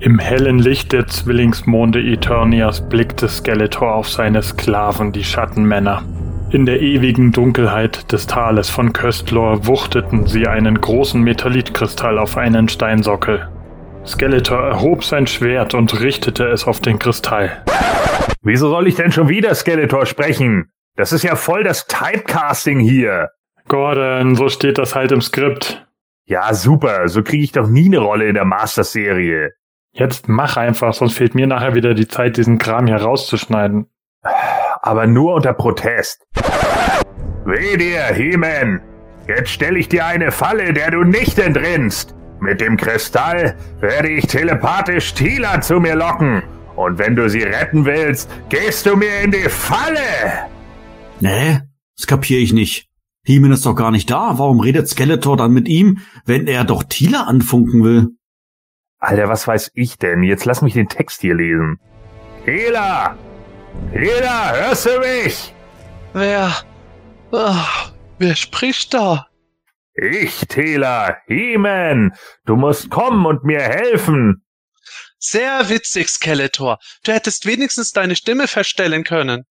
Im hellen Licht der Zwillingsmonde Eternias blickte Skeletor auf seine Sklaven, die Schattenmänner. In der ewigen Dunkelheit des Tales von Köstlor wuchteten sie einen großen Metallitkristall auf einen Steinsockel. Skeletor erhob sein Schwert und richtete es auf den Kristall. Wieso soll ich denn schon wieder Skeletor sprechen? Das ist ja voll das Typecasting hier. Gordon, so steht das halt im Skript. Ja, super. So kriege ich doch nie eine Rolle in der Master-Serie. Jetzt mach einfach, sonst fehlt mir nachher wieder die Zeit, diesen Kram hier rauszuschneiden aber nur unter Protest. Weh dir, He-Man! Jetzt stelle ich dir eine Falle, der du nicht entrinnst. Mit dem Kristall werde ich telepathisch Tila zu mir locken. Und wenn du sie retten willst, gehst du mir in die Falle! Nee, das kapier ich nicht. He-Man ist doch gar nicht da. Warum redet Skeletor dann mit ihm, wenn er doch Tila anfunken will? Alter, was weiß ich denn? Jetzt lass mich den Text hier lesen. Tila, Hela, hörst du mich? Wer? Oh, wer spricht da? Ich, Tela, He-Man. Du musst kommen und mir helfen. Sehr witzig, Skeletor. Du hättest wenigstens deine Stimme verstellen können.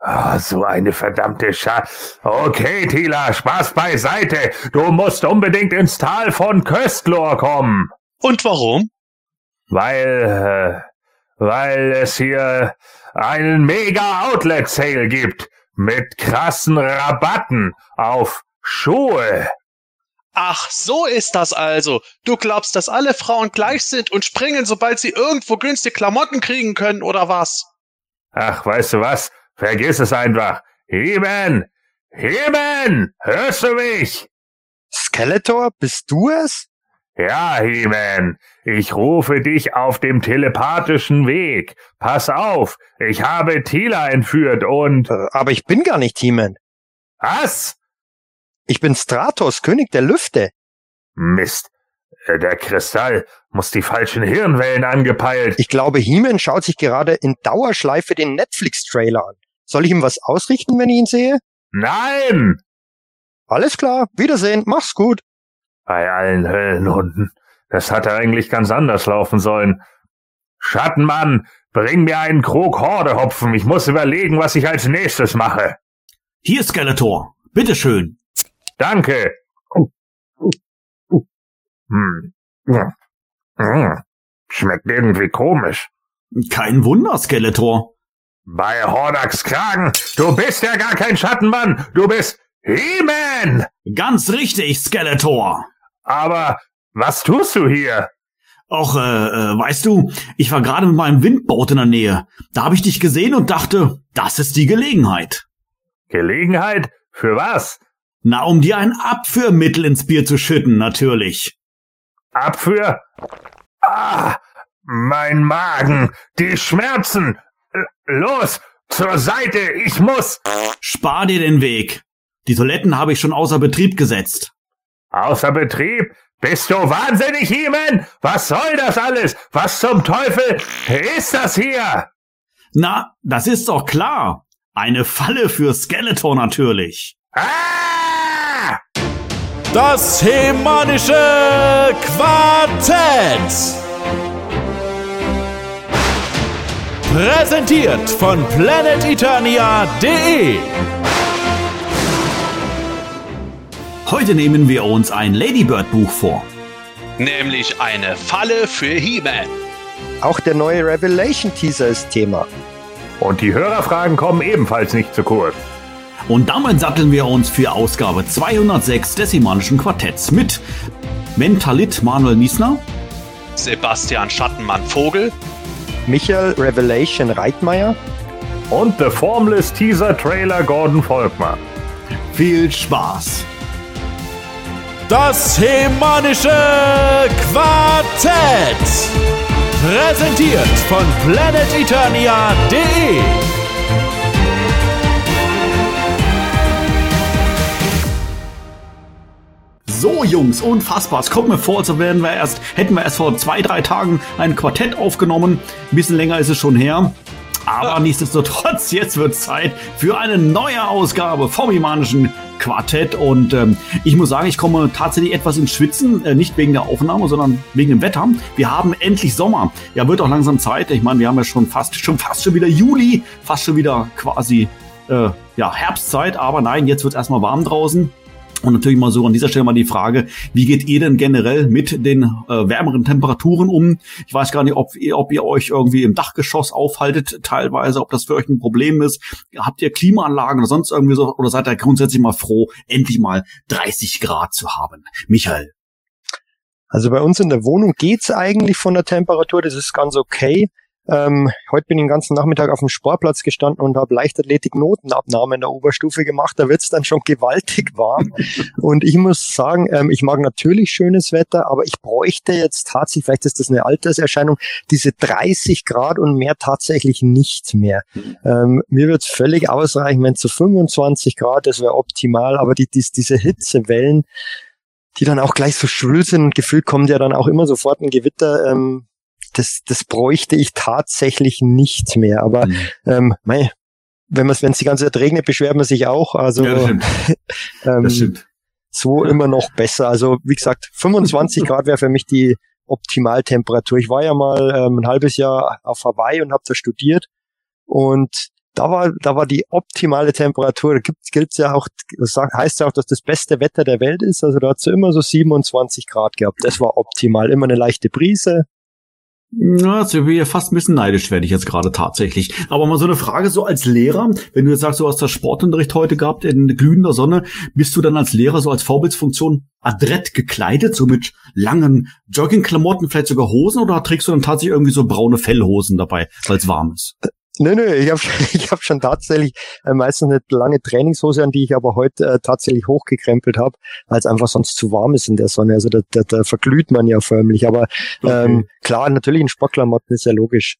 Oh, so eine verdammte Scha... Okay, Tila, Spaß beiseite. Du musst unbedingt ins Tal von Köstlor kommen. Und warum? Weil, äh, weil es hier einen Mega Outlet Sale gibt mit krassen Rabatten auf Schuhe. Ach, so ist das also. Du glaubst, dass alle Frauen gleich sind und springen, sobald sie irgendwo günstige Klamotten kriegen können, oder was? Ach, weißt du was? Vergiss es einfach. Heben! Heben! Hörst du mich? Skeletor, bist du es? Ja, He-Man, ich rufe dich auf dem telepathischen Weg. Pass auf, ich habe Tila entführt und... Äh, aber ich bin gar nicht He-Man. Was? Ich bin Stratos, König der Lüfte. Mist. Äh, der Kristall muss die falschen Hirnwellen angepeilt. Ich glaube, He-Man schaut sich gerade in Dauerschleife den Netflix-Trailer an. Soll ich ihm was ausrichten, wenn ich ihn sehe? Nein! Alles klar, Wiedersehen, mach's gut. Bei allen Höllenhunden. Das hatte eigentlich ganz anders laufen sollen. Schattenmann, bring mir einen Krug Hordehopfen. Ich muss überlegen, was ich als nächstes mache. Hier, Skeletor. Bitteschön. Danke. Hm. Hm. Schmeckt irgendwie komisch. Kein Wunder, Skeletor. Bei Hordax Kragen, du bist ja gar kein Schattenmann, du bist He-Man! Ganz richtig, Skeletor. Aber was tust du hier? Och, äh, äh, weißt du, ich war gerade mit meinem Windboot in der Nähe. Da habe ich dich gesehen und dachte, das ist die Gelegenheit. Gelegenheit? Für was? Na, um dir ein Abführmittel ins Bier zu schütten, natürlich. Abführ? Ah, mein Magen, die Schmerzen. Los, zur Seite, ich muss. Spar dir den Weg. Die Toiletten habe ich schon außer Betrieb gesetzt. Außer Betrieb? Bist du wahnsinnig, Hiemen? Was soll das alles? Was zum Teufel ist das hier? Na, das ist doch klar. Eine Falle für Skeletor natürlich. Ah! Das hemanische Quartett. Präsentiert von planeteternia.de Heute nehmen wir uns ein Ladybird-Buch vor. Nämlich eine Falle für He-Man. Auch der neue Revelation-Teaser ist Thema. Und die Hörerfragen kommen ebenfalls nicht zu kurz. Und damit satteln wir uns für Ausgabe 206 des Imanischen Quartetts mit Mentalit Manuel Niesner, Sebastian Schattenmann Vogel, Michael Revelation Reitmeier und The Formless Teaser Trailer Gordon Volkmar. Viel Spaß! Das Hemanische Quartett. Präsentiert von planeteternia.de. So, Jungs, unfassbar. Es kommt mir vor, als wären wir erst, hätten wir erst vor zwei, drei Tagen ein Quartett aufgenommen. Ein bisschen länger ist es schon her. Aber nichtsdestotrotz, jetzt wird Zeit für eine neue Ausgabe vom Imanischen Quartett. Und ähm, ich muss sagen, ich komme tatsächlich etwas ins Schwitzen, äh, nicht wegen der Aufnahme, sondern wegen dem Wetter. Wir haben endlich Sommer. Ja, wird auch langsam Zeit. Ich meine, wir haben ja schon fast, schon fast schon wieder Juli, fast schon wieder quasi äh, ja, Herbstzeit. Aber nein, jetzt wird es erstmal warm draußen. Und natürlich mal so an dieser Stelle mal die Frage, wie geht ihr denn generell mit den äh, wärmeren Temperaturen um? Ich weiß gar nicht, ob ihr, ob ihr euch irgendwie im Dachgeschoss aufhaltet, teilweise, ob das für euch ein Problem ist. Habt ihr Klimaanlagen oder sonst irgendwie so, oder seid ihr grundsätzlich mal froh, endlich mal 30 Grad zu haben? Michael. Also bei uns in der Wohnung geht's eigentlich von der Temperatur, das ist ganz okay. Ähm, heute bin ich den ganzen Nachmittag auf dem Sportplatz gestanden und habe Leichtathletik-Notenabnahme in der Oberstufe gemacht. Da wird's dann schon gewaltig warm. und ich muss sagen, ähm, ich mag natürlich schönes Wetter, aber ich bräuchte jetzt tatsächlich, vielleicht ist das eine Alterserscheinung, diese 30 Grad und mehr tatsächlich nicht mehr. Ähm, mir wird's völlig ausreichen, wenn zu 25 Grad, das wäre optimal, aber die, die, diese Hitzewellen, die dann auch gleich so schwül sind und gefühlt kommt ja dann auch immer sofort ein Gewitter. Ähm, das, das bräuchte ich tatsächlich nicht mehr. Aber mhm. ähm, mei, wenn man wenn es die ganze Zeit regnet, beschwert man sich auch. Also ja, das stimmt. ähm, das stimmt. so immer noch besser. Also wie gesagt, 25 Grad wäre für mich die Optimaltemperatur. Ich war ja mal ähm, ein halbes Jahr auf Hawaii und habe da studiert und da war, da war die optimale Temperatur. Da gibt, gibt's ja auch, das heißt ja auch, dass das beste Wetter der Welt ist. Also da hat es immer so 27 Grad gehabt. Das war optimal. Immer eine leichte Brise, ja, jetzt bin ich ja fast ein bisschen neidisch, werde ich jetzt gerade tatsächlich. Aber mal so eine Frage so als Lehrer, wenn du jetzt sagst, du hast das Sportunterricht heute gehabt in glühender Sonne, bist du dann als Lehrer so als Vorbildsfunktion adrett gekleidet, so mit langen Joggingklamotten, vielleicht sogar Hosen oder trägst du dann tatsächlich irgendwie so braune Fellhosen dabei, weil es warm ist? Nö, nö, ich habe ich hab schon tatsächlich äh, meistens eine lange Trainingshose an, die ich aber heute äh, tatsächlich hochgekrempelt habe, weil es einfach sonst zu warm ist in der Sonne. Also da, da, da verglüht man ja förmlich. Aber okay. ähm, klar, natürlich in Sportklamotten ist ja logisch.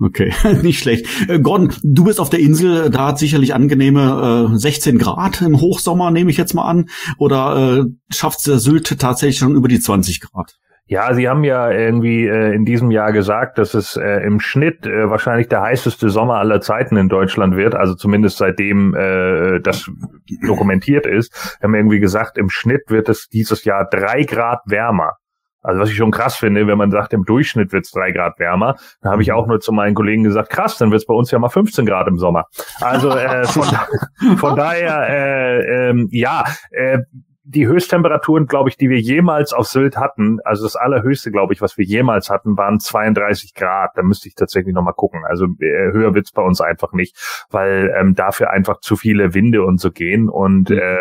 Okay, nicht schlecht. Äh, Gordon, du bist auf der Insel, da hat sicherlich angenehme äh, 16 Grad im Hochsommer, nehme ich jetzt mal an. Oder äh, schafft der Sylt tatsächlich schon über die 20 Grad? Ja, Sie haben ja irgendwie äh, in diesem Jahr gesagt, dass es äh, im Schnitt äh, wahrscheinlich der heißeste Sommer aller Zeiten in Deutschland wird, also zumindest seitdem äh, das dokumentiert ist. Wir haben irgendwie gesagt, im Schnitt wird es dieses Jahr drei Grad wärmer. Also was ich schon krass finde, wenn man sagt, im Durchschnitt wird es drei Grad wärmer, dann habe ich auch nur zu meinen Kollegen gesagt, krass, dann wird es bei uns ja mal 15 Grad im Sommer. Also äh, von, von daher, äh, äh, ja, äh, die Höchsttemperaturen, glaube ich, die wir jemals auf Sylt hatten, also das allerhöchste, glaube ich, was wir jemals hatten, waren 32 Grad. Da müsste ich tatsächlich nochmal gucken. Also äh, höher wird's bei uns einfach nicht, weil ähm, dafür einfach zu viele Winde und so gehen und mhm. äh,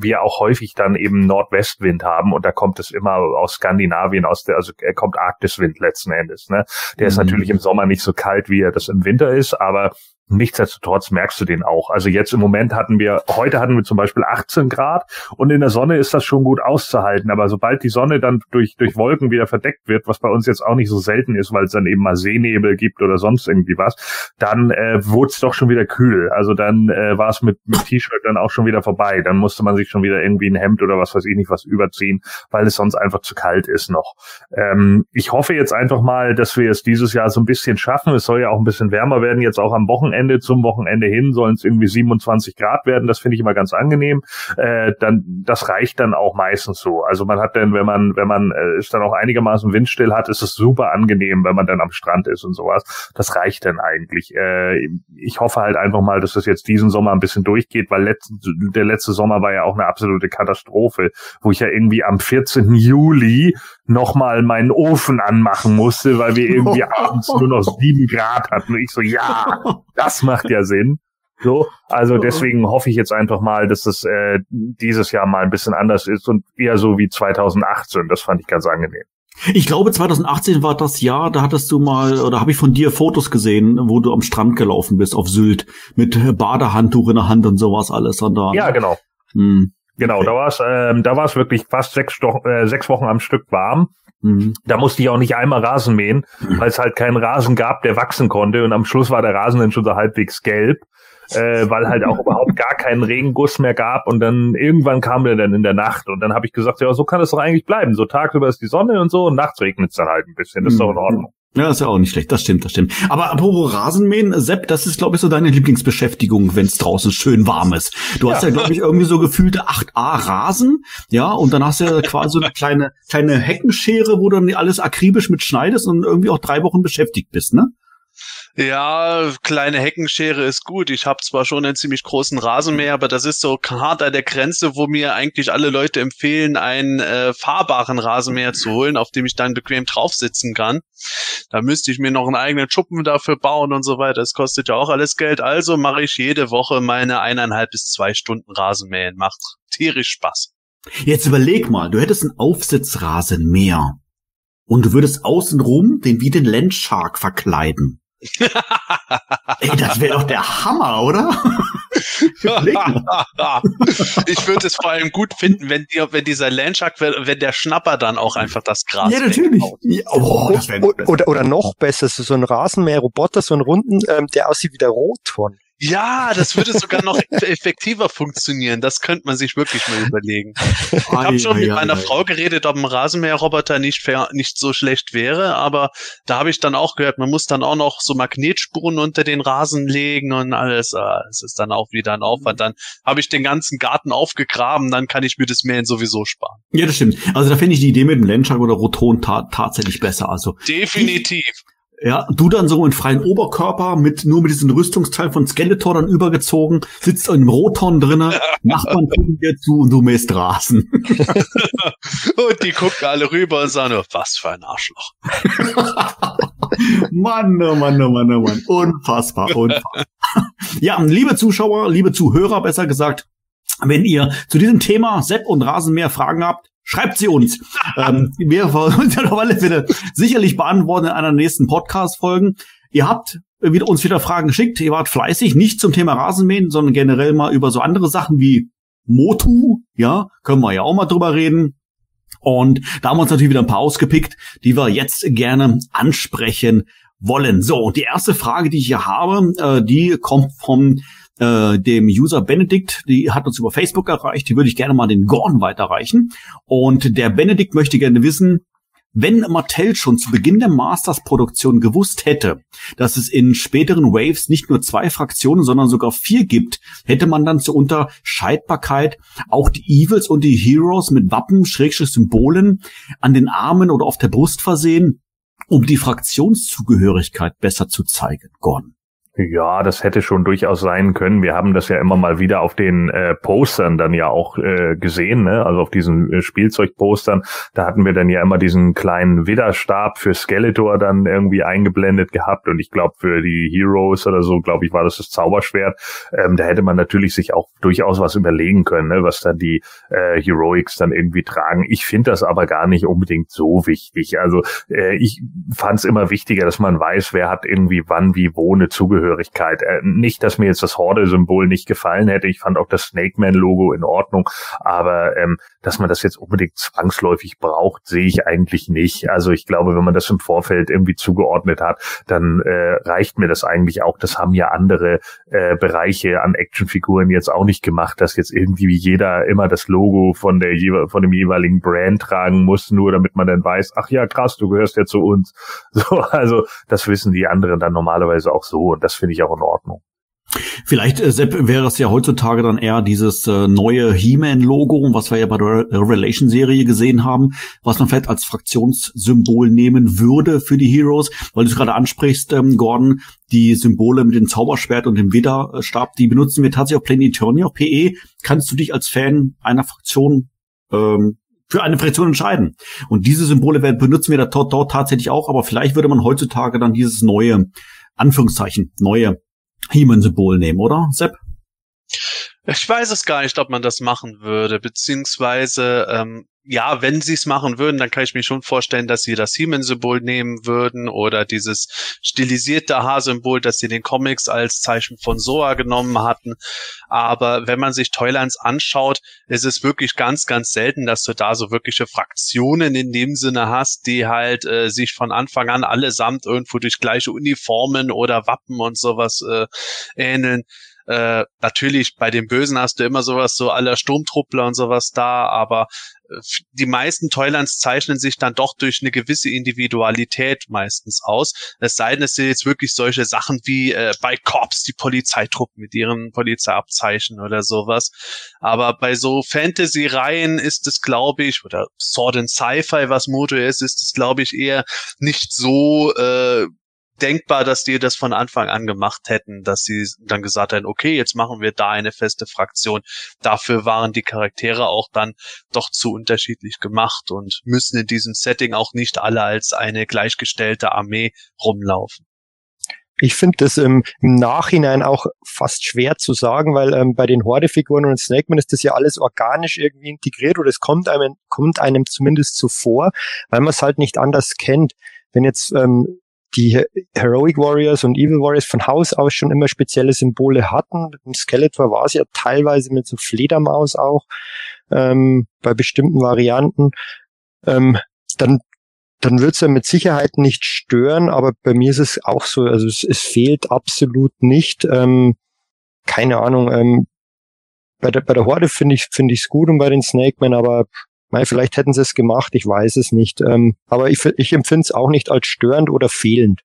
wir auch häufig dann eben Nordwestwind haben und da kommt es immer aus Skandinavien, aus der, also er kommt Arktiswind letzten Endes. Ne? Der mhm. ist natürlich im Sommer nicht so kalt, wie er das im Winter ist, aber Nichtsdestotrotz merkst du den auch. Also jetzt im Moment hatten wir, heute hatten wir zum Beispiel 18 Grad und in der Sonne ist das schon gut auszuhalten. Aber sobald die Sonne dann durch, durch Wolken wieder verdeckt wird, was bei uns jetzt auch nicht so selten ist, weil es dann eben mal Seenebel gibt oder sonst irgendwie was, dann äh, wurde es doch schon wieder kühl. Also dann äh, war es mit, mit T-Shirt dann auch schon wieder vorbei. Dann musste man sich schon wieder irgendwie ein Hemd oder was weiß ich nicht was überziehen, weil es sonst einfach zu kalt ist noch. Ähm, ich hoffe jetzt einfach mal, dass wir es dieses Jahr so ein bisschen schaffen. Es soll ja auch ein bisschen wärmer werden, jetzt auch am Wochenende Wochenende zum Wochenende hin sollen es irgendwie 27 Grad werden. Das finde ich immer ganz angenehm. Äh, dann das reicht dann auch meistens so. Also man hat dann, wenn man wenn man äh, es dann auch einigermaßen windstill hat, ist es super angenehm, wenn man dann am Strand ist und sowas. Das reicht dann eigentlich. Äh, ich hoffe halt einfach mal, dass das jetzt diesen Sommer ein bisschen durchgeht, weil letzt, der letzte Sommer war ja auch eine absolute Katastrophe, wo ich ja irgendwie am 14. Juli nochmal meinen Ofen anmachen musste, weil wir irgendwie abends nur noch sieben Grad hatten. Und ich so, ja, das macht ja Sinn. So, also deswegen hoffe ich jetzt einfach mal, dass das äh, dieses Jahr mal ein bisschen anders ist und eher so wie 2018. Das fand ich ganz angenehm. Ich glaube, 2018 war das Jahr, da hattest du mal, oder habe ich von dir Fotos gesehen, wo du am Strand gelaufen bist auf Sylt mit Badehandtuch in der Hand und sowas alles. Und da, ja, genau. Hm. Genau, okay. da war es ähm, da war es wirklich fast sechs, äh, sechs Wochen am Stück warm. Mhm. Da musste ich auch nicht einmal Rasen mähen, mhm. weil es halt keinen Rasen gab, der wachsen konnte. Und am Schluss war der Rasen dann schon so halbwegs gelb, äh, weil halt auch überhaupt gar keinen Regenguss mehr gab. Und dann irgendwann kam der dann in der Nacht. Und dann habe ich gesagt, ja, so kann es doch eigentlich bleiben. So tagsüber ist die Sonne und so und nachts regnet es dann halt ein bisschen. Das ist doch in mhm. Ordnung. Ja, ist ja auch nicht schlecht. Das stimmt, das stimmt. Aber apropos Rasenmähen, Sepp, das ist, glaube ich, so deine Lieblingsbeschäftigung, wenn es draußen schön warm ist. Du hast ja, glaube ich, irgendwie so gefühlte 8a Rasen, ja, und dann hast du ja quasi so eine kleine, kleine Heckenschere, wo du dann alles akribisch mit schneidest und irgendwie auch drei Wochen beschäftigt bist, ne? Ja, kleine Heckenschere ist gut. Ich habe zwar schon einen ziemlich großen Rasenmäher, aber das ist so hart an der Grenze, wo mir eigentlich alle Leute empfehlen, einen äh, fahrbaren Rasenmäher zu holen, auf dem ich dann bequem drauf sitzen kann. Da müsste ich mir noch einen eigenen Schuppen dafür bauen und so weiter. Das kostet ja auch alles Geld. Also mache ich jede Woche meine eineinhalb bis zwei Stunden Rasenmähen. Macht tierisch Spaß. Jetzt überleg mal, du hättest einen Aufsitzrasenmäher und du würdest außenrum den wie den Landshark verkleiden. Ey, das wäre doch der Hammer, oder? ich würde es vor allem gut finden, wenn, die, wenn dieser Landshark, wenn der Schnapper dann auch einfach das Gras. Ja, natürlich. Ja, oh, oder, oder, oder noch besser, so ein Rasenmäher-Roboter, so ein runden, ähm, der aussieht wie der Rothorn. Ja, das würde sogar noch effektiver funktionieren. Das könnte man sich wirklich mal überlegen. Ich habe schon mit meiner Frau geredet, ob ein Rasenmäherroboter nicht fair, nicht so schlecht wäre, aber da habe ich dann auch gehört, man muss dann auch noch so Magnetspuren unter den Rasen legen und alles. Ah, es ist dann auch wieder ein Aufwand. Dann habe ich den ganzen Garten aufgegraben, dann kann ich mir das Mähen sowieso sparen. Ja, das stimmt. Also da finde ich die Idee mit dem Lenschak oder Roton ta tatsächlich besser. Also definitiv. Ich, ja, du dann so in freien Oberkörper mit nur mit diesem Rüstungsteil von Skeletor dann übergezogen, sitzt in einem Roton drinnen, Nachbarn gucken dir zu und du mähst Rasen. und die gucken alle rüber und sagen, was für ein Arschloch. Mann, oh Mann, oh Mann, oh Mann. Unfassbar, unfassbar. ja, liebe Zuschauer, liebe Zuhörer, besser gesagt, wenn ihr zu diesem Thema Sepp und Rasenmäher Fragen habt, Schreibt sie uns. ähm, wir wollen sie auf alle Fälle sicherlich beantworten in einer nächsten Podcast-Folgen. Ihr habt wieder, uns wieder Fragen geschickt. Ihr wart fleißig, nicht zum Thema Rasenmähen, sondern generell mal über so andere Sachen wie Motu. Ja, können wir ja auch mal drüber reden. Und da haben wir uns natürlich wieder ein paar ausgepickt, die wir jetzt gerne ansprechen wollen. So, und die erste Frage, die ich hier habe, äh, die kommt vom äh, dem User Benedikt, die hat uns über Facebook erreicht, die würde ich gerne mal den Gordon weiterreichen. Und der Benedikt möchte gerne wissen, wenn Mattel schon zu Beginn der Masters-Produktion gewusst hätte, dass es in späteren Waves nicht nur zwei Fraktionen, sondern sogar vier gibt, hätte man dann zur Unterscheidbarkeit auch die Evils und die Heroes mit Wappen, Schrägstrich Symbolen an den Armen oder auf der Brust versehen, um die Fraktionszugehörigkeit besser zu zeigen, Gordon. Ja, das hätte schon durchaus sein können. Wir haben das ja immer mal wieder auf den äh, Postern dann ja auch äh, gesehen, ne? also auf diesen äh, Spielzeugpostern. Da hatten wir dann ja immer diesen kleinen Widerstab für Skeletor dann irgendwie eingeblendet gehabt und ich glaube für die Heroes oder so, glaube ich, war das das Zauberschwert. Ähm, da hätte man natürlich sich auch durchaus was überlegen können, ne? was dann die äh, Heroics dann irgendwie tragen. Ich finde das aber gar nicht unbedingt so wichtig. Also äh, ich fand es immer wichtiger, dass man weiß, wer hat irgendwie wann wie wo eine Zugehörigkeit Zugehörigkeit. Äh, nicht, dass mir jetzt das Horde-Symbol nicht gefallen hätte. Ich fand auch das Snake Man-Logo in Ordnung. Aber ähm, dass man das jetzt unbedingt zwangsläufig braucht, sehe ich eigentlich nicht. Also ich glaube, wenn man das im Vorfeld irgendwie zugeordnet hat, dann äh, reicht mir das eigentlich auch. Das haben ja andere äh, Bereiche an Actionfiguren jetzt auch nicht gemacht, dass jetzt irgendwie jeder immer das Logo von der von dem jeweiligen Brand tragen muss, nur damit man dann weiß, ach ja, krass, du gehörst ja zu uns. So, also das wissen die anderen dann normalerweise auch so und das finde ich auch in Ordnung. Vielleicht, äh, Sepp, wäre es ja heutzutage dann eher dieses äh, neue He-Man-Logo, was wir ja bei der Revelation-Serie gesehen haben, was man vielleicht als Fraktionssymbol nehmen würde für die Heroes, weil du es gerade ansprichst, ähm, Gordon, die Symbole mit dem Zauberschwert und dem Widerstab, die benutzen wir tatsächlich auf Planet Eternia, PE. Kannst du dich als Fan einer Fraktion ähm, für eine Fraktion entscheiden. Und diese Symbole werden, benutzen wir da dort, dort tatsächlich auch, aber vielleicht würde man heutzutage dann dieses neue, Anführungszeichen, neue He-Man-Symbol nehmen, oder, Sepp? Ich weiß es gar nicht, ob man das machen würde, beziehungsweise ähm, ja, wenn sie es machen würden, dann kann ich mir schon vorstellen, dass sie das He-Man-Symbol nehmen würden oder dieses stilisierte H-Symbol, das sie den Comics als Zeichen von Soa genommen hatten. Aber wenn man sich Toylands anschaut, ist es wirklich ganz, ganz selten, dass du da so wirkliche Fraktionen in dem Sinne hast, die halt äh, sich von Anfang an allesamt irgendwo durch gleiche Uniformen oder Wappen und sowas äh, ähneln. Äh, natürlich bei den Bösen hast du immer sowas so aller Sturmtruppler und sowas da, aber die meisten Toylands zeichnen sich dann doch durch eine gewisse Individualität meistens aus. Es sei denn, es sind jetzt wirklich solche Sachen wie äh, bei Corps die Polizeitruppen mit ihren Polizeiabzeichen oder sowas. Aber bei so Fantasy-Reihen ist es, glaube ich, oder Sword and Sci-Fi, was Moto ist, ist es, glaube ich, eher nicht so äh, denkbar, dass die das von Anfang an gemacht hätten, dass sie dann gesagt hätten, okay, jetzt machen wir da eine feste Fraktion. Dafür waren die Charaktere auch dann doch zu unterschiedlich gemacht und müssen in diesem Setting auch nicht alle als eine gleichgestellte Armee rumlaufen. Ich finde das im, im, Nachhinein auch fast schwer zu sagen, weil ähm, bei den Horde-Figuren und Snakeman ist das ja alles organisch irgendwie integriert oder es kommt einem, kommt einem zumindest zuvor, weil man es halt nicht anders kennt. Wenn jetzt ähm, die Heroic Warriors und Evil Warriors von Haus aus schon immer spezielle Symbole hatten. Im Skeletor war es ja teilweise mit so Fledermaus auch ähm, bei bestimmten Varianten. Ähm, dann dann es ja mit Sicherheit nicht stören, aber bei mir ist es auch so, also es, es fehlt absolut nicht. Ähm, keine Ahnung, ähm, bei der, bei der Horde finde ich finde ich es gut und bei den Snakemen, aber Mei, vielleicht hätten sie es gemacht, ich weiß es nicht. Ähm, aber ich, ich empfinde es auch nicht als störend oder fehlend.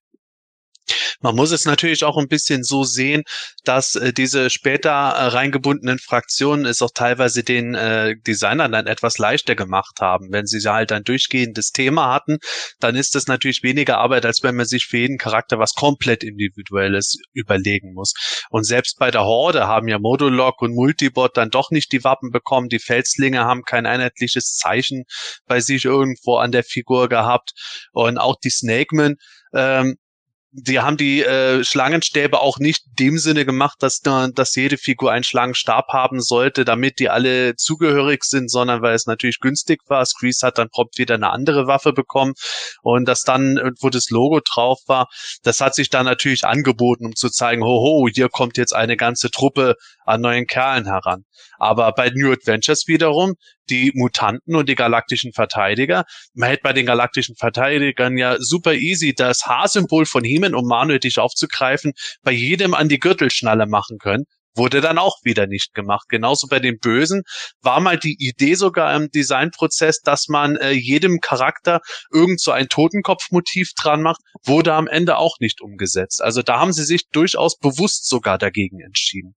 Man muss es natürlich auch ein bisschen so sehen, dass äh, diese später äh, reingebundenen Fraktionen es auch teilweise den äh, Designern dann etwas leichter gemacht haben. Wenn sie halt ein durchgehendes Thema hatten, dann ist das natürlich weniger Arbeit, als wenn man sich für jeden Charakter was komplett Individuelles überlegen muss. Und selbst bei der Horde haben ja Modulok und Multibot dann doch nicht die Wappen bekommen. Die Felslinge haben kein einheitliches Zeichen bei sich irgendwo an der Figur gehabt. Und auch die Snakemen ähm, die haben die äh, Schlangenstäbe auch nicht in dem Sinne gemacht, dass, dass jede Figur einen Schlangenstab haben sollte, damit die alle zugehörig sind, sondern weil es natürlich günstig war. Screese hat dann prompt wieder eine andere Waffe bekommen und das dann, wo das Logo drauf war, das hat sich dann natürlich angeboten, um zu zeigen, hoho, hier kommt jetzt eine ganze Truppe an neuen Kerlen heran. Aber bei New Adventures wiederum, die Mutanten und die galaktischen Verteidiger, man hätte bei den galaktischen Verteidigern ja super easy das H-Symbol von Hemen, um mal nötig aufzugreifen, bei jedem an die Gürtelschnalle machen können wurde dann auch wieder nicht gemacht. Genauso bei den Bösen war mal die Idee sogar im Designprozess, dass man äh, jedem Charakter irgend so ein Totenkopfmotiv dran macht, wurde am Ende auch nicht umgesetzt. Also da haben sie sich durchaus bewusst sogar dagegen entschieden.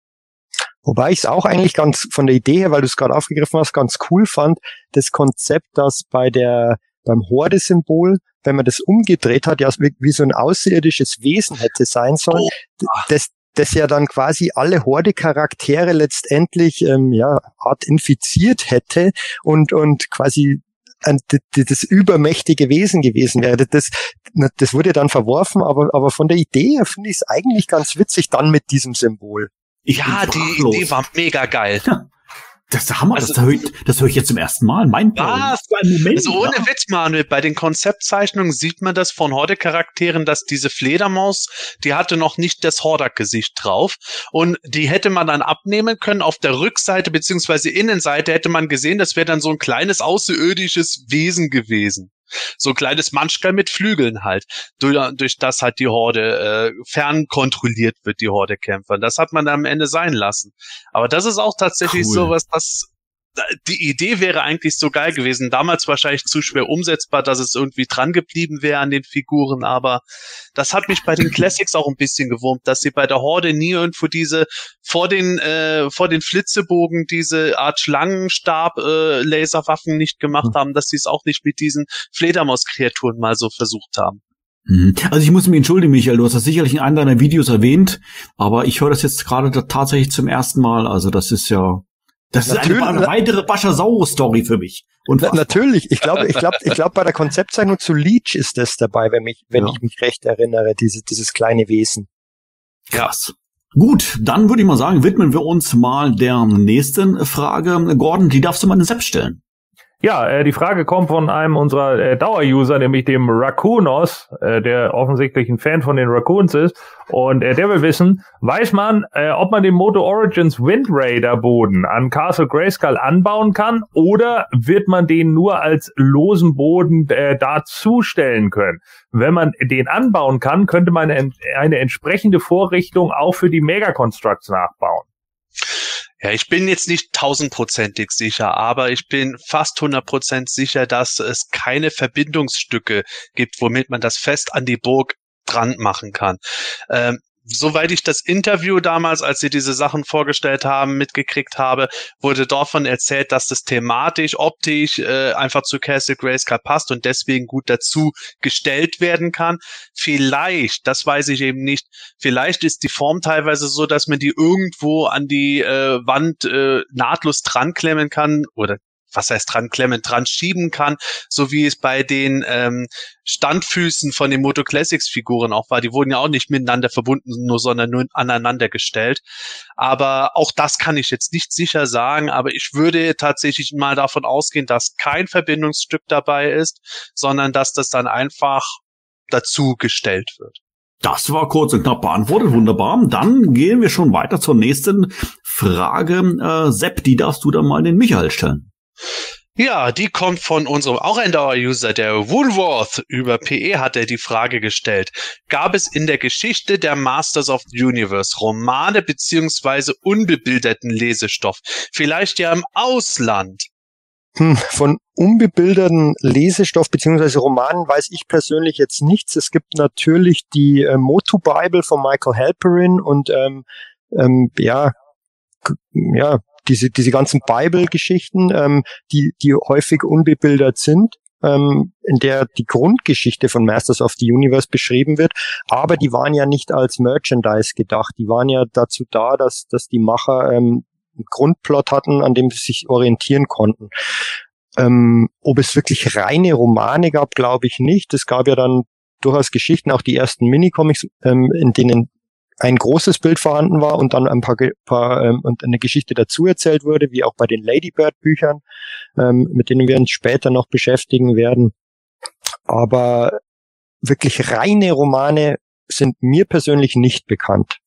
Wobei ich es auch eigentlich ganz von der Idee her, weil du es gerade aufgegriffen hast, ganz cool fand, das Konzept, dass bei der beim Horde-Symbol, wenn man das umgedreht hat, ja wie, so ein außerirdisches Wesen hätte sein sollen, das, das ja dann quasi alle Horde-Charaktere letztendlich ähm, ja Art infiziert hätte und und quasi ein, das übermächtige Wesen gewesen wäre. Das, das wurde dann verworfen, aber, aber von der Idee her finde ich es eigentlich ganz witzig dann mit diesem Symbol. Ich ja, die Idee war mega geil. Ja. Das ist der Hammer, also, das höre ich, das hör ich jetzt zum ersten Mal. Mein ja, Moment. Also ohne ja. Witz, Manuel, bei den Konzeptzeichnungen sieht man das von Horde-Charakteren, dass diese Fledermaus, die hatte noch nicht das Hordak-Gesicht drauf. Und die hätte man dann abnehmen können. Auf der Rückseite beziehungsweise Innenseite hätte man gesehen, das wäre dann so ein kleines außerirdisches Wesen gewesen. So ein kleines Manschkel mit Flügeln halt, durch, durch das halt die Horde äh, fernkontrolliert wird, die Horde-Kämpfer. Das hat man am Ende sein lassen. Aber das ist auch tatsächlich cool. sowas, das die Idee wäre eigentlich so geil gewesen. Damals wahrscheinlich zu schwer umsetzbar, dass es irgendwie dran geblieben wäre an den Figuren, aber das hat mich bei den Classics auch ein bisschen gewurmt, dass sie bei der Horde nie irgendwo diese vor den äh, vor den Flitzebogen diese Art Schlangenstab äh, Laserwaffen nicht gemacht hm. haben, dass sie es auch nicht mit diesen Fledermauskreaturen mal so versucht haben. Mhm. Also ich muss mich entschuldigen, Michael, du hast das sicherlich in einem deiner Videos erwähnt, aber ich höre das jetzt gerade tatsächlich zum ersten Mal. Also das ist ja das natürlich, ist eine weitere Baschasaurus-Story für mich. Und natürlich, ich glaube, ich glaube, ich glaube, bei der Konzeptzeichnung zu Leech ist das dabei, wenn mich, wenn ja. ich mich recht erinnere, diese, dieses kleine Wesen. Krass. Gut, dann würde ich mal sagen, widmen wir uns mal der nächsten Frage. Gordon, die darfst du mal Sepp stellen. Ja, äh, die Frage kommt von einem unserer äh, Dauer-User, nämlich dem Raccoonos, äh, der offensichtlich ein Fan von den Raccoons ist. Und äh, der will wissen, weiß man, äh, ob man den Moto Origins Wind Raider Boden an Castle Grayskull anbauen kann oder wird man den nur als losen Boden äh, dazustellen können? Wenn man den anbauen kann, könnte man eine, eine entsprechende Vorrichtung auch für die Mega Constructs nachbauen. Ja, ich bin jetzt nicht tausendprozentig sicher, aber ich bin fast hundertprozentig sicher, dass es keine Verbindungsstücke gibt, womit man das fest an die Burg dran machen kann. Ähm, soweit ich das Interview damals, als sie diese Sachen vorgestellt haben, mitgekriegt habe, wurde davon erzählt, dass das thematisch, optisch äh, einfach zu Castle Grayskull passt und deswegen gut dazu gestellt werden kann. Vielleicht, das weiß ich eben nicht, vielleicht ist die Form teilweise so, dass man die irgendwo an die äh, Wand äh, nahtlos dran klemmen kann oder was heißt dran klemmen, dran schieben kann, so wie es bei den ähm, Standfüßen von den Moto Classics Figuren auch war. Die wurden ja auch nicht miteinander verbunden, nur sondern nur aneinander gestellt. Aber auch das kann ich jetzt nicht sicher sagen, aber ich würde tatsächlich mal davon ausgehen, dass kein Verbindungsstück dabei ist, sondern dass das dann einfach dazu gestellt wird. Das war kurz und knapp beantwortet, wunderbar. Dann gehen wir schon weiter zur nächsten Frage. Äh, Sepp, die darfst du dann mal den Michael stellen. Ja, die kommt von unserem auch ein Dauer-User, der Woolworth. Über PE hat er die Frage gestellt. Gab es in der Geschichte der Masters of the Universe Romane beziehungsweise unbebilderten Lesestoff? Vielleicht ja im Ausland? Hm, von unbebilderten Lesestoff beziehungsweise Romanen weiß ich persönlich jetzt nichts. Es gibt natürlich die äh, Motu Bible von Michael Halperin und ähm, ähm, ja, ja, diese, diese ganzen Bible-Geschichten, ähm, die, die häufig unbebildert sind, ähm, in der die Grundgeschichte von Masters of the Universe beschrieben wird, aber die waren ja nicht als Merchandise gedacht. Die waren ja dazu da, dass, dass die Macher ähm, einen Grundplot hatten, an dem sie sich orientieren konnten. Ähm, ob es wirklich reine Romane gab, glaube ich nicht. Es gab ja dann durchaus Geschichten, auch die ersten Minicomics, ähm, in denen ein großes Bild vorhanden war und dann ein paar, paar ähm, und eine Geschichte dazu erzählt wurde, wie auch bei den Ladybird-Büchern, ähm, mit denen wir uns später noch beschäftigen werden. Aber wirklich reine Romane sind mir persönlich nicht bekannt.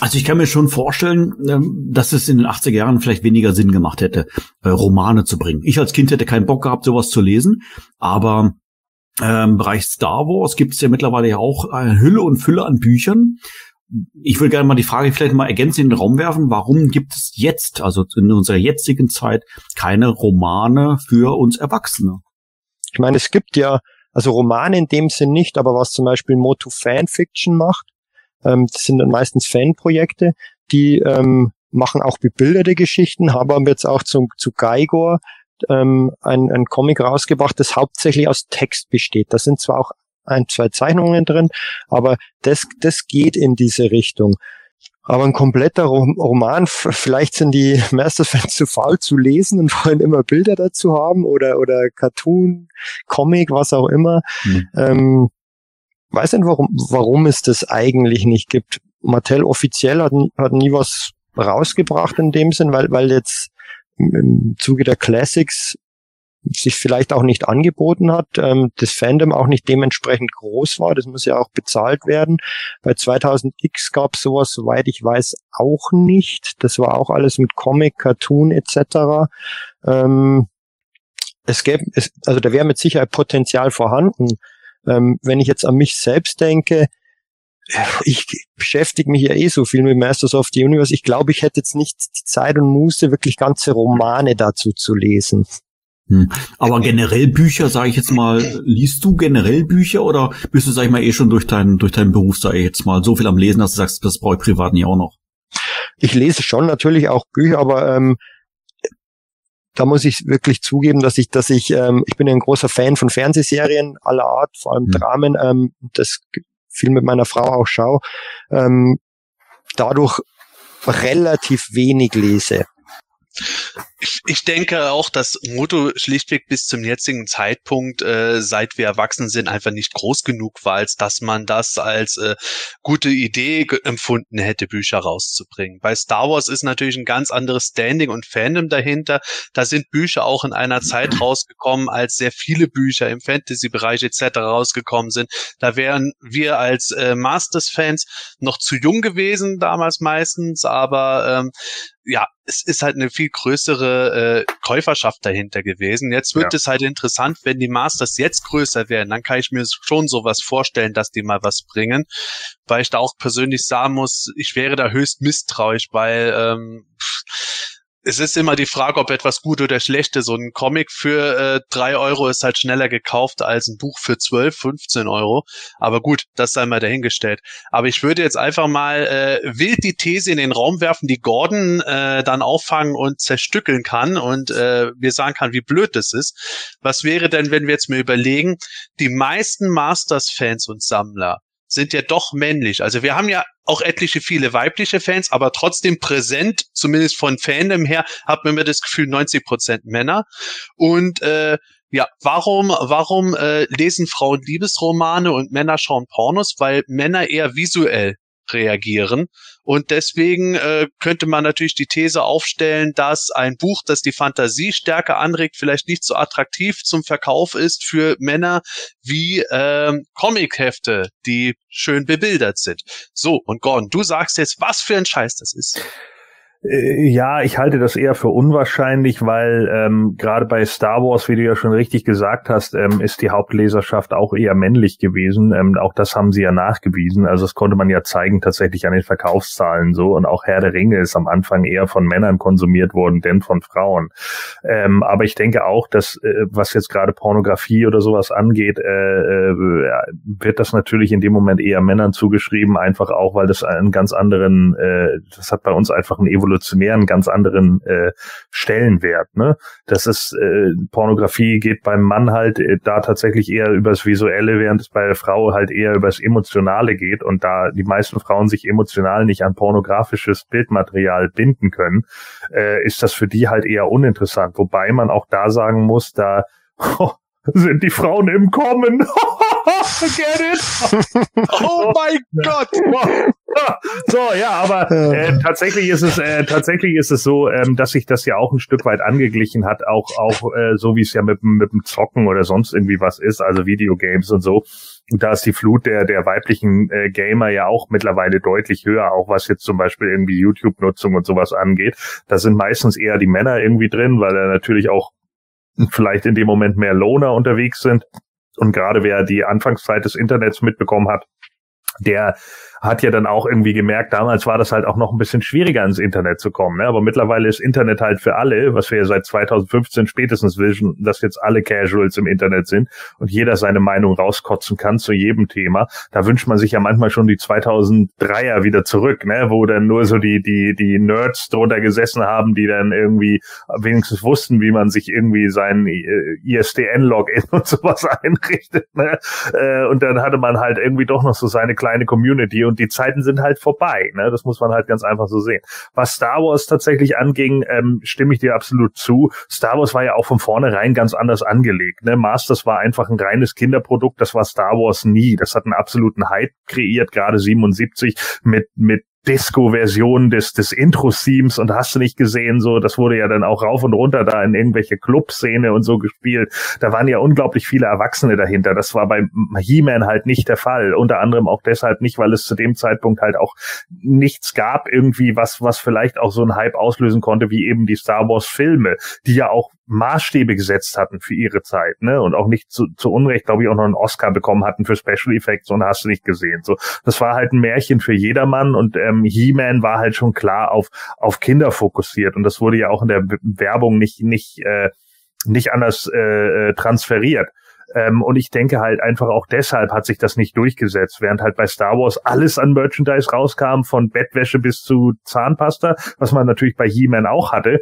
Also ich kann mir schon vorstellen, ähm, dass es in den 80er Jahren vielleicht weniger Sinn gemacht hätte, äh, Romane zu bringen. Ich als Kind hätte keinen Bock gehabt, sowas zu lesen, aber ähm, Bereich Star Wars gibt es ja mittlerweile ja auch eine Hülle und Fülle an Büchern. Ich würde gerne mal die Frage vielleicht mal ergänzend in den Raum werfen, warum gibt es jetzt, also in unserer jetzigen Zeit, keine Romane für uns Erwachsene? Ich meine, es gibt ja, also Romane in dem Sinn nicht, aber was zum Beispiel Motu Fanfiction macht, ähm, das sind dann meistens Fanprojekte, die ähm, machen auch bebilderte Geschichten, haben jetzt auch zu, zu Geigor ähm, ein, ein Comic rausgebracht, das hauptsächlich aus Text besteht. Da sind zwar auch ein, zwei Zeichnungen drin, aber das, das geht in diese Richtung. Aber ein kompletter Roman, vielleicht sind die Masters-Fans zu faul zu lesen und wollen immer Bilder dazu haben oder, oder Cartoon, Comic, was auch immer. Mhm. Ähm, weiß nicht, warum, warum es das eigentlich nicht gibt. Mattel offiziell hat, hat nie was rausgebracht in dem Sinn, weil, weil jetzt im Zuge der Classics sich vielleicht auch nicht angeboten hat, ähm, das Fandom auch nicht dementsprechend groß war, das muss ja auch bezahlt werden. Bei 2000X gab es sowas, soweit ich weiß, auch nicht. Das war auch alles mit Comic, Cartoon etc. Ähm, es gäbe, es, also da wäre mit Sicherheit Potenzial vorhanden. Ähm, wenn ich jetzt an mich selbst denke, ich beschäftige mich ja eh so viel mit Masters of the Universe. Ich glaube, ich hätte jetzt nicht die Zeit und Muße, wirklich ganze Romane dazu zu lesen. Hm. Aber generell Bücher, sage ich jetzt mal, liest du generell Bücher oder bist du, sag ich mal, eh schon durch deinen durch deinen Beruf, sag ich jetzt mal, so viel am Lesen, dass du sagst, das brauche ich privat nicht auch noch? Ich lese schon natürlich auch Bücher, aber ähm, da muss ich wirklich zugeben, dass ich, dass ich, ähm, ich bin ein großer Fan von Fernsehserien aller Art, vor allem hm. Dramen. Ähm, das viel mit meiner Frau auch schaue, ähm, dadurch relativ wenig lese. Ich, ich denke auch, dass Moto schlichtweg bis zum jetzigen Zeitpunkt, äh, seit wir erwachsen sind, einfach nicht groß genug war, als dass man das als äh, gute Idee empfunden hätte, Bücher rauszubringen. Bei Star Wars ist natürlich ein ganz anderes Standing und Fandom dahinter. Da sind Bücher auch in einer Zeit rausgekommen, als sehr viele Bücher im Fantasy-Bereich etc. rausgekommen sind. Da wären wir als äh, Masters-Fans noch zu jung gewesen, damals meistens, aber ähm, ja, es ist halt eine viel größere äh, Käuferschaft dahinter gewesen. Jetzt wird ja. es halt interessant, wenn die Masters jetzt größer werden, dann kann ich mir schon sowas vorstellen, dass die mal was bringen, weil ich da auch persönlich sagen muss, ich wäre da höchst misstrauisch, weil ähm, es ist immer die Frage, ob etwas gut oder schlecht ist. So ein Comic für äh, drei Euro ist halt schneller gekauft als ein Buch für 12, 15 Euro. Aber gut, das sei mal dahingestellt. Aber ich würde jetzt einfach mal äh, wild die These in den Raum werfen, die Gordon äh, dann auffangen und zerstückeln kann und äh, mir sagen kann, wie blöd das ist. Was wäre denn, wenn wir jetzt mal überlegen, die meisten Masters-Fans und Sammler sind ja doch männlich. Also wir haben ja auch etliche viele weibliche Fans, aber trotzdem präsent, zumindest von Fandom her, hat man mir das Gefühl 90 Prozent Männer. Und äh, ja, warum, warum äh, lesen Frauen Liebesromane und Männer schauen Pornos? Weil Männer eher visuell reagieren. Und deswegen äh, könnte man natürlich die These aufstellen, dass ein Buch, das die Fantasie stärker anregt, vielleicht nicht so attraktiv zum Verkauf ist für Männer wie ähm, Comichefte, die schön bebildert sind. So, und Gordon, du sagst jetzt, was für ein Scheiß das ist. Äh, ja, ich halte das eher für unwahrscheinlich, weil ähm, gerade bei Star Wars, wie du ja schon richtig gesagt hast, ähm, ist die Hauptleserschaft auch eher männlich gewesen. Ähm, auch das haben sie ja nachgewiesen. Also das konnte man ja zeigen tatsächlich an den Verkaufszahlen so. Und auch Herr der Ringe ist am Anfang eher von Männern konsumiert worden, denn von Frauen. Ähm, aber ich denke auch, dass äh, was jetzt gerade Pornografie oder sowas angeht, äh, äh, wird das natürlich in dem Moment eher Männern zugeschrieben, einfach auch, weil das einen ganz anderen, äh, das hat bei uns einfach einen Evolution evolutionären ganz anderen äh, Stellenwert. Ne? Das ist äh, Pornografie geht beim Mann halt äh, da tatsächlich eher übers Visuelle, während es bei der Frau halt eher übers Emotionale geht und da die meisten Frauen sich emotional nicht an pornografisches Bildmaterial binden können, äh, ist das für die halt eher uninteressant. Wobei man auch da sagen muss, da oh, sind die Frauen im Kommen. Get it? Oh mein Gott! so, ja, aber äh, tatsächlich ist es äh, tatsächlich ist es so, ähm, dass sich das ja auch ein Stück weit angeglichen hat, auch auch äh, so wie es ja mit mit dem Zocken oder sonst irgendwie was ist, also Videogames und so. Und da ist die Flut der der weiblichen äh, Gamer ja auch mittlerweile deutlich höher, auch was jetzt zum Beispiel irgendwie YouTube-Nutzung und sowas angeht. Da sind meistens eher die Männer irgendwie drin, weil er natürlich auch vielleicht in dem Moment mehr Loner unterwegs sind. Und gerade wer die Anfangszeit des Internets mitbekommen hat, der hat ja dann auch irgendwie gemerkt, damals war das halt auch noch ein bisschen schwieriger ins Internet zu kommen. Ne? Aber mittlerweile ist Internet halt für alle, was wir ja seit 2015 spätestens wissen, dass jetzt alle Casuals im Internet sind und jeder seine Meinung rauskotzen kann zu jedem Thema. Da wünscht man sich ja manchmal schon die 2003er wieder zurück, ne? wo dann nur so die, die, die Nerds drunter gesessen haben, die dann irgendwie wenigstens wussten, wie man sich irgendwie sein äh, ISDN-Login und sowas einrichtet. Ne? Äh, und dann hatte man halt irgendwie doch noch so seine kleine Community und die Zeiten sind halt vorbei. Ne? Das muss man halt ganz einfach so sehen. Was Star Wars tatsächlich anging, ähm, stimme ich dir absolut zu. Star Wars war ja auch von vornherein ganz anders angelegt. Ne? Masters war einfach ein reines Kinderprodukt, das war Star Wars nie. Das hat einen absoluten Hype kreiert, gerade 77 mit, mit Disco-Version des, des Intro-Themes und hast du nicht gesehen, so, das wurde ja dann auch rauf und runter da in irgendwelche Clubszene und so gespielt. Da waren ja unglaublich viele Erwachsene dahinter. Das war bei He-Man halt nicht der Fall. Unter anderem auch deshalb nicht, weil es zu dem Zeitpunkt halt auch nichts gab irgendwie, was, was vielleicht auch so einen Hype auslösen konnte, wie eben die Star Wars Filme, die ja auch Maßstäbe gesetzt hatten für ihre Zeit, ne? Und auch nicht zu, zu Unrecht, glaube ich, auch noch einen Oscar bekommen hatten für Special Effects und hast du nicht gesehen. So, das war halt ein Märchen für jedermann und ähm, He-Man war halt schon klar auf auf Kinder fokussiert und das wurde ja auch in der Werbung nicht nicht äh, nicht anders äh, äh, transferiert. Ähm, und ich denke halt einfach auch deshalb hat sich das nicht durchgesetzt, während halt bei Star Wars alles an Merchandise rauskam, von Bettwäsche bis zu Zahnpasta, was man natürlich bei He-Man auch hatte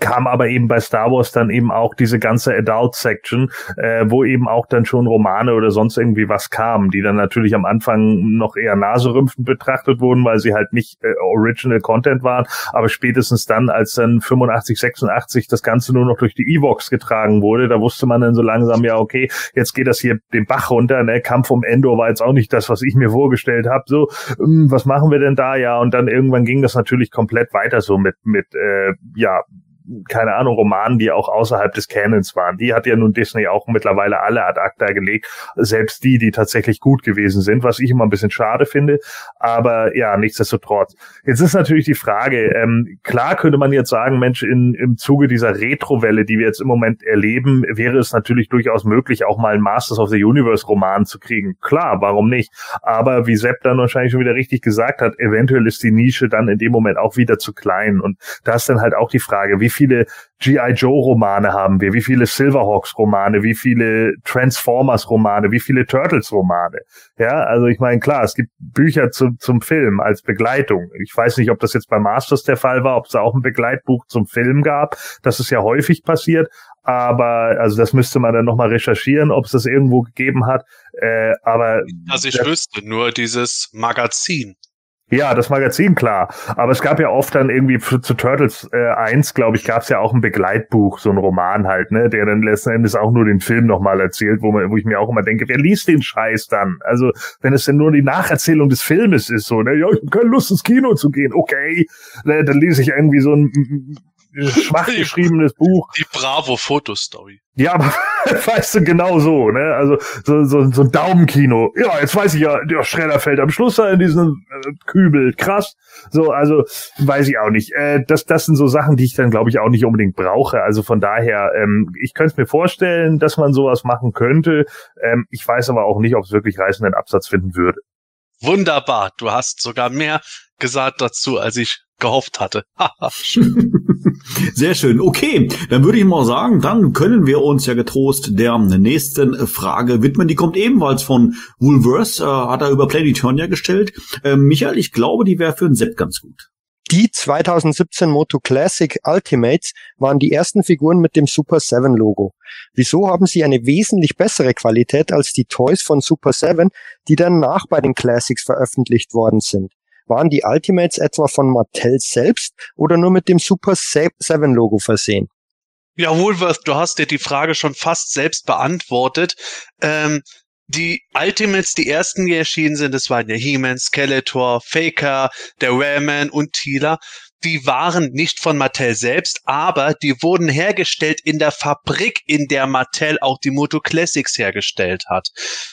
kam aber eben bei Star Wars dann eben auch diese ganze Adult Section, äh, wo eben auch dann schon Romane oder sonst irgendwie was kam, die dann natürlich am Anfang noch eher naserümpfend betrachtet wurden, weil sie halt nicht äh, Original Content waren, aber spätestens dann, als dann 85, 86 das Ganze nur noch durch die Evox getragen wurde, da wusste man dann so langsam, ja okay, jetzt geht das hier den Bach runter, ne, Kampf um Endor war jetzt auch nicht das, was ich mir vorgestellt habe, so, ähm, was machen wir denn da, ja, und dann irgendwann ging das natürlich komplett weiter so mit, mit, äh, ja, keine Ahnung, Romanen, die auch außerhalb des Canons waren. Die hat ja nun Disney auch mittlerweile alle ad acta gelegt, selbst die, die tatsächlich gut gewesen sind, was ich immer ein bisschen schade finde. Aber ja, nichtsdestotrotz. Jetzt ist natürlich die Frage, ähm, klar könnte man jetzt sagen, Mensch, in, im Zuge dieser Retrowelle, die wir jetzt im Moment erleben, wäre es natürlich durchaus möglich, auch mal einen Masters of the Universe Roman zu kriegen. Klar, warum nicht? Aber wie Sepp dann wahrscheinlich schon wieder richtig gesagt hat, eventuell ist die Nische dann in dem Moment auch wieder zu klein. Und da ist dann halt auch die Frage, wie viele G.I. Joe Romane haben wir, wie viele Silverhawks Romane, wie viele Transformers Romane, wie viele Turtles Romane. Ja, also ich meine, klar, es gibt Bücher zu, zum Film als Begleitung. Ich weiß nicht, ob das jetzt bei Masters der Fall war, ob es auch ein Begleitbuch zum Film gab. Das ist ja häufig passiert. Aber also das müsste man dann nochmal recherchieren, ob es das irgendwo gegeben hat. Äh, aber also ich wüsste nur dieses Magazin. Ja, das Magazin, klar. Aber es gab ja oft dann irgendwie zu, zu Turtles äh, 1, glaube ich, gab es ja auch ein Begleitbuch, so ein Roman halt, ne, der dann letzten Endes auch nur den Film nochmal erzählt, wo, man, wo ich mir auch immer denke, wer liest den Scheiß dann? Also, wenn es denn nur die Nacherzählung des Filmes ist, so, ne, ja, ich habe keine Lust ins Kino zu gehen, okay, ne, dann lese ich irgendwie so ein schwach geschriebenes Buch. Die Bravo-Fotostory. Ja, aber weißt du, genau so, ne? Also so, so, so ein Daumenkino. Ja, jetzt weiß ich ja, der Schredder fällt am Schluss da in diesen äh, Kübel. Krass. So, also weiß ich auch nicht. Äh, das, das sind so Sachen, die ich dann, glaube ich, auch nicht unbedingt brauche. Also von daher, ähm, ich könnte mir vorstellen, dass man sowas machen könnte. Ähm, ich weiß aber auch nicht, ob es wirklich reißenden Absatz finden würde. Wunderbar. Du hast sogar mehr gesagt dazu, als ich gehofft hatte. Sehr schön. Okay, dann würde ich mal sagen, dann können wir uns ja getrost der nächsten Frage widmen. Die kommt ebenfalls von Woolworth, äh, hat er über Planeturnia gestellt. Äh, Michael, ich glaube, die wäre für einen Sepp ganz gut. Die 2017 Moto Classic Ultimates waren die ersten Figuren mit dem Super 7 Logo. Wieso haben sie eine wesentlich bessere Qualität als die Toys von Super 7, die danach bei den Classics veröffentlicht worden sind? Waren die Ultimates etwa von Mattel selbst oder nur mit dem Super 7 Logo versehen? Ja, Woolworth, du hast dir die Frage schon fast selbst beantwortet. Ähm, die Ultimates, die ersten, die erschienen sind, das waren ja He-Man, Skeletor, Faker, der Rayman und Teela die waren nicht von Mattel selbst, aber die wurden hergestellt in der Fabrik, in der Mattel auch die Moto Classics hergestellt hat.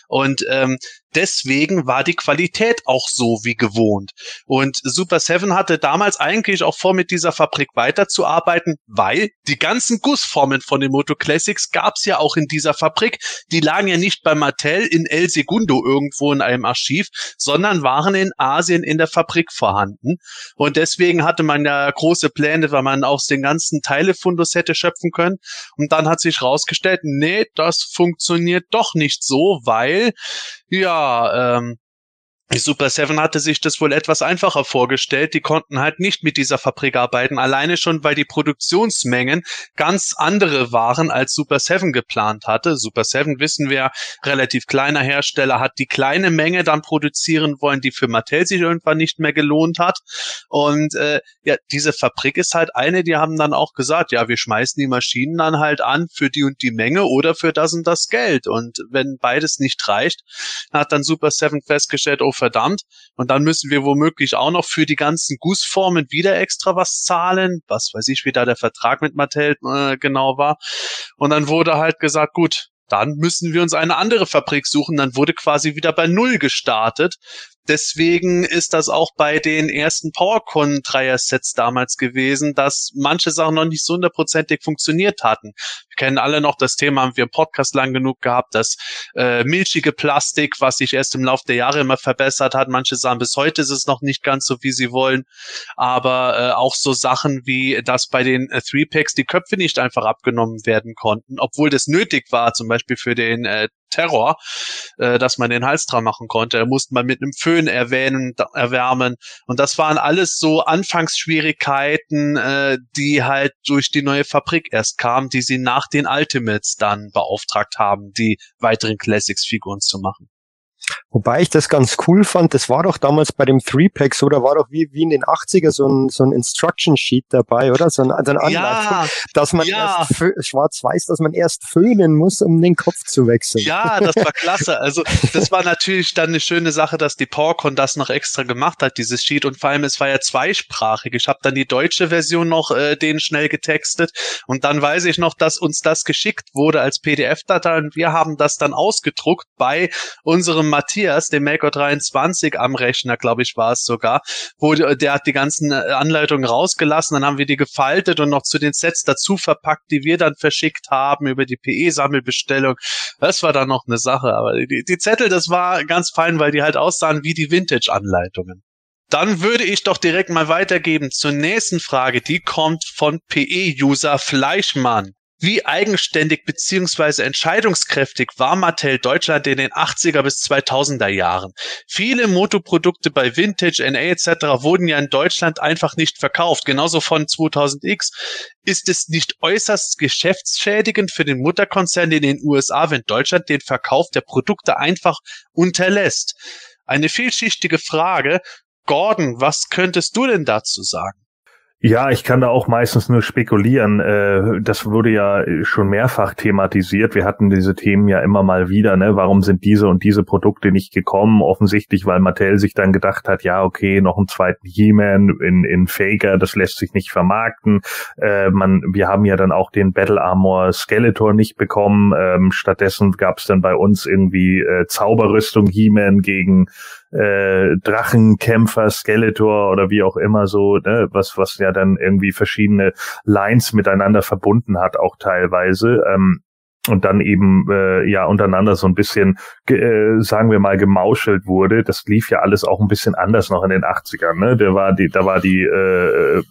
Und ähm, deswegen war die Qualität auch so wie gewohnt. Und Super Seven hatte damals eigentlich auch vor, mit dieser Fabrik weiterzuarbeiten, weil die ganzen Gussformen von den Moto Classics gab's ja auch in dieser Fabrik. Die lagen ja nicht bei Mattel in El Segundo irgendwo in einem Archiv, sondern waren in Asien in der Fabrik vorhanden. Und deswegen hatte man ja große Pläne, weil man aus den ganzen Teilefundus hätte schöpfen können. Und dann hat sich rausgestellt, nee, das funktioniert doch nicht so, weil ja, ähm, Super Seven hatte sich das wohl etwas einfacher vorgestellt. Die konnten halt nicht mit dieser Fabrik arbeiten, alleine schon, weil die Produktionsmengen ganz andere waren, als Super Seven geplant hatte. Super Seven, wissen wir, relativ kleiner Hersteller, hat die kleine Menge dann produzieren wollen, die für Mattel sich irgendwann nicht mehr gelohnt hat. Und äh, ja, diese Fabrik ist halt eine, die haben dann auch gesagt, ja, wir schmeißen die Maschinen dann halt an für die und die Menge oder für das und das Geld. Und wenn beides nicht reicht, hat dann Super Seven festgestellt, oh verdammt. Und dann müssen wir womöglich auch noch für die ganzen Gussformen wieder extra was zahlen. Was weiß ich, wie da der Vertrag mit Mattel äh, genau war. Und dann wurde halt gesagt, gut, dann müssen wir uns eine andere Fabrik suchen. Dann wurde quasi wieder bei Null gestartet. Deswegen ist das auch bei den ersten PowerCon Dreier-Sets damals gewesen, dass manche Sachen noch nicht so hundertprozentig funktioniert hatten. Kennen alle noch das Thema, haben wir im Podcast lang genug gehabt, das äh, milchige Plastik, was sich erst im Laufe der Jahre immer verbessert hat. Manche sagen, bis heute ist es noch nicht ganz so, wie sie wollen. Aber äh, auch so Sachen wie, dass bei den äh, Three-Packs die Köpfe nicht einfach abgenommen werden konnten, obwohl das nötig war, zum Beispiel für den äh, Terror, äh, dass man den Hals dran machen konnte. Da musste man mit einem Föhn erwähnen, erwärmen. Und das waren alles so Anfangsschwierigkeiten, äh, die halt durch die neue Fabrik erst kamen, die sie nach den Ultimates dann beauftragt haben, die weiteren Classics-Figuren zu machen. Wobei ich das ganz cool fand, das war doch damals bei dem Three-Pack so, da war doch wie, wie in den 80er so ein, so ein Instruction-Sheet dabei, oder? So ein, so ein Anleitung, Ja, dass man ja. erst schwarz-weiß, dass man erst föhnen muss, um den Kopf zu wechseln. Ja, das war klasse. Also das war natürlich dann eine schöne Sache, dass die PowerCon das noch extra gemacht hat, dieses Sheet. Und vor allem, es war ja zweisprachig. Ich habe dann die deutsche Version noch äh, den schnell getextet. Und dann weiß ich noch, dass uns das geschickt wurde als PDF-Datei. Und wir haben das dann ausgedruckt bei unserem Matthias, dem Maker 23 am Rechner, glaube ich, war es sogar, wo die- der hat die ganzen äh, Anleitungen rausgelassen. Dann haben wir die gefaltet und noch zu den Sets dazu verpackt, die wir dann verschickt haben über die PE-Sammelbestellung. Das war dann noch eine Sache, aber die, die Zettel, das war ganz fein, weil die halt aussahen wie die Vintage-Anleitungen. Dann würde ich doch direkt mal weitergeben zur nächsten Frage. Die kommt von PE-User Fleischmann. Wie eigenständig bzw. entscheidungskräftig war Mattel Deutschland in den 80er bis 2000er Jahren? Viele Motoprodukte bei Vintage, NA etc. wurden ja in Deutschland einfach nicht verkauft. Genauso von 2000X. Ist es nicht äußerst geschäftsschädigend für den Mutterkonzern in den USA, wenn Deutschland den Verkauf der Produkte einfach unterlässt? Eine vielschichtige Frage. Gordon, was könntest du denn dazu sagen? Ja, ich kann da auch meistens nur spekulieren. Äh, Das wurde ja schon mehrfach thematisiert. Wir hatten diese Themen ja immer mal wieder. Ne? Warum sind diese und diese Produkte nicht gekommen? Offensichtlich, weil Mattel sich dann gedacht hat, ja, okay, noch einen zweiten He-Man in, in Faker, das lässt sich nicht vermarkten. Äh, man, wir haben ja dann auch den Battle Armor Skeletor nicht bekommen. Ähm, stattdessen gab es dann bei uns irgendwie äh, Zauberrüstung He-Man gegen äh, Drachenkämpfer, Skeletor oder wie auch immer so, ne, was, was ja dann irgendwie verschiedene Lines miteinander verbunden hat, auch teilweise. Ähm, und dann eben äh, ja untereinander so ein bisschen, äh, sagen wir mal, gemauschelt wurde. Das lief ja alles auch ein bisschen anders noch in den 80ern. Ne? Der war die, da war die äh,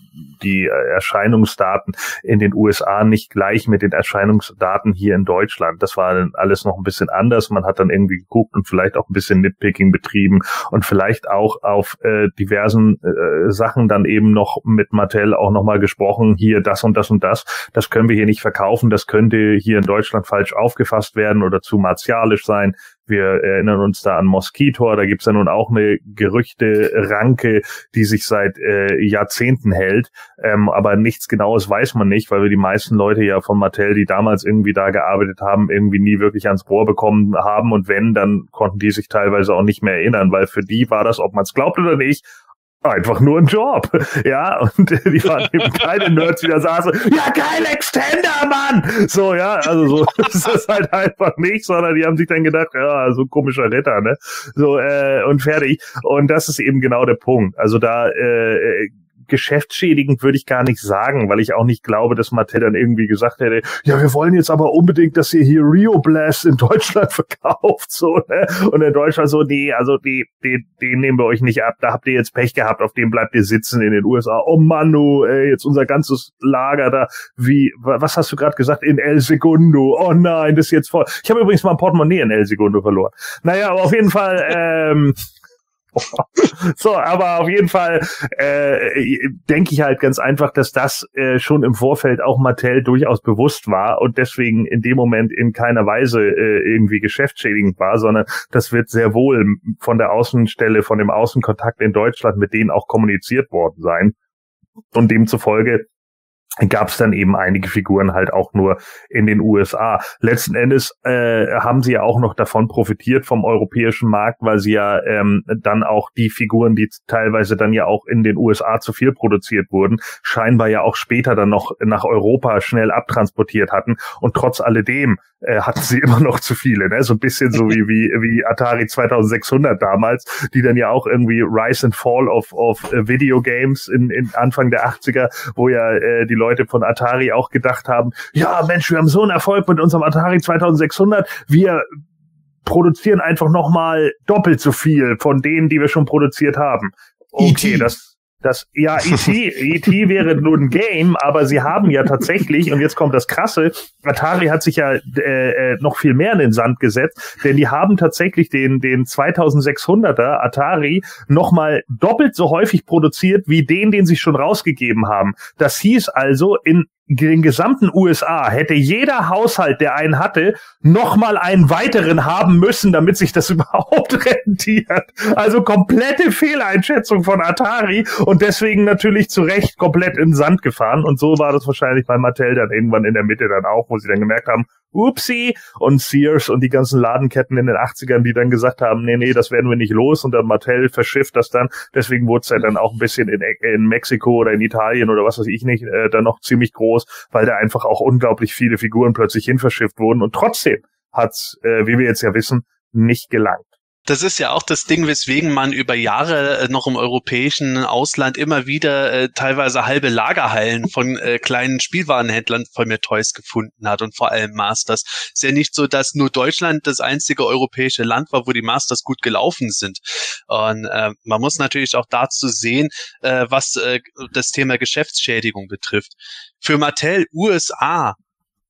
die Erscheinungsdaten in den USA nicht gleich mit den Erscheinungsdaten hier in Deutschland. Das war dann alles noch ein bisschen anders. Man hat dann irgendwie geguckt und vielleicht auch ein bisschen Nitpicking betrieben und vielleicht auch auf äh, diversen äh, Sachen dann eben noch mit Mattel auch nochmal gesprochen, hier das und das und das, das können wir hier nicht verkaufen, das könnte hier in Deutschland falsch aufgefasst werden oder zu martialisch sein. Wir erinnern uns da an Mosquitor, da gibt's ja nun auch eine Gerüchte-Ranke, die sich seit äh, Jahrzehnten hält. Ähm, aber nichts Genaues weiß man nicht, weil wir die meisten Leute ja von Mattel, die damals irgendwie da gearbeitet haben, irgendwie nie wirklich ans Rohr bekommen haben. Und wenn, dann konnten die sich teilweise auch nicht mehr erinnern, weil für die war das, ob man es glaubt oder nicht, einfach nur ein Job. Ja, und die waren eben keine Nerds, die da saßen, ja geil, Extender, Mann! So, ja, also so ist das halt einfach nicht, sondern die haben sich dann gedacht, ja, so komischer Ritter, ne? So, äh, und fertig. Und das ist eben genau der Punkt. Also da äh, geschäftsschädigend würde ich gar nicht sagen, weil ich auch nicht glaube, dass Mattel dann irgendwie gesagt hätte, ja, wir wollen jetzt aber unbedingt, dass ihr hier Rio Blast in Deutschland verkauft, so, ne? Und in Deutschland so, nee, also die, die, den nehmen wir euch nicht ab, da habt ihr jetzt Pech gehabt, auf dem bleibt ihr sitzen in den USA. Oh Manu, ey, jetzt unser ganzes Lager da, wie, wa- was hast du gerade gesagt, in El Segundo? Oh nein, das ist jetzt voll. Ich habe übrigens mal ein Portemonnaie in El Segundo verloren. Naja, aber auf jeden Fall, ähm, so, aber auf jeden Fall äh, denke ich halt ganz einfach, dass das äh, schon im Vorfeld auch Mattel durchaus bewusst war und deswegen in dem Moment in keiner Weise äh, irgendwie geschäftsschädigend war, sondern das wird sehr wohl von der Außenstelle, von dem Außenkontakt in Deutschland mit denen auch kommuniziert worden sein. Und demzufolge gab es dann eben einige Figuren halt auch nur in den USA. Letzten Endes äh, haben sie ja auch noch davon profitiert vom europäischen Markt, weil sie ja ähm, dann auch die Figuren, die teilweise dann ja auch in den USA zu viel produziert wurden, scheinbar ja auch später dann noch nach Europa schnell abtransportiert hatten. Und trotz alledem äh, hatten sie immer noch zu viele, ne? So ein bisschen so wie wie wie Atari 2600 damals, die dann ja auch irgendwie Rise and Fall of of äh, Video Games in, in Anfang der 80er, wo ja äh, die Leute von Atari auch gedacht haben, ja Mensch, wir haben so einen Erfolg mit unserem Atari 2600, wir produzieren einfach noch mal doppelt so viel von denen, die wir schon produziert haben. Okay, E.T.. das das, ja, E.T., E.T. wäre nur ein Game, aber sie haben ja tatsächlich, und jetzt kommt das Krasse, Atari hat sich ja äh, äh, noch viel mehr in den Sand gesetzt, denn die haben tatsächlich den, den 2600er Atari nochmal doppelt so häufig produziert wie den, den sie schon rausgegeben haben. Das hieß also, in den gesamten USA hätte jeder Haushalt, der einen hatte, nochmal einen weiteren haben müssen, damit sich das überhaupt rentiert. Also komplette Fehleinschätzung von Atari und deswegen natürlich zu Recht komplett in den Sand gefahren. Und so war das wahrscheinlich bei Mattel dann irgendwann in der Mitte dann auch, wo sie dann gemerkt haben, upsie, und Sears und die ganzen Ladenketten in den 80ern, die dann gesagt haben, nee, nee, das werden wir nicht los und dann Mattel verschifft das dann. Deswegen wurde es ja dann auch ein bisschen in, in Mexiko oder in Italien oder was weiß ich nicht, äh, dann noch ziemlich groß, weil da einfach auch unglaublich viele Figuren plötzlich hin verschifft wurden und trotzdem hat's, äh, wie wir jetzt ja wissen, nicht gelangt. Das ist ja auch das Ding, weswegen man über Jahre äh, noch im europäischen Ausland immer wieder äh, teilweise halbe Lagerhallen von äh, kleinen Spielwarenhändlern von mir Toys gefunden hat und vor allem Masters. Ist ja nicht so, dass nur Deutschland das einzige europäische Land war, wo die Masters gut gelaufen sind. Und äh, man muss natürlich auch dazu sehen, äh, was äh, das Thema Geschäftsschädigung betrifft. Für Mattel USA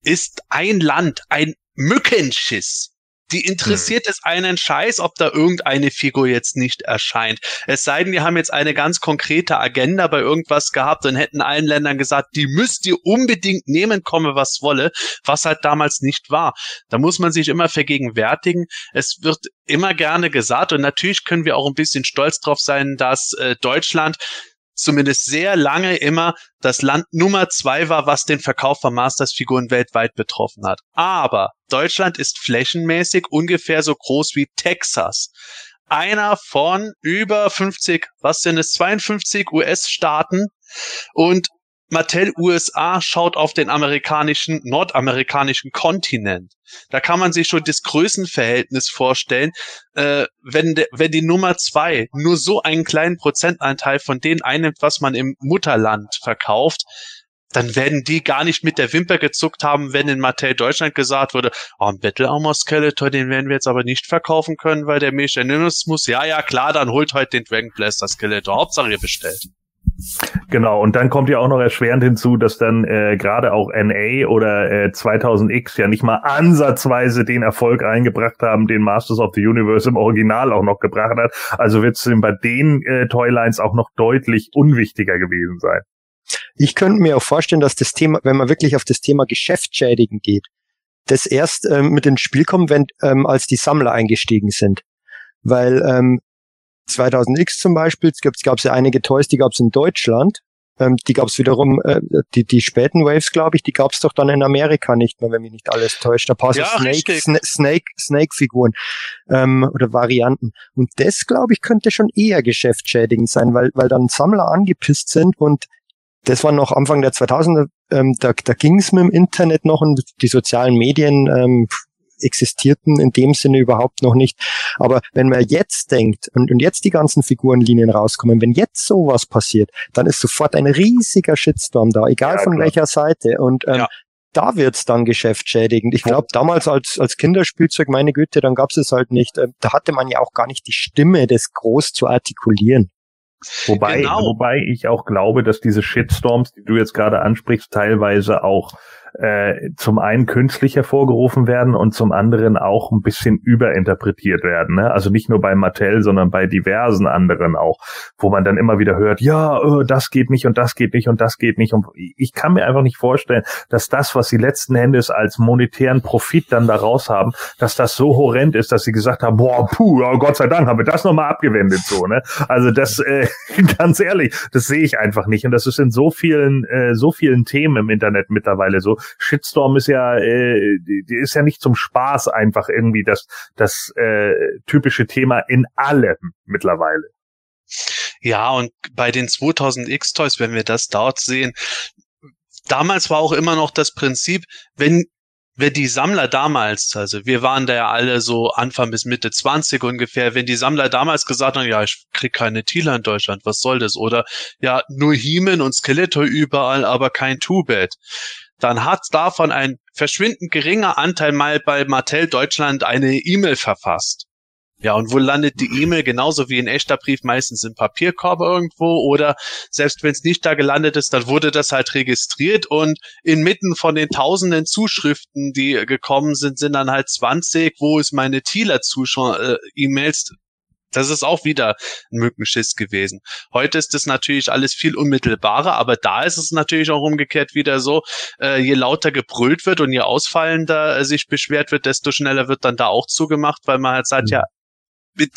ist ein Land ein Mückenschiss. Die interessiert hm. es einen Scheiß, ob da irgendeine Figur jetzt nicht erscheint. Es sei denn, die haben jetzt eine ganz konkrete Agenda bei irgendwas gehabt und hätten allen Ländern gesagt, die müsst ihr unbedingt nehmen, komme was wolle, was halt damals nicht war. Da muss man sich immer vergegenwärtigen. Es wird immer gerne gesagt und natürlich können wir auch ein bisschen stolz drauf sein, dass äh, Deutschland zumindest sehr lange immer das Land Nummer zwei war, was den Verkauf von Masters-Figuren weltweit betroffen hat. Aber Deutschland ist flächenmäßig ungefähr so groß wie Texas. Einer von über 50, was sind es, 52 US-Staaten und Mattel USA schaut auf den amerikanischen, nordamerikanischen Kontinent. Da kann man sich schon das Größenverhältnis vorstellen, äh, wenn, de, wenn die Nummer zwei nur so einen kleinen Prozentanteil von denen einnimmt, was man im Mutterland verkauft, dann werden die gar nicht mit der Wimper gezuckt haben, wenn in Mattel Deutschland gesagt wurde, oh, ein Battle Armor Skeletor, den werden wir jetzt aber nicht verkaufen können, weil der Mechanismus, ja, ja, klar, dann holt heute den Dragon Blaster Skeletor. Hauptsache ihr bestellt. Genau, und dann kommt ja auch noch erschwerend hinzu, dass dann äh, gerade auch NA oder äh, 2000X ja nicht mal ansatzweise den Erfolg eingebracht haben, den Masters of the Universe im Original auch noch gebracht hat. Also wird es bei den äh, Toylines auch noch deutlich unwichtiger gewesen sein. Ich könnte mir auch vorstellen, dass das Thema, wenn man wirklich auf das Thema Geschäftsschädigen geht, das erst ähm, mit ins Spiel kommt, wenn ähm, als die Sammler eingestiegen sind. Weil ähm, 2000X zum Beispiel, es gab ja einige Toys, die gab es in Deutschland. Ähm, die gab es wiederum, äh, die, die späten Waves, glaube ich, die gab es doch dann in Amerika nicht mehr, wenn mich nicht alles täuscht. Da paar so ja, Snake, Sna Snake, Snake-Figuren ähm, oder Varianten. Und das, glaube ich, könnte schon eher geschäftsschädigend sein, weil, weil dann Sammler angepisst sind und das war noch Anfang der 2000er, ähm, da, da ging es mit dem Internet noch und die sozialen Medien ähm, existierten in dem Sinne überhaupt noch nicht. Aber wenn man jetzt denkt und, und jetzt die ganzen Figurenlinien rauskommen, wenn jetzt sowas passiert, dann ist sofort ein riesiger Shitstorm da, egal ja, von klar. welcher Seite. Und ähm, ja. da wird's dann geschäftsschädigend. Ich glaube, damals als, als Kinderspielzeug, meine Güte, dann gab's es halt nicht. Ähm, da hatte man ja auch gar nicht die Stimme, das groß zu artikulieren. Wobei, genau. wobei ich auch glaube, dass diese Shitstorms, die du jetzt gerade ansprichst, teilweise auch äh, zum einen künstlich hervorgerufen werden und zum anderen auch ein bisschen überinterpretiert werden. Ne? Also nicht nur bei Mattel, sondern bei diversen anderen auch, wo man dann immer wieder hört, ja, oh, das geht nicht und das geht nicht und das geht nicht. Und ich kann mir einfach nicht vorstellen, dass das, was sie letzten Endes als monetären Profit dann daraus haben, dass das so horrend ist, dass sie gesagt haben, boah, puh, oh Gott sei Dank haben wir das nochmal abgewendet so. Ne? Also das, äh, ganz ehrlich, das sehe ich einfach nicht. Und das ist in so vielen, äh, so vielen Themen im Internet mittlerweile so. Shitstorm ist ja, äh, ist ja nicht zum Spaß einfach irgendwie das, das äh, typische Thema in allem mittlerweile. Ja, und bei den 2000 X-Toys, wenn wir das dort sehen, damals war auch immer noch das Prinzip, wenn wenn die Sammler damals, also wir waren da ja alle so Anfang bis Mitte 20 ungefähr, wenn die Sammler damals gesagt haben, ja, ich krieg keine Tila in Deutschland, was soll das? Oder ja, nur Hemen und Skeletor überall, aber kein Two-Bed dann hat davon ein verschwindend geringer Anteil mal bei Mattel Deutschland eine E-Mail verfasst. Ja, und wo landet die E-Mail genauso wie ein echter Brief meistens im Papierkorb irgendwo oder selbst wenn es nicht da gelandet ist, dann wurde das halt registriert und inmitten von den tausenden Zuschriften, die gekommen sind, sind dann halt 20, wo ist meine Thieler-E-Mails Das ist auch wieder ein Mückenschiss gewesen. Heute ist es natürlich alles viel unmittelbarer, aber da ist es natürlich auch umgekehrt wieder so, äh, je lauter gebrüllt wird und je ausfallender äh, sich beschwert wird, desto schneller wird dann da auch zugemacht, weil man halt sagt, mhm. ja, mit,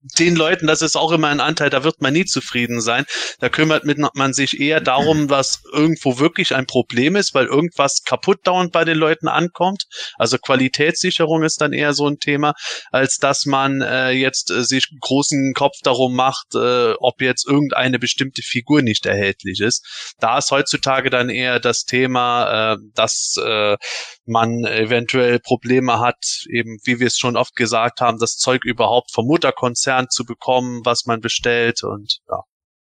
den Leuten, das ist auch immer ein Anteil, da wird man nie zufrieden sein. Da kümmert man sich eher darum, was irgendwo wirklich ein Problem ist, weil irgendwas kaputt dauernd bei den Leuten ankommt. Also Qualitätssicherung ist dann eher so ein Thema, als dass man äh, jetzt äh, sich großen Kopf darum macht, äh, ob jetzt irgendeine bestimmte Figur nicht erhältlich ist. Da ist heutzutage dann eher das Thema, äh, dass äh, man eventuell Probleme hat, eben wie wir es schon oft gesagt haben, das Zeug überhaupt vom Mutterkonzern zu bekommen, was man bestellt und ja.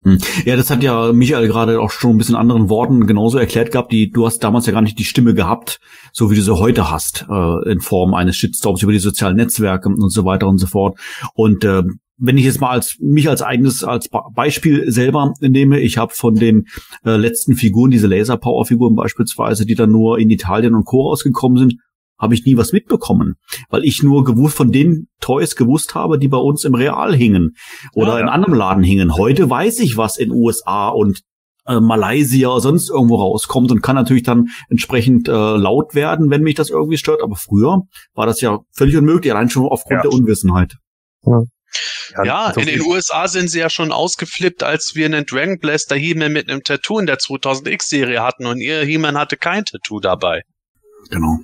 Hm. Ja, das hat ja Michael gerade auch schon ein bisschen anderen Worten genauso erklärt gehabt. Die, du hast damals ja gar nicht die Stimme gehabt, so wie du sie heute hast, äh, in Form eines Shitstorms über die sozialen Netzwerke und so weiter und so fort. Und äh, wenn ich jetzt mal als mich als eigenes als Beispiel selber nehme, ich habe von den äh, letzten Figuren, diese Laser Power Figuren beispielsweise, die dann nur in Italien und Co rausgekommen sind, habe ich nie was mitbekommen, weil ich nur gewusst von den Toys gewusst habe, die bei uns im Real hingen oder ja, in anderem Laden hingen. Heute weiß ich, was in USA und äh, Malaysia oder sonst irgendwo rauskommt und kann natürlich dann entsprechend äh, laut werden, wenn mich das irgendwie stört. Aber früher war das ja völlig unmöglich, allein schon aufgrund ja. der Unwissenheit. Ja. Ja, ja in den USA sind sie ja schon ausgeflippt, als wir einen Dragon Blaster He-Man mit einem Tattoo in der 2000X-Serie hatten und ihr He-Man hatte kein Tattoo dabei. Genau.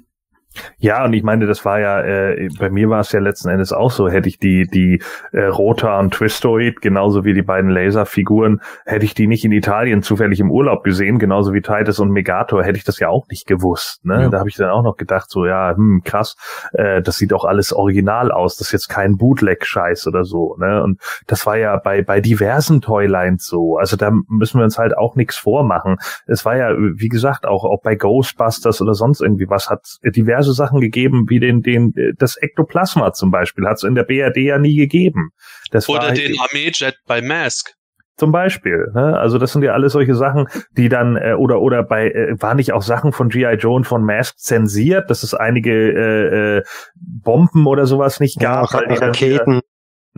Ja, und ich meine, das war ja, äh, bei mir war es ja letzten Endes auch so, hätte ich die, die äh, Rota und Twistoid, genauso wie die beiden Laserfiguren, hätte ich die nicht in Italien zufällig im Urlaub gesehen, genauso wie Titus und Megator, hätte ich das ja auch nicht gewusst. Ne? Ja. Da habe ich dann auch noch gedacht, so, ja, hm, krass, äh, das sieht auch alles original aus, das ist jetzt kein Bootleg-Scheiß oder so. Ne? Und das war ja bei, bei diversen Toylines so. Also da müssen wir uns halt auch nichts vormachen. Es war ja, wie gesagt, auch, auch bei Ghostbusters oder sonst irgendwie was hat diverse diverse Sachen gegeben, wie den, den, das Ektoplasma zum Beispiel, hat es in der BRD ja nie gegeben. Das Oder den Armeejet bei Mask zum Beispiel. Ne? Also das sind ja alles solche Sachen, die dann äh, oder oder bei äh, war nicht auch Sachen von GI Joe und von Mask zensiert, dass es einige äh, äh, Bomben oder sowas nicht gab, ja, Raketen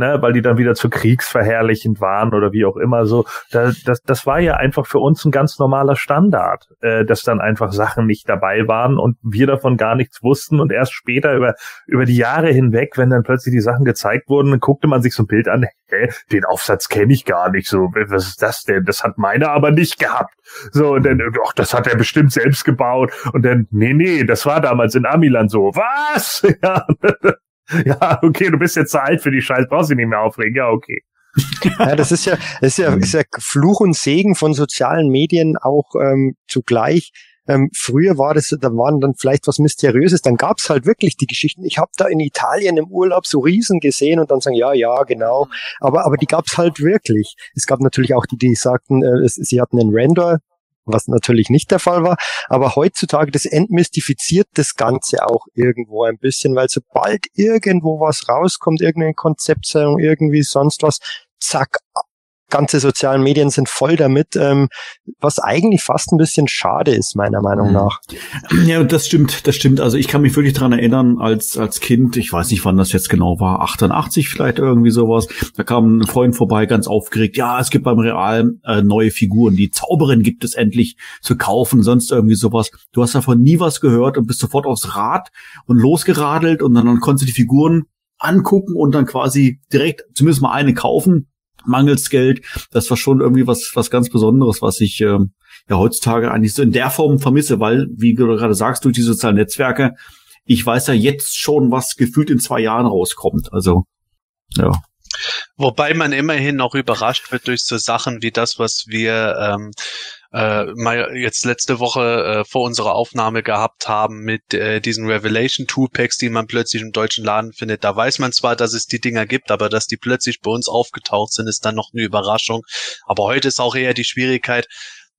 ne, weil die dann wieder zu kriegsverherrlichend waren oder wie auch immer so. Da, das, das war ja einfach für uns ein ganz normaler Standard, äh, dass dann einfach Sachen nicht dabei waren und wir davon gar nichts wussten und erst später über, über die Jahre hinweg, wenn dann plötzlich die Sachen gezeigt wurden, dann guckte man sich so ein Bild an, hä, den Aufsatz kenne ich gar nicht so, was ist das denn? Das hat meine aber nicht gehabt. So, und dann, doch, das hat er bestimmt selbst gebaut. Und dann, nee, nee, das war damals in Amiland so. Was? Ja, ja, okay, du bist jetzt zu alt für die Scheiß, brauchst dich nicht mehr aufregen. Ja, okay. ja, das ist ja, das ist ja, ist ja Fluch und Segen von sozialen Medien auch ähm, zugleich. Ähm, früher war das, da waren dann vielleicht was Mysteriöses, dann gab's halt wirklich die Geschichten. Ich habe da in Italien im Urlaub so Riesen gesehen und dann sagen, ja, ja, genau. Aber, aber die gab's halt wirklich. Es gab natürlich auch die, die sagten, äh, sie hatten einen Render, was natürlich nicht der Fall war. Aber heutzutage, das entmystifiziert das Ganze auch irgendwo ein bisschen, weil sobald irgendwo was rauskommt, irgendeine Konzeptsetzung, irgendwie sonst was, zack, ganze sozialen Medien sind voll damit, ähm, was eigentlich fast ein bisschen schade ist, meiner Meinung mhm. nach. Ja, das stimmt, das stimmt. Also ich kann mich wirklich dran erinnern, als, als Kind, ich weiß nicht, wann das jetzt genau war, 88 vielleicht irgendwie sowas, da kam ein Freund vorbei, ganz aufgeregt, ja, es gibt beim Real äh, neue Figuren, die Zauberin gibt es endlich zu kaufen, sonst irgendwie sowas. Du hast davon nie was gehört und bist sofort aufs Rad und losgeradelt und dann, dann konntest du die Figuren angucken und dann quasi direkt zumindest mal eine kaufen mangels Geld. Das war schon irgendwie was, was ganz Besonderes, was ich äh, ja heutzutage eigentlich so in der Form vermisse, weil, wie du gerade sagst, durch die sozialen Netzwerke, ich weiß ja jetzt schon, was gefühlt in zwei Jahren rauskommt. Also, ja. Wobei man immerhin noch überrascht wird durch so Sachen wie das, was wir ähm, äh, mal jetzt letzte Woche äh, vor unserer Aufnahme gehabt haben mit äh, diesen Revelation Two Packs, die man plötzlich im deutschen Laden findet. Da weiß man zwar, dass es die Dinger gibt, aber dass die plötzlich bei uns aufgetaucht sind, ist dann noch eine Überraschung. Aber heute ist auch eher die Schwierigkeit,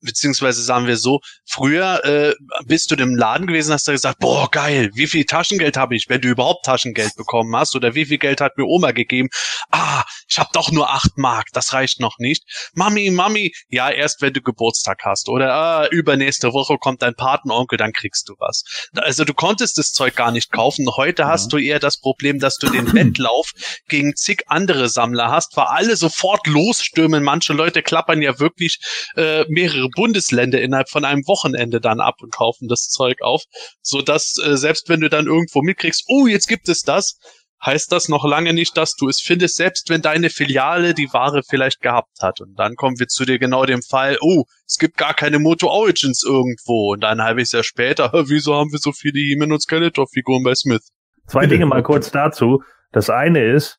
beziehungsweise sagen wir so, früher äh, bist du im Laden gewesen, hast du gesagt, boah, geil, wie viel Taschengeld habe ich, wenn du überhaupt Taschengeld bekommen hast oder wie viel Geld hat mir Oma gegeben? Ah, Ich habe doch nur acht Mark, das reicht noch nicht. Mami, Mami, ja, erst wenn du Geburtstag hast. Oder ah, übernächste Woche kommt dein Patenonkel, dann kriegst du was. Also du konntest das Zeug gar nicht kaufen. Heute hast du eher das Problem, dass du den Wettlauf gegen zig andere Sammler hast, weil alle sofort losstürmen. Manche Leute klappern ja wirklich äh, mehrere Bundesländer innerhalb von einem Wochenende dann ab und kaufen das Zeug auf, so dass äh, selbst wenn du dann irgendwo mitkriegst, oh, jetzt gibt es das, heißt das noch lange nicht, dass du es findest, selbst wenn deine Filiale die Ware vielleicht gehabt hat. Und dann kommen wir zu dir genau dem Fall, oh, es gibt gar keine Moto Origins irgendwo. Und dann ein halbes Jahr später, wieso haben wir so viele He-Man und Skeletor-Figuren bei Smith? Zwei Dinge mal kurz dazu. Das eine ist,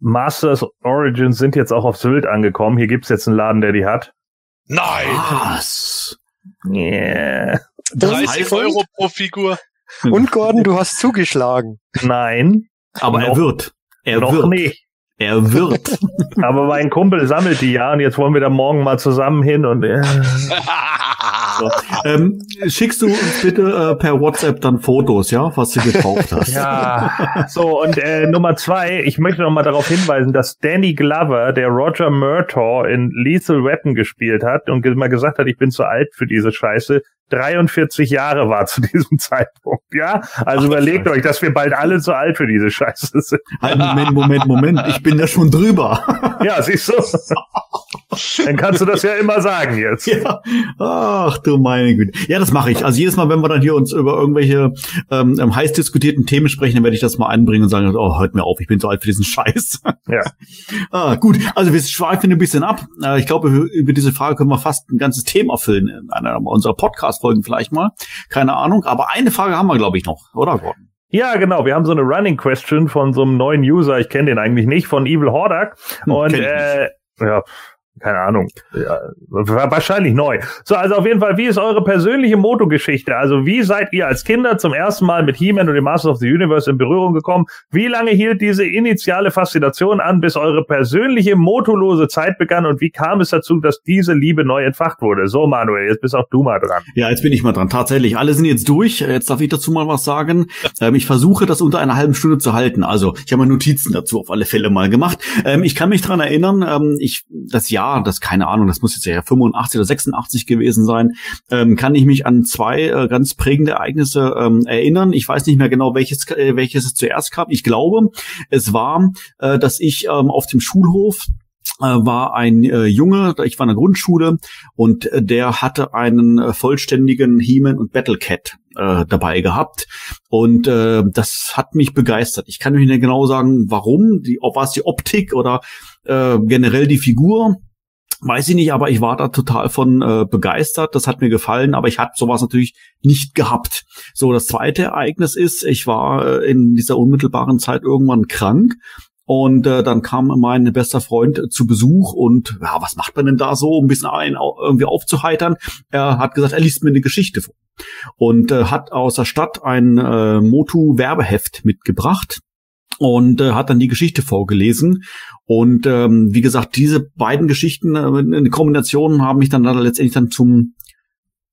Masters Origins sind jetzt auch auf Sylt angekommen. Hier gibt's jetzt einen Laden, der die hat. Nein! Was? Yeah. 30 Euro pro Figur. Und Gordon, du hast zugeschlagen. Nein, Aber er Noch- wird. Er noch wird. nicht. Er wird. Aber mein Kumpel sammelt die ja und jetzt wollen wir da morgen mal zusammen hin und äh, ähm, schickst du bitte äh, per WhatsApp dann Fotos, ja, was du gekauft hast. ja. So und äh, Nummer zwei, ich möchte noch mal darauf hinweisen, dass Danny Glover, der Roger Murtaugh in Lethal Weapon gespielt hat und mal gesagt hat, ich bin zu alt für diese Scheiße. 43 Jahre war zu diesem Zeitpunkt, ja? Also überlegt euch, dass wir bald alle zu alt für diese Scheiße sind. Halt, Moment, Moment, Moment. Ich bin da schon drüber. Ja, siehst du? Dann kannst du das ja immer sagen jetzt. ja. Ach du meine Güte. Ja, das mache ich. Also jedes Mal, wenn wir dann hier uns über irgendwelche ähm, ähm, heiß diskutierten Themen sprechen, dann werde ich das mal einbringen und sagen, oh, hört mir auf, ich bin zu alt für diesen Scheiß. Ja. ah, gut, also wir schweifen ein bisschen ab. Äh, ich glaube, über- diese Frage können wir fast ein ganzes Thema füllen in einer unserer Podcast-Folgen vielleicht mal. Keine Ahnung. Aber eine Frage haben wir, glaube ich, noch, oder Gordon? Ja, genau. Wir haben so eine Running Question von so einem neuen User. Ich kenne den eigentlich nicht, von Evil Hordak. Hm, Und äh, ja, keine Ahnung. Ja, wahrscheinlich neu. So, also auf jeden Fall, wie ist eure persönliche Moto-Geschichte? Also wie seid ihr als Kinder zum ersten Mal mit He-Man und dem Masters of the Universe in Berührung gekommen? Wie lange hielt diese initiale Faszination an, bis eure persönliche motolose Zeit begann? Und wie kam es dazu, dass diese Liebe neu entfacht wurde? So, Manuel, jetzt bist auch du mal dran. Ja, jetzt bin ich mal dran. Tatsächlich, alle sind jetzt durch. Jetzt darf ich dazu mal was sagen. Ähm, ich versuche, das unter einer halben Stunde zu halten. Also, ich habe mal Notizen dazu auf alle Fälle mal gemacht. Ähm, ich kann mich dran erinnern, ähm, ich das Jahr, das keine Ahnung, das muss jetzt ja 85 oder 86 gewesen sein, ähm, kann ich mich an zwei äh, ganz prägende Ereignisse ähm, erinnern. Ich weiß nicht mehr genau, welches äh, welches es zuerst gab. Ich glaube, es war, äh, dass ich ähm, auf dem Schulhof äh, war ein äh, Junge, ich war in der Grundschule und äh, der hatte einen äh, vollständigen He-Man und Battlecat äh, dabei gehabt und äh, das hat mich begeistert. Ich kann nicht genau sagen, warum, die, ob war es die Optik oder äh, generell die Figur. Weiß ich nicht, aber ich war da total von äh, begeistert. Das hat mir gefallen, aber ich hatte sowas natürlich nicht gehabt. So, das zweite Ereignis ist, ich war äh, in dieser unmittelbaren Zeit irgendwann krank und äh, dann kam mein bester Freund zu Besuch und ja, was macht man denn da so, um ein bisschen au- irgendwie aufzuheitern? Er hat gesagt, er liest mir eine Geschichte vor und äh, hat aus der Stadt ein äh, Motu-Werbeheft mitgebracht und äh, hat dann die Geschichte vorgelesen. Und ähm, wie gesagt, diese beiden Geschichten äh, in Kombination haben mich dann, dann letztendlich dann zum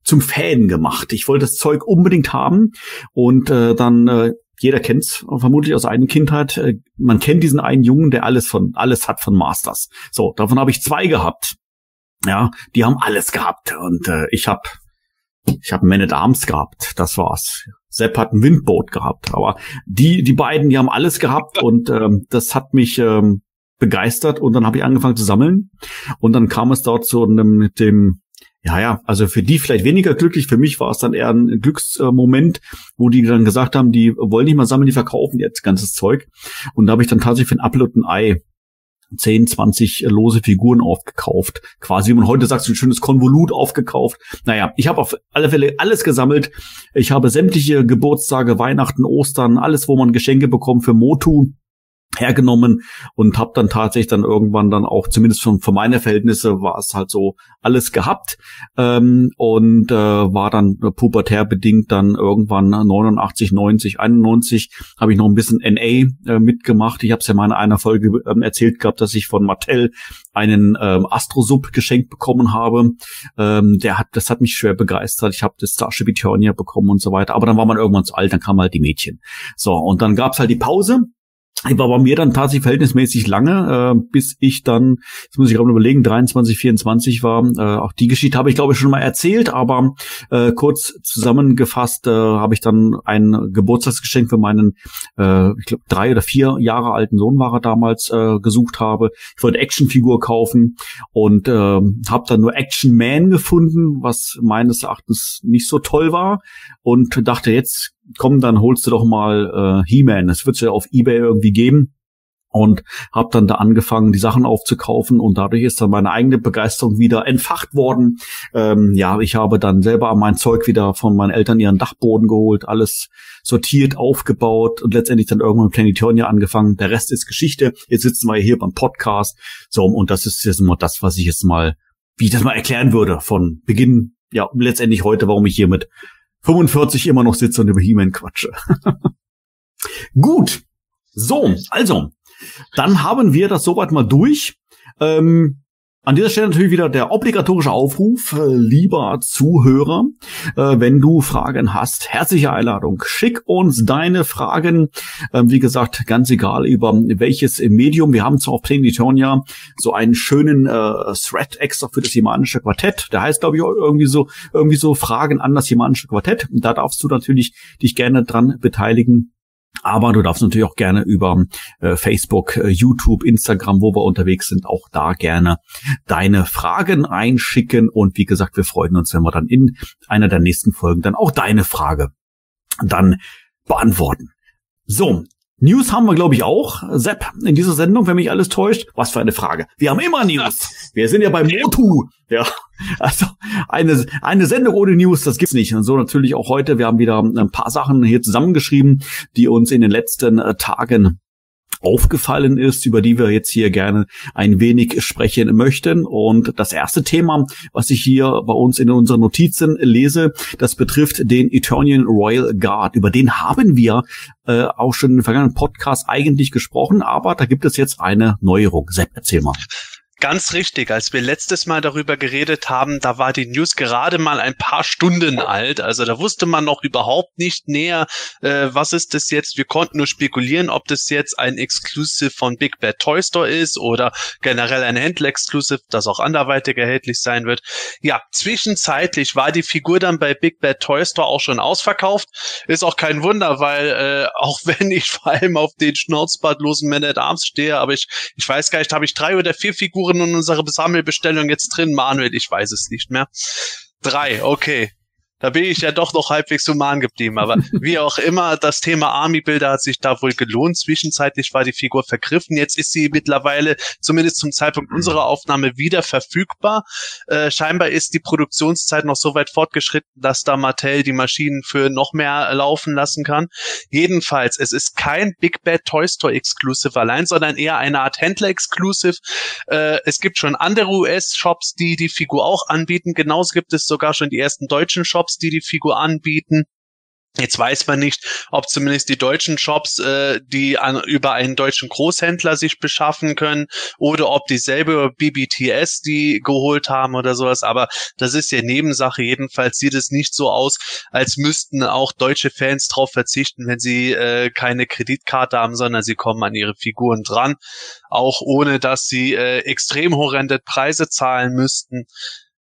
zum Fan gemacht. Ich wollte das Zeug unbedingt haben und äh, dann äh, jeder kennt's vermutlich aus eigenen Kindheit. Äh, man kennt diesen einen Jungen, der alles von alles hat von Masters. So, davon habe ich zwei gehabt. Ja, die haben alles gehabt und äh, ich habe ich habe Man at Arms gehabt. Das war's. Sepp hat ein Windboot gehabt, aber die die beiden, die haben alles gehabt und ähm, das hat mich ähm, begeistert und dann habe ich angefangen zu sammeln und dann kam es dort zu einem mit dem ja, ja, also für die vielleicht weniger glücklich, für mich war es dann eher ein Glücksmoment, wo die dann gesagt haben, die wollen nicht mal sammeln, die verkaufen jetzt ganzes Zeug. Und da habe ich dann tatsächlich für ein und ein Ei 10, 20 lose Figuren aufgekauft. Quasi, wie man heute sagt, so ein schönes Konvolut aufgekauft. Naja, ich habe auf alle Fälle alles gesammelt. Ich habe sämtliche Geburtstage, Weihnachten, Ostern, alles, wo man Geschenke bekommt für Motu hergenommen und habe dann tatsächlich dann irgendwann dann auch zumindest schon für meine Verhältnisse war es halt so alles gehabt ähm, und äh, war dann äh, pubertär bedingt dann irgendwann 89, 90, 91 habe ich noch ein bisschen NA äh, mitgemacht. Ich habe es ja mal in einer Folge ähm, erzählt gehabt, dass ich von Mattel einen ähm, Astrosub geschenkt bekommen habe. Ähm, der hat, das hat mich schwer begeistert. Ich habe das Starship Eternia bekommen und so weiter. Aber dann war man irgendwann zu alt, dann kamen halt die Mädchen. So und dann gab's halt die Pause war bei mir dann tatsächlich verhältnismäßig lange, äh, bis ich dann, jetzt muss ich gerade überlegen, 23, 24 war. Äh, auch die Geschichte habe ich, glaube ich, schon mal erzählt, aber äh, kurz zusammengefasst äh, habe ich dann ein Geburtstagsgeschenk für meinen, äh, ich glaube, drei oder vier Jahre alten Sohn war er damals, äh, gesucht habe. Ich wollte Actionfigur kaufen und äh, habe dann nur Action Man gefunden, was meines Erachtens nicht so toll war und dachte, jetzt komm, dann holst du doch mal äh, He-Man. Das wird ja auf Ebay irgendwie geben und habe dann da angefangen, die Sachen aufzukaufen und dadurch ist dann meine eigene Begeisterung wieder entfacht worden. Ähm, ja, ich habe dann selber mein Zeug wieder von meinen Eltern ihren Dachboden geholt, alles sortiert, aufgebaut und letztendlich dann irgendwann Planetonia angefangen. Der Rest ist Geschichte. Jetzt sitzen wir hier beim Podcast. So, und das ist jetzt mal das, was ich jetzt mal, wie ich das mal erklären würde, von Beginn, ja, letztendlich heute, warum ich hier mit 45 immer noch sitze und über He-Man quatsche. Gut. So, also, dann haben wir das soweit mal durch. Ähm, an dieser Stelle natürlich wieder der obligatorische Aufruf, äh, lieber Zuhörer, äh, wenn du Fragen hast, herzliche Einladung. Schick uns deine Fragen, äh, wie gesagt, ganz egal über welches Medium. Wir haben zwar auf Planetonia so einen schönen äh, Thread extra für das Jemanische Quartett. Der heißt, glaube ich, irgendwie so, irgendwie so Fragen an das Jemanische Quartett. Da darfst du natürlich dich gerne dran beteiligen aber du darfst natürlich auch gerne über äh, Facebook, äh, YouTube, Instagram, wo wir unterwegs sind, auch da gerne deine Fragen einschicken. Und wie gesagt, wir freuen uns, wenn wir dann in einer der nächsten Folgen dann auch deine Frage dann beantworten. So, News haben wir, glaube ich, auch. Sepp, in dieser Sendung, wenn mich alles täuscht. Was für eine Frage. Wir haben immer News. Wir sind ja beim Motu. Ja, also eine, eine Sendung ohne News, das gibt's nicht. Und so natürlich auch heute. Wir haben wieder ein paar Sachen hier zusammengeschrieben, die uns in den letzten äh, Tagen aufgefallen ist, über die wir jetzt hier gerne ein wenig sprechen möchten. Und das erste Thema, was ich hier bei uns in unseren Notizen lese, das betrifft den Eternian Royal Guard. Über den haben wir äh, auch schon den vergangenen Podcast eigentlich gesprochen, aber da gibt es jetzt eine Neuerung. Sepp, erzähl mal. Ganz richtig. Als wir letztes Mal darüber geredet haben, da war die News gerade mal ein paar Stunden alt. Also da wusste man noch überhaupt nicht näher, äh, was ist das jetzt. Wir konnten nur spekulieren, ob das jetzt ein Exclusive von Big Bad Toy Store ist oder generell ein Händler-Exclusive, das auch anderweitig erhältlich sein wird. Ja, zwischenzeitlich war die Figur dann bei Big Bad Toy Store auch schon ausverkauft. Ist auch kein Wunder, weil äh, auch wenn ich vor allem auf den schnauzbartlosen Man at Arms stehe, aber ich, ich weiß gar nicht, habe ich drei oder vier Figuren Figuren in unserer Sammelbestellung jetzt drin? Manuel, ich weiß es nicht mehr. Drei, okay. Da bin ich ja doch noch halbwegs human geblieben. Aber wie auch immer, das Thema Army-Bilder hat sich da wohl gelohnt. Zwischenzeitlich war die Figur vergriffen. Jetzt ist sie mittlerweile, zumindest zum Zeitpunkt unserer Aufnahme, wieder verfügbar. Äh, scheinbar ist die Produktionszeit noch so weit fortgeschritten, dass da Mattel die Maschinen für noch mehr laufen lassen kann. Jedenfalls, es ist kein Big Bad Toy Store Exclusive allein, sondern eher eine Art Händler Exclusive. Äh, es gibt schon andere US-Shops, die die Figur auch anbieten. Genauso gibt es sogar schon die ersten deutschen Shops Shops, die die Figur anbieten. Jetzt weiß man nicht, ob zumindest die deutschen Shops, äh, die an, über einen deutschen Großhändler sich beschaffen können oder ob dieselbe BBTS die geholt haben oder sowas. Aber das ist ja Nebensache. Jedenfalls sieht es nicht so aus, als müssten auch deutsche Fans darauf verzichten, wenn sie äh, keine Kreditkarte haben, sondern sie kommen an ihre Figuren dran, auch ohne dass sie äh, extrem horrende Preise zahlen müssten.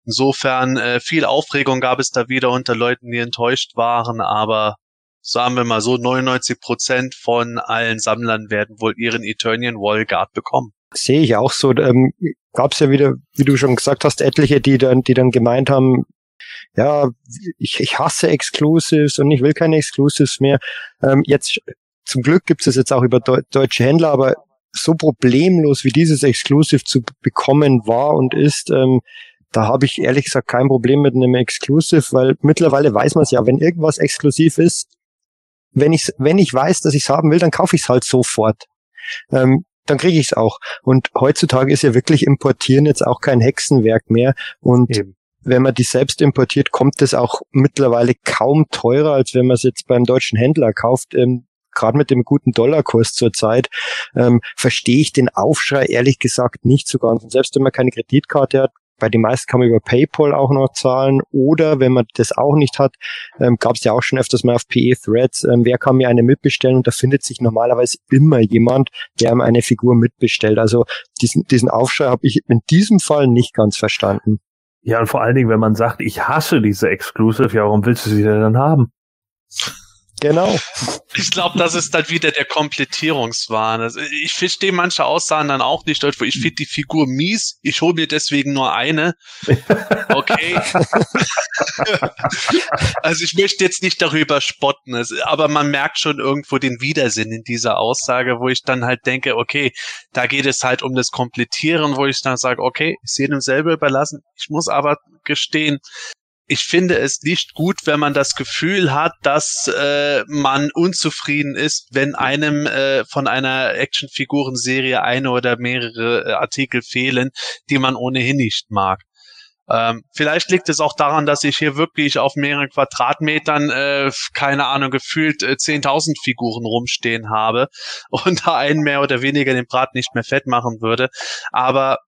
Insofern äh, viel Aufregung gab es da wieder unter Leuten, die enttäuscht waren, aber sagen wir mal so, 99 Prozent von allen Sammlern werden wohl ihren Eternian Wall Guard bekommen. Sehe ich auch so. Ähm, Gab es ja wieder, wie du schon gesagt hast, etliche, die dann, die dann gemeint haben, ja, ich, ich hasse Exclusives und ich will keine Exclusives mehr. Ähm, jetzt zum Glück gibt es jetzt auch über Deu deutsche Händler, aber so problemlos wie dieses Exclusive zu bekommen war und ist, ähm, da habe ich ehrlich gesagt kein Problem mit einem Exclusive, weil mittlerweile weiß man es ja, wenn irgendwas exklusiv ist, wenn ich wenn ich weiß, dass ich es haben will, dann kaufe ich es halt sofort. Ähm, dann kriege ich es auch. Und heutzutage ist ja wirklich Importieren jetzt auch kein Hexenwerk mehr. Und Eben. wenn man die selbst importiert, kommt es auch mittlerweile kaum teurer, als wenn man es jetzt beim deutschen Händler kauft. Ähm, Gerade mit dem guten Dollarkurs zurzeit ähm, verstehe ich den Aufschrei ehrlich gesagt nicht so ganz. Und selbst wenn man keine Kreditkarte hat, bei den meisten kann man über PayPal auch noch zahlen. Oder wenn man das auch nicht hat, ähm, gab es ja auch schon öfters mal auf PE Threads, ähm, wer kann mir eine mitbestellen? Und da findet sich normalerweise immer jemand, der einem eine Figur mitbestellt. Also diesen, diesen Aufschrei habe ich in diesem Fall nicht ganz verstanden. Ja, und vor allen Dingen, wenn man sagt, ich hasse diese Exclusive, ja, warum willst du sie denn dann haben? Genau. Ich glaube, das ist dann wieder der Komplettierungswahn. Also ich verstehe manche Aussagen dann auch nicht. Ich finde die Figur mies. Ich hole mir deswegen nur eine. Okay. also ich möchte jetzt nicht darüber spotten, aber man merkt schon irgendwo den Widersinn in dieser Aussage, wo ich dann halt denke, okay, da geht es halt um das Komplettieren, wo ich dann sage, okay, ist jedem selber überlassen. Ich muss aber gestehen, ich finde es nicht gut, wenn man das Gefühl hat, dass äh, man unzufrieden ist, wenn einem äh, von einer Actionfigurenserie eine oder mehrere äh, Artikel fehlen, die man ohnehin nicht mag. Ähm, vielleicht liegt es auch daran, dass ich hier wirklich auf mehreren Quadratmetern, äh, keine Ahnung, gefühlt äh, 10.000 Figuren rumstehen habe und da einen mehr oder weniger den Brat nicht mehr fett machen würde. Aber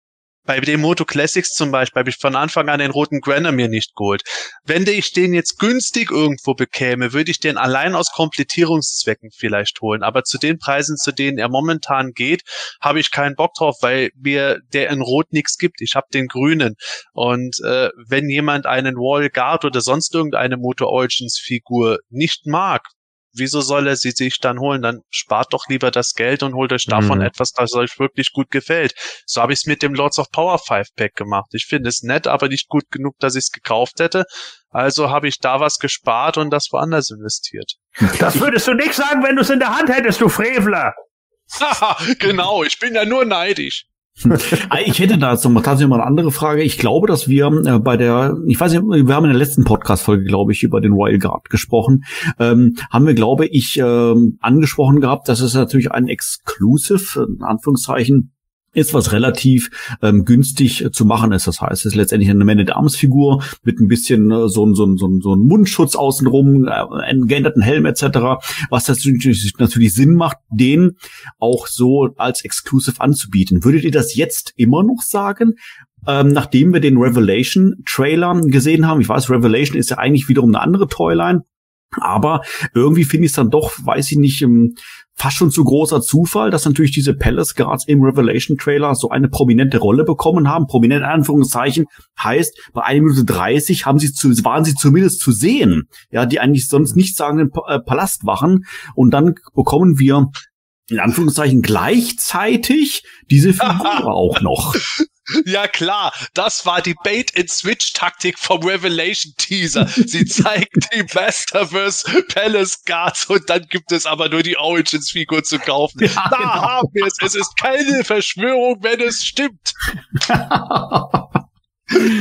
bei dem Moto Classics zum Beispiel habe ich von Anfang an den roten Granner mir nicht geholt. Wenn ich den jetzt günstig irgendwo bekäme, würde ich den allein aus Komplettierungszwecken vielleicht holen. Aber zu den Preisen, zu denen er momentan geht, habe ich keinen Bock drauf, weil mir der in Rot nichts gibt. Ich habe den grünen. Und äh, wenn jemand einen Wall Guard oder sonst irgendeine Moto Origins Figur nicht mag, wieso soll er sie sich dann holen? Dann spart doch lieber das Geld und holt euch davon mhm. etwas, das euch wirklich gut gefällt. So habe ich es mit dem Lords of Power 5 Pack gemacht. Ich finde es nett, aber nicht gut genug, dass ich es gekauft hätte. Also habe ich da was gespart und das woanders investiert. Das würdest du nicht sagen, wenn du es in der Hand hättest, du Frevler. genau, ich bin ja nur neidisch. ich hätte da jetzt noch tatsächlich mal eine andere Frage. Ich glaube, dass wir äh, bei der, ich weiß nicht, wir haben in der letzten Podcast-Folge, glaube ich, über den Royal Guard gesprochen. Ähm, haben wir, glaube ich, ähm, angesprochen gehabt, dass es natürlich ein Exclusive, in Anführungszeichen, ist, was relativ ähm, günstig äh, zu machen ist. Das heißt, es ist letztendlich eine Man-at-Arms-Figur mit ein bisschen äh, so, so, so, so ein Mundschutz außenrum, äh, geänderten Helm etc., was das natürlich, natürlich Sinn macht, den auch so als Exclusive anzubieten. Würdet ihr das jetzt immer noch sagen? Ähm, nachdem wir den Revelation-Trailer gesehen haben, ich weiß, Revelation ist ja eigentlich wiederum eine andere Toyline, aber irgendwie finde ich es dann doch, weiß ich nicht, ähm, fast schon zu großer Zufall, dass natürlich diese Palace Guards im Revelation Trailer so eine prominente Rolle bekommen haben. Prominent in Anführungszeichen heißt, bei 1 Minute 30 haben sie zu, waren sie zumindest zu sehen, ja, die eigentlich sonst nicht sagen äh, Palastwachen. Und dann bekommen wir in Anführungszeichen gleichzeitig diese Figur auch noch. Ja klar, das war die Bait-and-Switch-Taktik vom Revelation-Teaser. Sie zeigen die Masterverse Palace Guards und dann gibt es aber nur die Origins-Figur zu kaufen. Ja, da genau. haben wir es. Es ist keine Verschwörung, wenn es stimmt.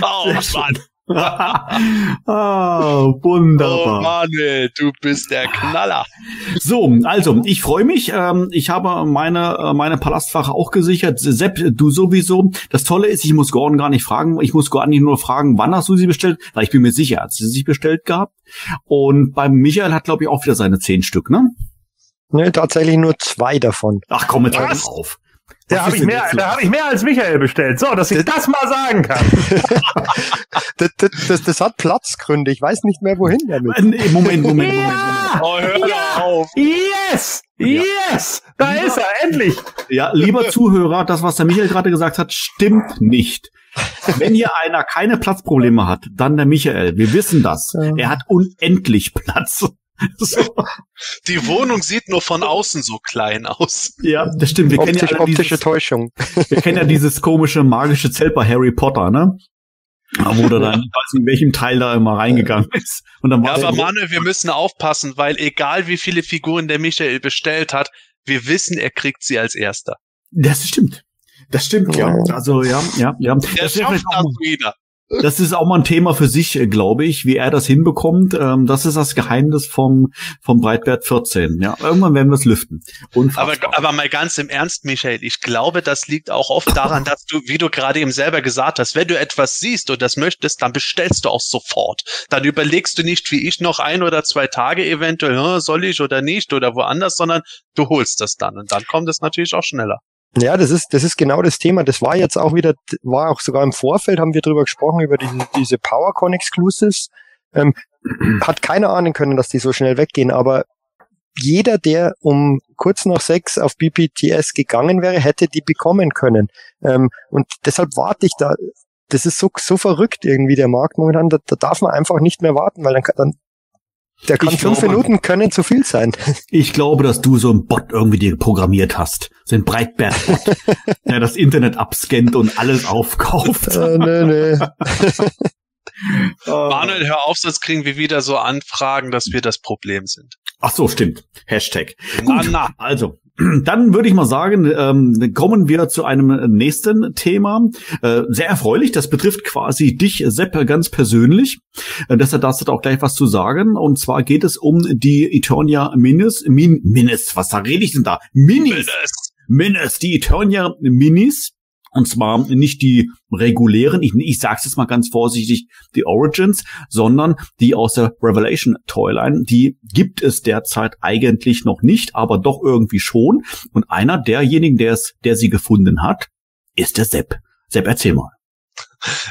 oh Mann ah, wunderbar. Oh Manuel, du bist der Knaller. So, also, ich freue mich. Ähm, ich habe meine, äh, meine Palastfache auch gesichert. Sepp, du sowieso. Das Tolle ist, ich muss Gordon gar nicht fragen. Ich muss Gordon nicht nur fragen, wann hast du sie bestellt? Weil ich bin mir sicher, hat sie sich bestellt gehabt. Und beim Michael hat, glaube ich, auch wieder seine zehn Stück, ne? Ne, tatsächlich nur zwei davon. Ach komm, jetzt Was? auf. Da habe ich, mehr, da hab ich mehr als Michael bestellt. So, dass ich das, das mal sagen kann. das, das, das, das, hat Platzgründe. Ich weiß nicht mehr, wohin damit. Moment, Moment, Moment, Moment. Ja! Oh, hör ja! auf. Yes! Yes! Da lieber, ist er, endlich! Ja, lieber Zuhörer, das, was der Michael gerade gesagt hat, stimmt nicht. Wenn hier einer keine Platzprobleme hat, dann der Michael. Wir wissen das. Er hat unendlich Platz. So. Die Wohnung sieht nur von außen so klein aus. Ja, das stimmt. Wir Optisch, kennen ja optische dieses, Täuschung. Wir kennen ja dieses komische magische Zelt bei Harry Potter, ne? Wo der dann, ich weiß nicht, in welchem Teil da immer reingegangen ist. Und dann ja, aber Manuel, wir müssen aufpassen, weil egal wie viele Figuren der Michael bestellt hat, wir wissen, er kriegt sie als erster. Das stimmt. Das stimmt, ja. Also, ja, ja, ja. Der das schafft das wieder. Das ist auch mal ein Thema für sich, äh, glaube ich, wie er das hinbekommt. Ähm, das ist das Geheimnis vom, vom Breitbert 14. Ja, irgendwann werden wir es lüften. Aber, aber mal ganz im Ernst, Michael, ich glaube, das liegt auch oft daran, dass du, wie du gerade eben selber gesagt hast, wenn du etwas siehst und das möchtest, dann bestellst du auch sofort. Dann überlegst du nicht, wie ich noch ein oder zwei Tage eventuell, soll ich oder nicht oder woanders, sondern du holst das dann und dann kommt es natürlich auch schneller. Ja, das ist, das ist genau das Thema. Das war jetzt auch wieder, war auch sogar im Vorfeld, haben wir drüber gesprochen, über diese, diese PowerCon Exclusives. Ähm, hat keiner ahnen können, dass die so schnell weggehen, aber jeder, der um kurz nach sechs auf BPTS gegangen wäre, hätte die bekommen können. Ähm, und deshalb warte ich da. Das ist so, so verrückt irgendwie der Markt momentan. Da, da darf man einfach nicht mehr warten, weil dann, dann der kann ich fünf glaube, Minuten können zu viel sein. Ich glaube, dass du so ein Bot irgendwie dir programmiert hast. So ein Breitbart-Bot, der das Internet abscannt und alles aufkauft. äh, nee, nee. Manuel, hör auf, sonst kriegen wir wieder so Anfragen, dass wir das Problem sind. Ach so, stimmt. Hashtag. Gut, na, na. also, dann würde ich mal sagen, ähm, kommen wir zu einem nächsten Thema. Äh, sehr erfreulich, das betrifft quasi dich, Sepp, ganz persönlich. Äh, deshalb darfst du da auch gleich was zu sagen. Und zwar geht es um die Eternia Minis. Min, Minis, was da rede ich denn da? Minis. Minis. Minis, die Eternia Minis. Und zwar nicht die regulären, ich, ich sage es jetzt mal ganz vorsichtig, die Origins, sondern die aus der Revelation Toyline. Die gibt es derzeit eigentlich noch nicht, aber doch irgendwie schon. Und einer derjenigen, der es, der sie gefunden hat, ist der Sepp. Sepp, erzähl mal.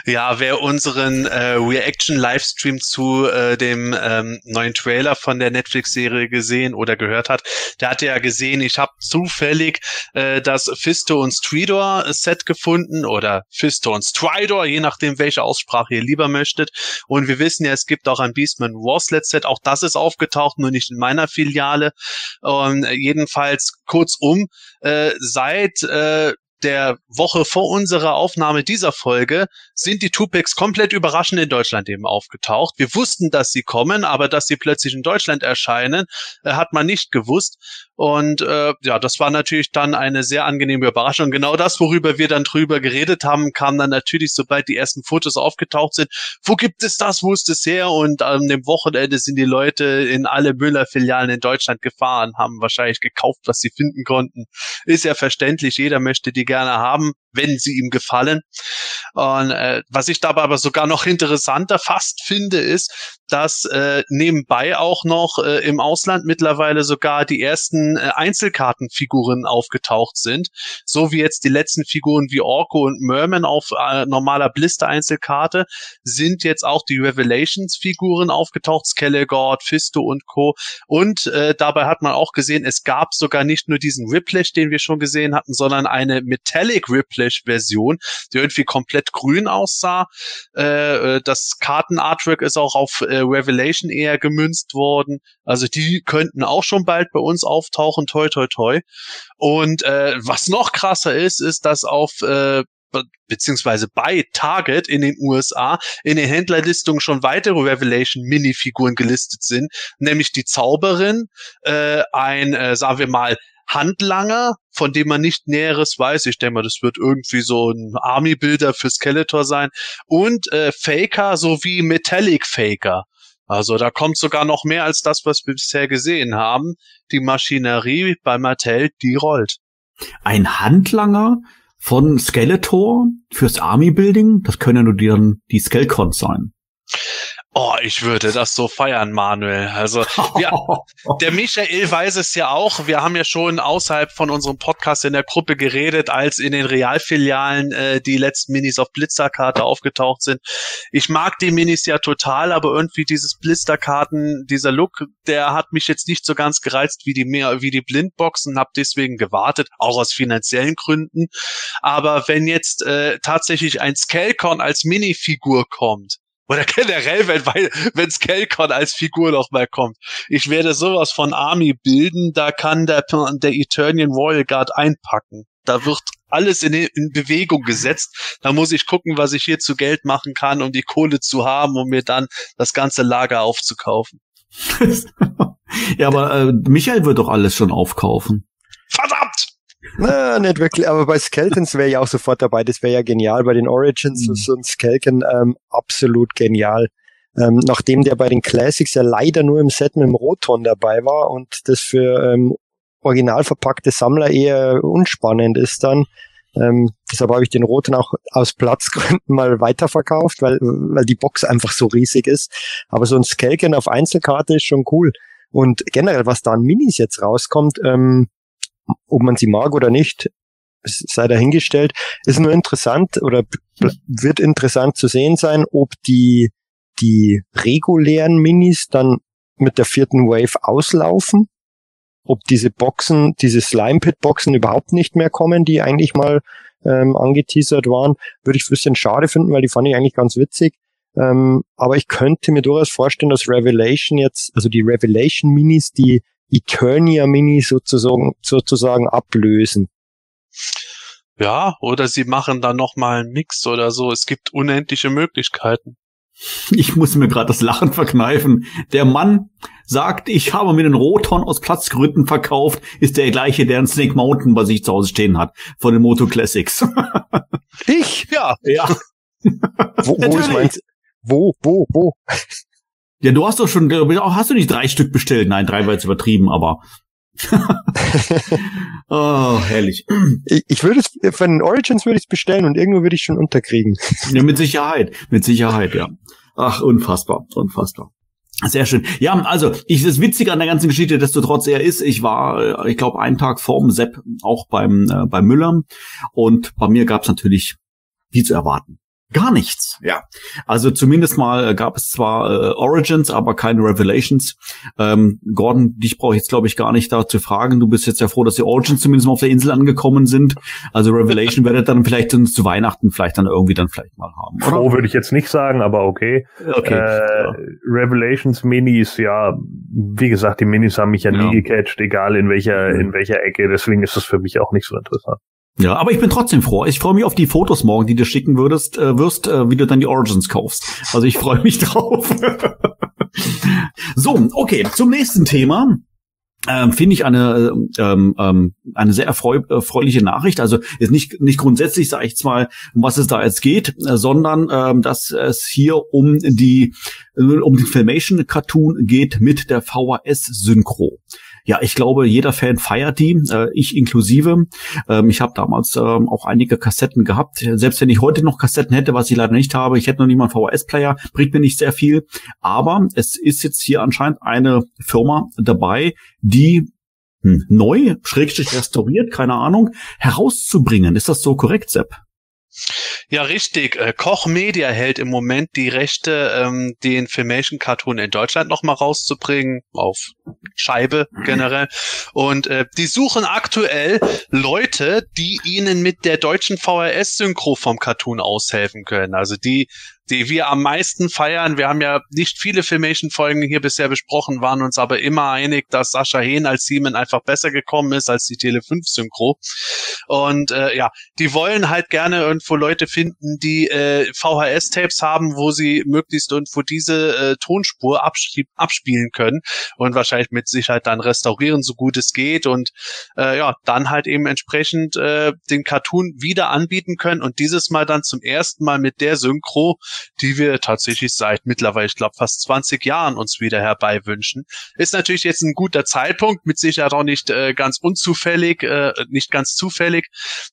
Ja, wer unseren äh, Reaction-Livestream zu äh, dem ähm, neuen Trailer von der Netflix-Serie gesehen oder gehört hat, der hatte ja gesehen, ich habe zufällig äh, das Fisto und Stridor-Set gefunden oder Fisto und Stridor, je nachdem, welche Aussprache ihr lieber möchtet. Und wir wissen ja, es gibt auch ein Beastman Warslet-Set, auch das ist aufgetaucht, nur nicht in meiner Filiale. Und äh, jedenfalls kurzum, äh, seit äh, der Woche vor unserer Aufnahme dieser Folge sind die Tupacs komplett überraschend in Deutschland eben aufgetaucht. Wir wussten, dass sie kommen, aber dass sie plötzlich in Deutschland erscheinen, äh, hat man nicht gewusst. Und äh, ja, das war natürlich dann eine sehr angenehme Überraschung. Genau das, worüber wir dann drüber geredet haben, kam dann natürlich, sobald die ersten Fotos aufgetaucht sind. Wo gibt es das? Wo ist es her? Und an dem Wochenende sind die Leute in alle Müller-Filialen in Deutschland gefahren, haben wahrscheinlich gekauft, was sie finden konnten. Ist ja verständlich, jeder möchte die gerne haben wenn sie ihm gefallen. Und äh, was ich dabei aber sogar noch interessanter fast finde, ist, dass äh, nebenbei auch noch äh, im Ausland mittlerweile sogar die ersten äh, Einzelkartenfiguren aufgetaucht sind. So wie jetzt die letzten Figuren wie Orko und Merman auf äh, normaler Blister-Einzelkarte, sind jetzt auch die Revelations-Figuren aufgetaucht, Skelegord, Fisto und Co. Und äh, dabei hat man auch gesehen, es gab sogar nicht nur diesen Riplash, den wir schon gesehen hatten, sondern eine Metallic Riplash Flash-Version, die irgendwie komplett grün aussah. Äh, äh, das Kartenartwork ist auch auf äh, Revelation eher gemünzt worden. Also die könnten auch schon bald bei uns auftauchen, toi toi toi. Und äh, was noch krasser ist, ist, dass auf äh, beziehungsweise bei Target in den USA in den Händlerlistungen schon weitere Revelation Minifiguren gelistet sind, nämlich die Zauberin, äh, ein, äh, sagen wir mal, Handlanger, von dem man nicht Näheres weiß. Ich denke mal, das wird irgendwie so ein Army-Bilder für Skeletor sein. Und äh, Faker sowie Metallic Faker. Also da kommt sogar noch mehr als das, was wir bisher gesehen haben. Die Maschinerie bei Mattel, die rollt. Ein Handlanger von Skeletor fürs Army-Building? Das können nur die, die Skelcons sein. Oh, ich würde das so feiern, Manuel. Also wir, der Michael weiß es ja auch. Wir haben ja schon außerhalb von unserem Podcast in der Gruppe geredet, als in den Realfilialen äh, die letzten Minis auf Blitzerkarte aufgetaucht sind. Ich mag die Minis ja total, aber irgendwie dieses Blisterkarten, dieser Look, der hat mich jetzt nicht so ganz gereizt wie die mehr wie die Blindboxen. Hab deswegen gewartet, auch aus finanziellen Gründen. Aber wenn jetzt äh, tatsächlich ein Scalecorn als Minifigur kommt oder generell, wenn, wenn Skelcon als Figur noch mal kommt. Ich werde sowas von Army bilden, da kann der, der Eternian Royal Guard einpacken. Da wird alles in, in Bewegung gesetzt. Da muss ich gucken, was ich hier zu Geld machen kann, um die Kohle zu haben, um mir dann das ganze Lager aufzukaufen. ja, aber äh, Michael wird doch alles schon aufkaufen. Verdammt! Na, nicht wirklich, aber bei Skeletons wäre ich auch sofort dabei. Das wäre ja genial. Bei den Origins mhm. so ein Skeleton ähm, absolut genial. Ähm, nachdem der bei den Classics ja leider nur im Set mit dem Roton dabei war und das für ähm, original verpackte Sammler eher unspannend ist dann. Ähm, deshalb habe ich den Roten auch aus Platzgründen mal weiterverkauft, weil, weil die Box einfach so riesig ist. Aber so ein Skelken auf Einzelkarte ist schon cool. Und generell, was da an Minis jetzt rauskommt, ähm, ob man sie mag oder nicht, sei dahingestellt. Ist nur interessant oder wird interessant zu sehen sein, ob die, die regulären Minis dann mit der vierten Wave auslaufen, ob diese Boxen, diese Slime Pit Boxen überhaupt nicht mehr kommen, die eigentlich mal ähm, angeteasert waren, würde ich ein bisschen schade finden, weil die fand ich eigentlich ganz witzig. Ähm, aber ich könnte mir durchaus vorstellen, dass Revelation jetzt, also die Revelation Minis, die Eternia Minis sozusagen, sozusagen ablösen. Ja, oder sie machen dann nochmal einen Mix oder so. Es gibt unendliche Möglichkeiten. Ich muss mir gerade das Lachen verkneifen. Der Mann sagt, ich habe mir den Roton aus Platzgründen verkauft, ist der gleiche, der einen Snake Mountain bei sich zu Hause stehen hat, von den Moto Classics. ich? Ja. Ja. Wo, wo ist mein, wo, wo, wo? Ja, du hast doch schon, hast du nicht drei Stück bestellt? Nein, drei war jetzt übertrieben, aber. oh, herrlich. Ich, ich würde es, von den Origins würde ich es bestellen und irgendwo würde ich schon unterkriegen. ja, mit Sicherheit, mit Sicherheit, ja. Ach, unfassbar, unfassbar. Sehr schön. Ja, also ich das Witzige an der ganzen Geschichte, desto trotz er ist, ich war, äh, ich glaube, einen Tag vorm Sepp auch beim äh, beim Müller und bei mir gab es natürlich wie zu erwarten gar nichts. Ja, also zumindest mal äh, gab es zwar äh, Origins, aber keine Revelations. Ähm, Gordon, dich brauche ich jetzt glaube ich gar nicht da zu fragen. Du bist jetzt ja froh, dass die Origins zumindest mal auf der Insel angekommen sind. Also Revelation werdet dann vielleicht zu Weihnachten vielleicht dann irgendwie dann vielleicht mal haben. Oder? Froh würde ich jetzt nicht sagen, aber okay. Okay. Äh, ja. Revelations Minis, ja, wie gesagt, die Minis haben mich ja, Ja. nie gecatcht, egal in welcher in welcher Ecke. Deswegen ist es für mich auch nicht so interessant. Ja, aber ich bin trotzdem froh. Ich freue mich auf die Fotos morgen, die du schicken würdest, äh, wirst, äh, wie du dann die Origins kaufst. Also ich freue mich drauf. so, okay, zum nächsten Thema. Ähm, Finde ich eine ähm, ähm, eine sehr erfreu erfreuliche Nachricht. Also ist nicht nicht grundsätzlich, sage ich jetzt mal, um was es da jetzt geht, äh, sondern ähm, dass es hier um die äh, um den Filmation Cartoon geht mit der VHS Synchro. Ja, ich glaube, jeder Fan feiert die, äh, ich inklusive. Ähm, ich habe damals ähm, auch einige Kassetten gehabt. Selbst wenn ich heute noch Kassetten hätte, was ich leider nicht habe, ich hätte noch nicht mal einen VHS-Player, bringt mir nicht sehr viel. Aber es ist jetzt hier anscheinend eine Firma dabei, die hm, neu, schrägstrich restauriert, keine Ahnung, herauszubringen. Ist das so korrekt, Sepp? Ja, richtig. Äh, Koch Media hält im Moment die Rechte, ähm, den Filmation Cartoon in Deutschland nochmal rauszubringen, auf Scheibe generell. Und äh, die suchen aktuell Leute, die ihnen mit der deutschen VHS-Synchro vom Cartoon aushelfen können. Also die die wir am meisten feiern. Wir haben ja nicht viele Filmation-Folgen hier bisher besprochen, waren uns aber immer einig, dass Sascha Hehn als Siemen einfach besser gekommen ist als die Tele 5 Synchro. Und äh, ja, die wollen halt gerne irgendwo Leute finden, die äh, VHS-Tapes haben, wo sie möglichst irgendwo diese äh, Tonspur abschrie- abspielen können und wahrscheinlich mit Sicherheit dann restaurieren, so gut es geht und äh, ja, dann halt eben entsprechend äh, den Cartoon wieder anbieten können und dieses Mal dann zum ersten Mal mit der Synchro, die wir tatsächlich seit mittlerweile, ich glaube, fast 20 Jahren uns wieder herbeiwünschen. Ist natürlich jetzt ein guter Zeitpunkt, mit Sicherheit auch nicht äh, ganz unzufällig, äh, nicht ganz zufällig,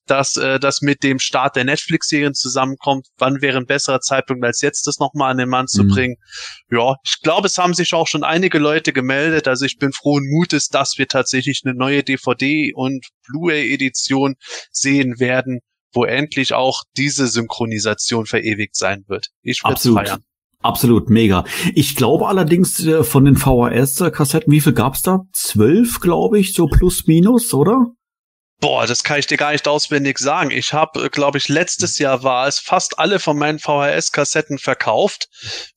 dass äh, das mit dem Start der Netflix-Serien zusammenkommt. Wann wäre ein besserer Zeitpunkt als jetzt, das nochmal an den Mann zu Mhm. bringen? Ja, ich glaube, es haben sich auch schon einige Leute gemeldet. Also ich bin frohen Mutes, dass wir tatsächlich eine neue DVD und Blu-ray-Edition sehen werden, wo endlich auch diese Synchronisation verewigt sein wird. Ich würde Absolut. feiern. Absolut, mega. Ich glaube allerdings äh, von den VHS-Kassetten, wie viel gab's da? Zwölf, glaube ich, so plus minus, oder? Boah, das kann ich dir gar nicht auswendig sagen. Ich habe, glaube ich, letztes Jahr war es fast alle von meinen VHS-Kassetten verkauft,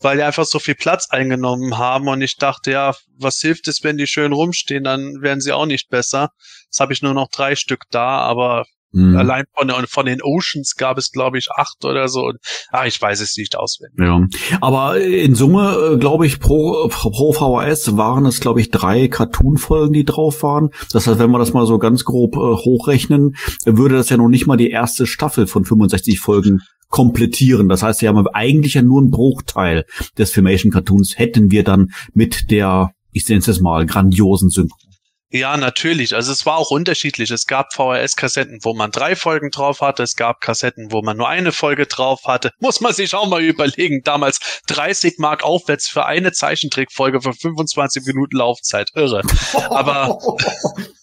weil die einfach so viel Platz eingenommen haben. Und ich dachte, ja, was hilft es, wenn die schön rumstehen, dann werden sie auch nicht besser. Jetzt habe ich nur noch drei Stück da, aber Hm. allein von, von den Oceans gab es, glaube ich, acht oder so. Und, ah, ich weiß es nicht auswendig. Ja, aber in Summe, äh, glaube ich, pro, pro VHS waren es, glaube ich, drei Cartoon-Folgen, die drauf waren. Das heißt, wenn wir das mal so ganz grob äh, hochrechnen, würde das ja noch nicht mal die erste Staffel von 65 Folgen komplettieren. Das heißt, wir haben eigentlich ja nur einen Bruchteil des Filmation Cartoons hätten wir dann mit der, ich nenne es jetzt mal, grandiosen Synchro. Ja, natürlich. Also es war auch unterschiedlich. Es gab VHS-Kassetten, wo man drei Folgen drauf hatte. Es gab Kassetten, wo man nur eine Folge drauf hatte. Muss man sich auch mal überlegen. Damals 30 Mark aufwärts für eine Zeichentrickfolge für 25 Minuten Laufzeit. Irre. Aber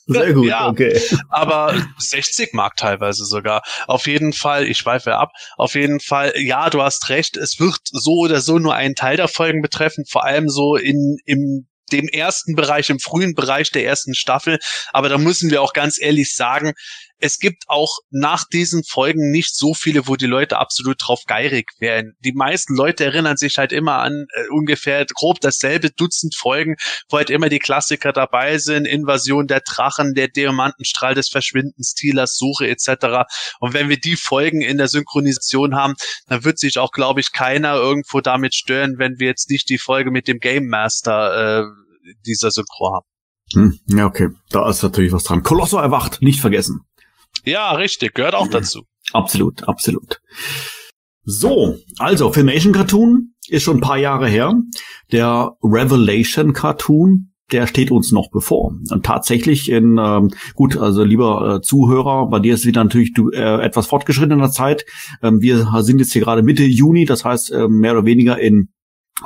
Sehr gut, Ja. okay. aber 60 Mark teilweise sogar. Auf jeden Fall, ich schweife ab, auf jeden Fall, ja, du hast recht, es wird so oder so nur einen Teil der Folgen betreffen, vor allem so in, im dem ersten Bereich, im frühen Bereich der ersten Staffel. Aber da müssen wir auch ganz ehrlich sagen, es gibt auch nach diesen Folgen nicht so viele, wo die Leute absolut drauf geirig wären. Die meisten Leute erinnern sich halt immer an äh, ungefähr grob dasselbe Dutzend Folgen, wo halt immer die Klassiker dabei sind, Invasion der Drachen, der Diamantenstrahl des Verschwindens, Tilas Suche etc. Und wenn wir die Folgen in der Synchronisation haben, dann wird sich auch, glaube ich, keiner irgendwo damit stören, wenn wir jetzt nicht die Folge mit dem Game Master äh, dieser Synchro haben. Hm, ja, okay. Da ist natürlich was dran. Colosso erwacht, nicht vergessen. Ja, richtig, gehört auch dazu. Absolut, absolut. So, also Filmation Cartoon ist schon ein paar Jahre her. Der Revelation Cartoon, der steht uns noch bevor. Und tatsächlich in, ähm, gut, also lieber äh, Zuhörer, bei dir ist wieder natürlich du, äh, etwas fortgeschrittener Zeit. Ähm, wir sind jetzt hier gerade Mitte Juni, das heißt äh, mehr oder weniger in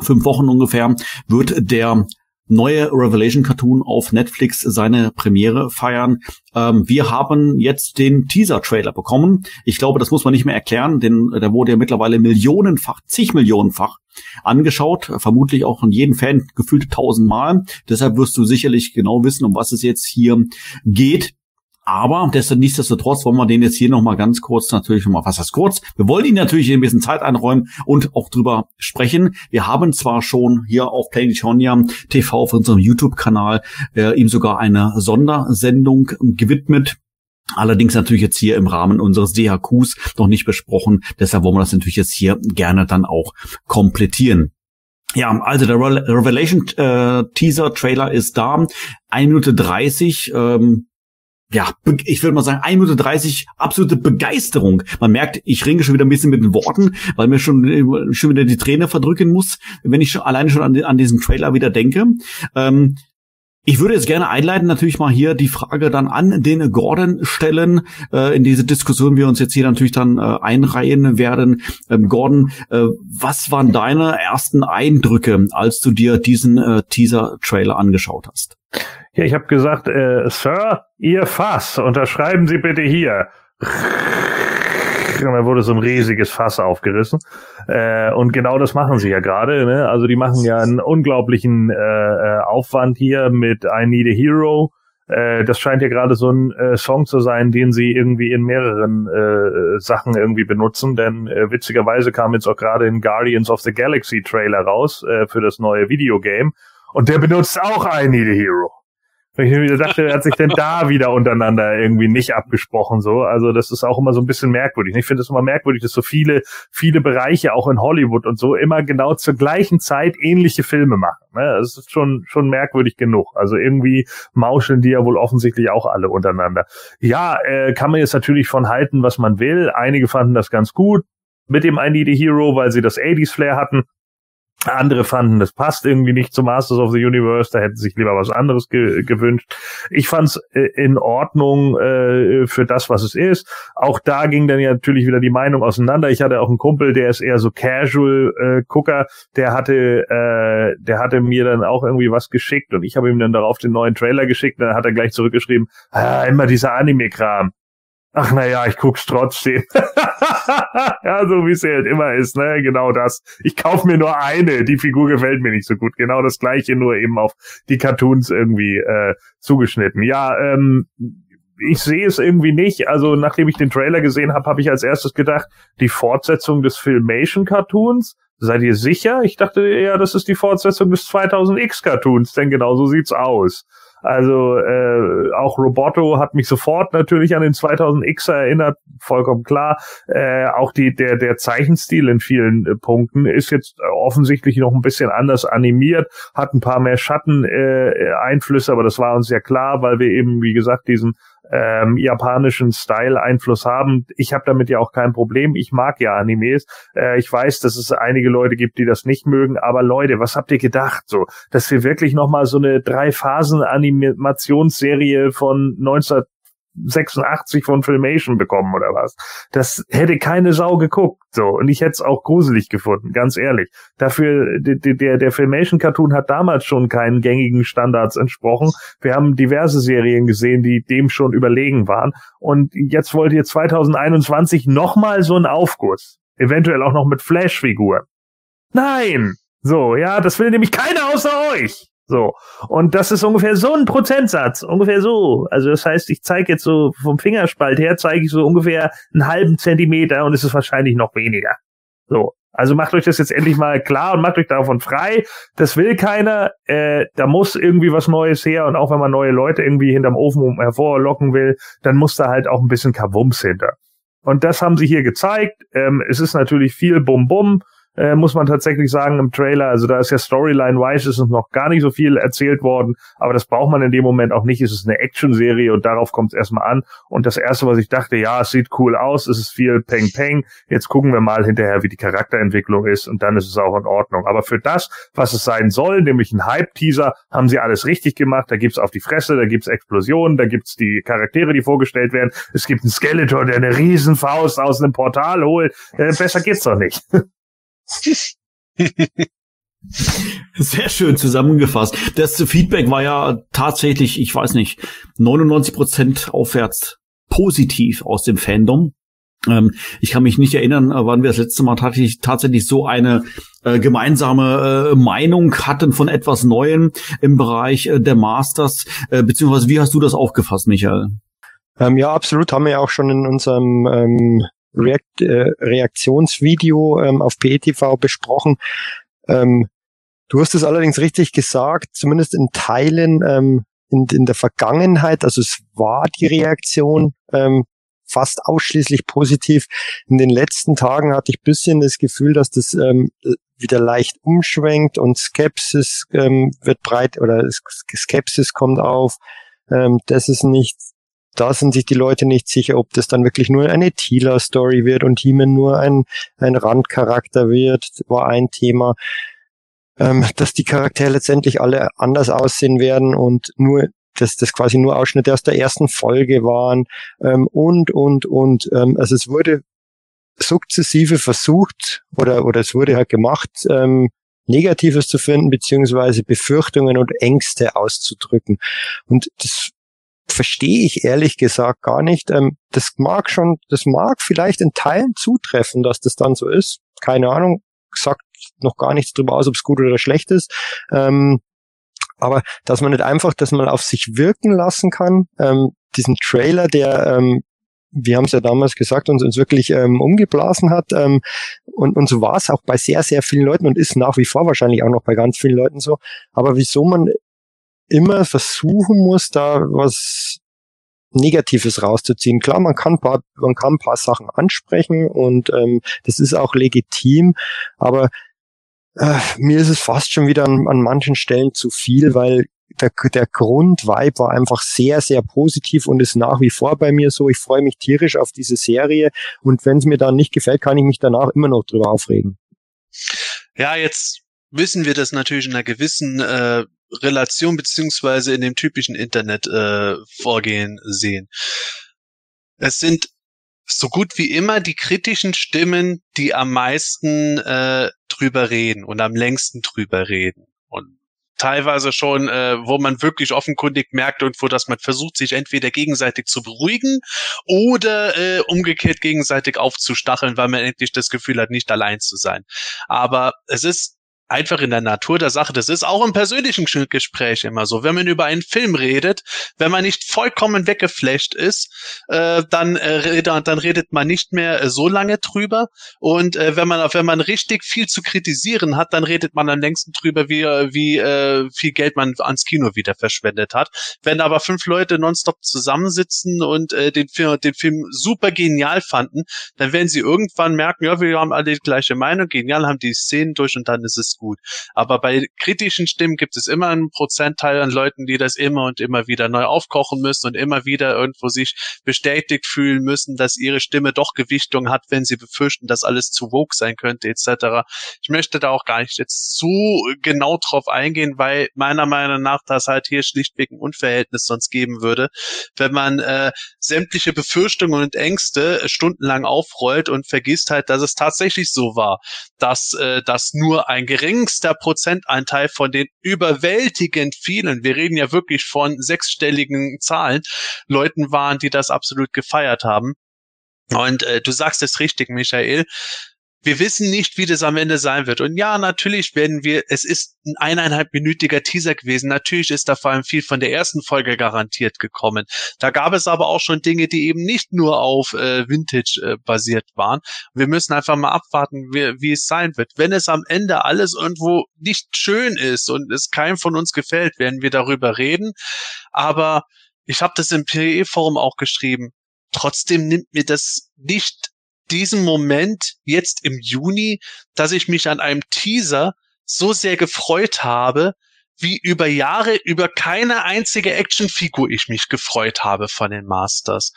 fünf Wochen ungefähr wird der neue Revelation Cartoon auf Netflix seine Premiere feiern. Ähm, wir haben jetzt den Teaser-Trailer bekommen. Ich glaube, das muss man nicht mehr erklären, denn äh, der wurde ja mittlerweile millionenfach, zig Millionenfach angeschaut, vermutlich auch von jedem Fan gefühlt tausendmal. Deshalb wirst du sicherlich genau wissen, um was es jetzt hier geht. Aber desto nichtsdestotrotz wollen wir den jetzt hier nochmal ganz kurz natürlich nochmal, was heißt kurz? Wir wollen ihn natürlich ein bisschen Zeit einräumen und auch drüber sprechen. Wir haben zwar schon hier auf Planetonia TV auf unserem YouTube-Kanal äh, ihm sogar eine Sondersendung gewidmet. Allerdings natürlich jetzt hier im Rahmen unseres DHQs noch nicht besprochen. Deshalb wollen wir das natürlich jetzt hier gerne dann auch komplettieren. Ja, also der Re Revelation äh, Teaser Trailer ist da. 1 Minute 30. Ähm, ja, ich würde mal sagen, 1 Minute 30 absolute Begeisterung. Man merkt, ich ringe schon wieder ein bisschen mit den Worten, weil mir schon, äh, schon wieder die Träne verdrücken muss, wenn ich schon, alleine schon an, an diesen Trailer wieder denke. Ähm, ich würde jetzt gerne einleiten, natürlich mal hier die Frage dann an den Gordon stellen. Äh, in diese Diskussion wir uns jetzt hier natürlich dann äh, einreihen werden. Ähm, Gordon, äh, was waren deine ersten Eindrücke, als du dir diesen äh, Teaser-Trailer angeschaut hast? Ja, ich habe gesagt, äh, Sir, Ihr Fass, unterschreiben Sie bitte hier. Und dann wurde so ein riesiges Fass aufgerissen. Äh, und genau das machen sie ja gerade. Ne? Also die machen ja einen unglaublichen äh, äh, Aufwand hier mit I Need a Hero. Äh, das scheint ja gerade so ein äh, Song zu sein, den sie irgendwie in mehreren äh, Sachen irgendwie benutzen. Denn äh, witzigerweise kam jetzt auch gerade ein Guardians of the Galaxy Trailer raus äh, für das neue Videogame. Und der benutzt auch I Need a Hero. Wieder dachte, er hat sich denn da wieder untereinander irgendwie nicht abgesprochen, so. Also, das ist auch immer so ein bisschen merkwürdig. Ich finde es immer merkwürdig, dass so viele, viele Bereiche auch in Hollywood und so immer genau zur gleichen Zeit ähnliche Filme machen. Ne? Das ist schon, schon merkwürdig genug. Also irgendwie mauscheln die ja wohl offensichtlich auch alle untereinander. Ja, äh, kann man jetzt natürlich von halten, was man will. Einige fanden das ganz gut mit dem I Need a Hero, weil sie das 80s Flair hatten. Andere fanden, das passt irgendwie nicht zu Masters of the Universe, da hätten sich lieber was anderes ge gewünscht. Ich fand's äh, in Ordnung äh, für das, was es ist. Auch da ging dann ja natürlich wieder die Meinung auseinander. Ich hatte auch einen Kumpel, der ist eher so Casual-Gucker, der hatte, äh, der hatte mir dann auch irgendwie was geschickt und ich habe ihm dann darauf den neuen Trailer geschickt und dann hat er gleich zurückgeschrieben, ah, immer dieser Anime-Kram. Ach na ja, ich guck's trotzdem. ja, so wie es halt immer ist, ne? Genau das. Ich kauf mir nur eine. Die Figur gefällt mir nicht so gut. Genau das gleiche, nur eben auf die Cartoons irgendwie äh, zugeschnitten. Ja, ähm, ich sehe es irgendwie nicht. Also nachdem ich den Trailer gesehen habe, habe ich als erstes gedacht, die Fortsetzung des Filmation Cartoons. Seid ihr sicher? Ich dachte, ja, das ist die Fortsetzung des 2000X Cartoons, denn genau so sieht's aus. Also äh, auch Roboto hat mich sofort natürlich an den 2000X erinnert, vollkommen klar. Äh, auch die der der Zeichenstil in vielen äh, Punkten ist jetzt äh, offensichtlich noch ein bisschen anders animiert, hat ein paar mehr Schatten äh, Einflüsse, aber das war uns ja klar, weil wir eben wie gesagt diesen ähm, japanischen Style-Einfluss haben. Ich habe damit ja auch kein Problem. Ich mag ja Animes. Äh, ich weiß, dass es einige Leute gibt, die das nicht mögen. Aber Leute, was habt ihr gedacht? So, dass wir wirklich noch mal so eine drei Phasen Animationsserie von 19 86 von Filmation bekommen oder was. Das hätte keine Sau geguckt, so. Und ich hätte es auch gruselig gefunden, ganz ehrlich. Dafür, der, der Filmation Cartoon hat damals schon keinen gängigen Standards entsprochen. Wir haben diverse Serien gesehen, die dem schon überlegen waren. Und jetzt wollt ihr 2021 nochmal so einen Aufguss. Eventuell auch noch mit Flash-Figuren. Nein! So, ja, das will nämlich keiner außer euch. So. Und das ist ungefähr so ein Prozentsatz. Ungefähr so. Also das heißt, ich zeige jetzt so vom Fingerspalt her, zeige ich so ungefähr einen halben Zentimeter und es ist wahrscheinlich noch weniger. So. Also macht euch das jetzt endlich mal klar und macht euch davon frei. Das will keiner. Äh, da muss irgendwie was Neues her. Und auch wenn man neue Leute irgendwie hinterm Ofen hervorlocken will, dann muss da halt auch ein bisschen Kabums hinter. Und das haben sie hier gezeigt. Ähm, es ist natürlich viel Bum-Bum äh, muss man tatsächlich sagen, im Trailer. Also da ist ja Storyline-wise ist uns noch gar nicht so viel erzählt worden, aber das braucht man in dem Moment auch nicht. Es ist eine Action-Serie und darauf kommt es erstmal an. Und das Erste, was ich dachte, ja, es sieht cool aus, es ist viel Peng Peng. Jetzt gucken wir mal hinterher, wie die Charakterentwicklung ist und dann ist es auch in Ordnung. Aber für das, was es sein soll, nämlich ein Hype-Teaser, haben sie alles richtig gemacht. Da gibt's auf die Fresse, da gibt's Explosionen, da gibt's die Charaktere, die vorgestellt werden. Es gibt einen Skeletor, der eine Riesenfaust aus einem Portal holt. Äh, besser geht's doch nicht. Sehr schön zusammengefasst. Das Feedback war ja tatsächlich, ich weiß nicht, 99 Prozent aufwärts positiv aus dem Fandom. Ähm, ich kann mich nicht erinnern, äh, wann wir das letzte Mal tatsächlich, tatsächlich so eine äh, gemeinsame äh, Meinung hatten von etwas Neuem im Bereich äh, der Masters. Äh, beziehungsweise wie hast du das aufgefasst, Michael? Ähm, ja, absolut. Haben wir ja auch schon in unserem ähm, React, äh, Reaktionsvideo ähm, auf PETV besprochen. Ähm, du hast es allerdings richtig gesagt, zumindest in Teilen ähm, in, in der Vergangenheit, also es war die Reaktion ähm, fast ausschließlich positiv. In den letzten Tagen hatte ich bisschen das Gefühl, dass das ähm, wieder leicht umschwenkt und Skepsis ähm, wird breit oder Skepsis kommt auf. Ähm, das ist nicht da sind sich die Leute nicht sicher, ob das dann wirklich nur eine Tila-Story wird und He-Man nur ein, ein Randcharakter wird, war ein Thema. Ähm, dass die Charaktere letztendlich alle anders aussehen werden und nur dass das quasi nur Ausschnitte aus der ersten Folge waren ähm, und und und ähm, also es wurde sukzessive versucht oder oder es wurde halt gemacht ähm, Negatives zu finden beziehungsweise Befürchtungen und Ängste auszudrücken und das verstehe ich ehrlich gesagt gar nicht. Ähm, das mag schon, das mag vielleicht in Teilen zutreffen, dass das dann so ist. Keine Ahnung, sagt noch gar nichts drüber aus, ob es gut oder schlecht ist. Ähm, aber dass man nicht einfach das mal auf sich wirken lassen kann, ähm, diesen Trailer, der ähm, wir haben es ja damals gesagt, uns, uns wirklich ähm, umgeblasen hat. Ähm, und, und so war es auch bei sehr, sehr vielen Leuten und ist nach wie vor wahrscheinlich auch noch bei ganz vielen Leuten so. Aber wieso man immer versuchen muss, da was Negatives rauszuziehen. Klar, man kann paar, man kann ein paar Sachen ansprechen und ähm, das ist auch legitim, aber äh, mir ist es fast schon wieder an, an manchen Stellen zu viel, weil der, der Grundvibe war einfach sehr, sehr positiv und ist nach wie vor bei mir so. Ich freue mich tierisch auf diese Serie und wenn es mir dann nicht gefällt, kann ich mich danach immer noch drüber aufregen. Ja, jetzt wissen wir das natürlich in einer gewissen äh, Relation beziehungsweise in dem typischen Internet äh, Vorgehen sehen. Es sind so gut wie immer die kritischen Stimmen, die am meisten äh, drüber reden und am längsten drüber reden. Und teilweise schon, äh, wo man wirklich offenkundig merkt irgendwo, dass man versucht, sich entweder gegenseitig zu beruhigen oder äh, umgekehrt gegenseitig aufzustacheln, weil man endlich das Gefühl hat, nicht allein zu sein. Aber es ist einfach in der Natur der Sache. Das ist auch im persönlichen Gespräch immer so. Wenn man über einen Film redet, wenn man nicht vollkommen weggeflasht ist, äh, dann, äh, dann redet man nicht mehr äh, so lange drüber. Und äh, wenn man wenn man richtig viel zu kritisieren hat, dann redet man am längsten drüber, wie wie äh, viel Geld man ans Kino wieder verschwendet hat. Wenn aber fünf Leute nonstop zusammensitzen und äh, den Film den Film super genial fanden, dann werden sie irgendwann merken, ja, wir haben alle die gleiche Meinung, genial haben die Szenen durch und dann ist es gut gut. Aber bei kritischen Stimmen gibt es immer einen Prozentteil an Leuten, die das immer und immer wieder neu aufkochen müssen und immer wieder irgendwo sich bestätigt fühlen müssen, dass ihre Stimme doch Gewichtung hat, wenn sie befürchten, dass alles zu woke sein könnte, etc. Ich möchte da auch gar nicht jetzt zu genau drauf eingehen, weil meiner Meinung nach das halt hier schlichtweg ein Unverhältnis sonst geben würde, wenn man äh, sämtliche Befürchtungen und Ängste äh, stundenlang aufrollt und vergisst halt, dass es tatsächlich so war, dass äh, das nur ein geringster Prozentanteil von den überwältigend vielen, wir reden ja wirklich von sechsstelligen Zahlen, Leuten waren, die das absolut gefeiert haben. Und äh, du sagst es richtig, Michael wir wissen nicht, wie das am Ende sein wird. Und ja, natürlich werden wir, es ist ein eineinhalbminütiger Teaser gewesen. Natürlich ist da vor allem viel von der ersten Folge garantiert gekommen. Da gab es aber auch schon Dinge, die eben nicht nur auf äh, Vintage äh, basiert waren. Wir müssen einfach mal abwarten, wie, wie es sein wird. Wenn es am Ende alles irgendwo nicht schön ist und es keinem von uns gefällt, werden wir darüber reden. Aber ich habe das im PE-Forum auch geschrieben. Trotzdem nimmt mir das nicht diesen Moment jetzt im Juni, dass ich mich an einem Teaser so sehr gefreut habe, wie über Jahre über keine einzige Actionfigur ich mich gefreut habe von den Masters.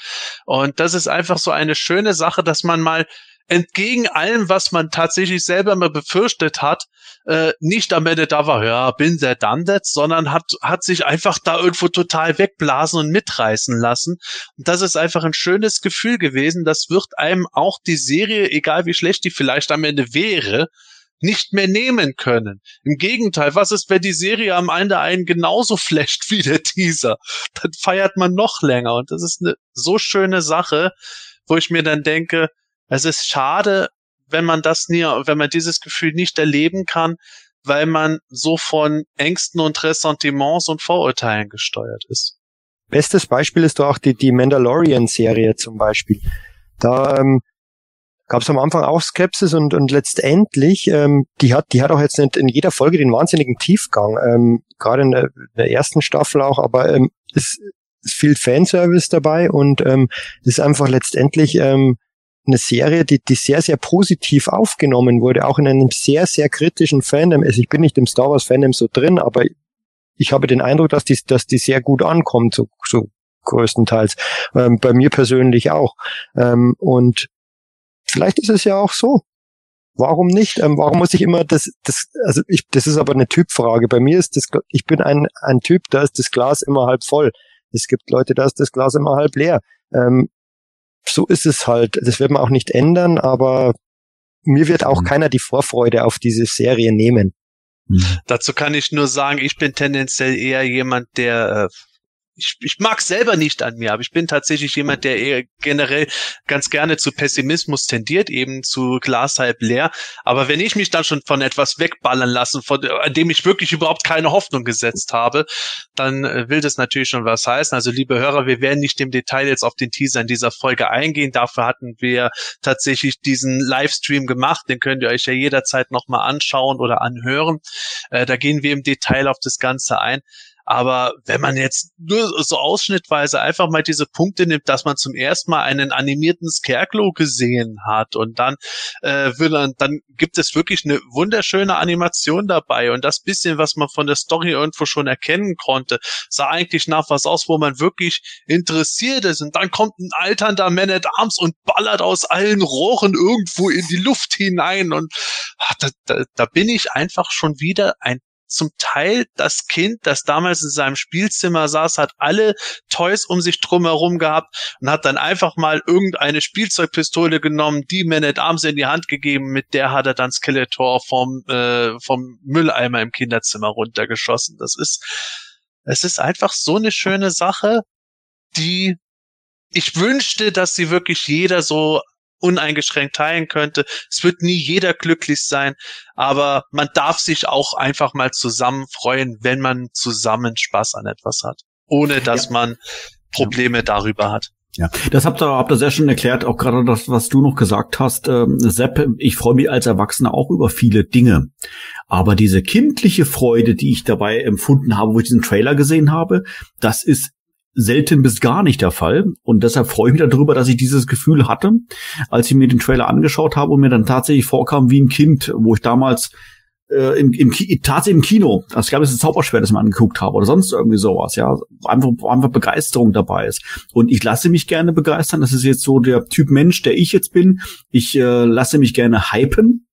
Und das ist einfach so eine schöne Sache, dass man mal entgegen allem, was man tatsächlich selber mal befürchtet hat, äh, nicht am Ende da war, ja, bin der that, sondern hat, hat sich einfach da irgendwo total wegblasen und mitreißen lassen. Und das ist einfach ein schönes Gefühl gewesen. Das wird einem auch die Serie, egal wie schlecht die vielleicht am Ende wäre, nicht mehr nehmen können. Im Gegenteil, was ist, wenn die Serie am Ende einen genauso flasht wie der Teaser? Dann feiert man noch länger. Und das ist eine so schöne Sache, wo ich mir dann denke, es ist schade, wenn man das nie, wenn man dieses Gefühl nicht erleben kann, weil man so von Ängsten und Ressentiments und Vorurteilen gesteuert ist. Bestes Beispiel ist doch auch die, die Mandalorian-Serie zum Beispiel. Da ähm, gab es am Anfang auch Skepsis und, und letztendlich, ähm, die hat, die hat auch jetzt nicht in jeder Folge den wahnsinnigen Tiefgang, ähm, gerade in der, der ersten Staffel auch, aber ähm, es ist viel Fanservice dabei und ähm, ist einfach letztendlich ähm, eine Serie, die, die sehr, sehr positiv aufgenommen wurde, auch in einem sehr, sehr kritischen Fandom. Also ich bin nicht im Star Wars Fandom so drin, aber ich habe den Eindruck, dass die, dass die sehr gut ankommt, so, so größtenteils. Ähm, bei mir persönlich auch. Ähm, und vielleicht ist es ja auch so. Warum nicht? Ähm, warum muss ich immer das, das, also ich, das ist aber eine Typfrage. Bei mir ist das, ich bin ein, ein Typ, da ist das Glas immer halb voll. Es gibt Leute, da ist das Glas immer halb leer. Ähm, so ist es halt. Das wird man auch nicht ändern, aber mir wird auch mhm. keiner die Vorfreude auf diese Serie nehmen. Mhm. Dazu kann ich nur sagen, ich bin tendenziell eher jemand, der äh, ich, ich mag selber nicht an mir, aber ich bin tatsächlich jemand, der eher generell ganz gerne zu Pessimismus tendiert, eben zu Glas halb leer. Aber wenn ich mich dann schon von etwas wegballern lassen, von an dem ich wirklich überhaupt keine Hoffnung gesetzt habe, dann äh, will das natürlich schon was heißen. Also liebe Hörer, wir werden nicht im Detail jetzt auf den Teaser in dieser Folge eingehen. Dafür hatten wir tatsächlich diesen Livestream gemacht. Den könnt ihr euch ja jederzeit nochmal anschauen oder anhören. Äh, da gehen wir im Detail auf das Ganze ein. Aber wenn man jetzt nur so ausschnittweise einfach mal diese Punkte nimmt, dass man zum ersten Mal einen animierten Scarecrow gesehen hat und dann äh, will man, dann gibt es wirklich eine wunderschöne Animation dabei. Und das bisschen, was man von der Story irgendwo schon erkennen konnte, sah eigentlich nach was aus, wo man wirklich interessiert ist. Und dann kommt ein alternder Man at Arms und ballert aus allen Rohren irgendwo in die Luft hinein. Und ach, da, da, da bin ich einfach schon wieder ein zum Teil das Kind, das damals in seinem Spielzimmer saß, hat alle Toys um sich drumherum gehabt und hat dann einfach mal irgendeine Spielzeugpistole genommen, die Man at Arms in die Hand gegeben, mit der hat er dann Skeletor vom, äh, vom Mülleimer im Kinderzimmer runtergeschossen. Das ist, es ist einfach so eine schöne Sache, die ich wünschte, dass sie wirklich jeder so uneingeschränkt teilen könnte. Es wird nie jeder glücklich sein, aber man darf sich auch einfach mal zusammen freuen, wenn man zusammen Spaß an etwas hat, ohne dass ja. man Probleme ja. darüber hat. Ja, das habt ihr, habt ihr sehr schön erklärt, auch gerade das, was du noch gesagt hast, ähm, Sepp, ich freue mich als Erwachsener auch über viele Dinge. Aber diese kindliche Freude, die ich dabei empfunden habe, wo ich diesen Trailer gesehen habe, das ist selten bis gar nicht der Fall. Und deshalb freue ich mich darüber, dass ich dieses Gefühl hatte, als ich mir den Trailer angeschaut habe und mir dann tatsächlich vorkam wie ein Kind, wo ich damals äh, im, im, tatsächlich im Kino. Also ich glaube, es ist ein Zauberschwert, das man angeguckt habe oder sonst irgendwie sowas, ja. Einfach, einfach Begeisterung dabei ist. Und ich lasse mich gerne begeistern. Das ist jetzt so der Typ Mensch, der ich jetzt bin. Ich äh, lasse mich gerne hypen.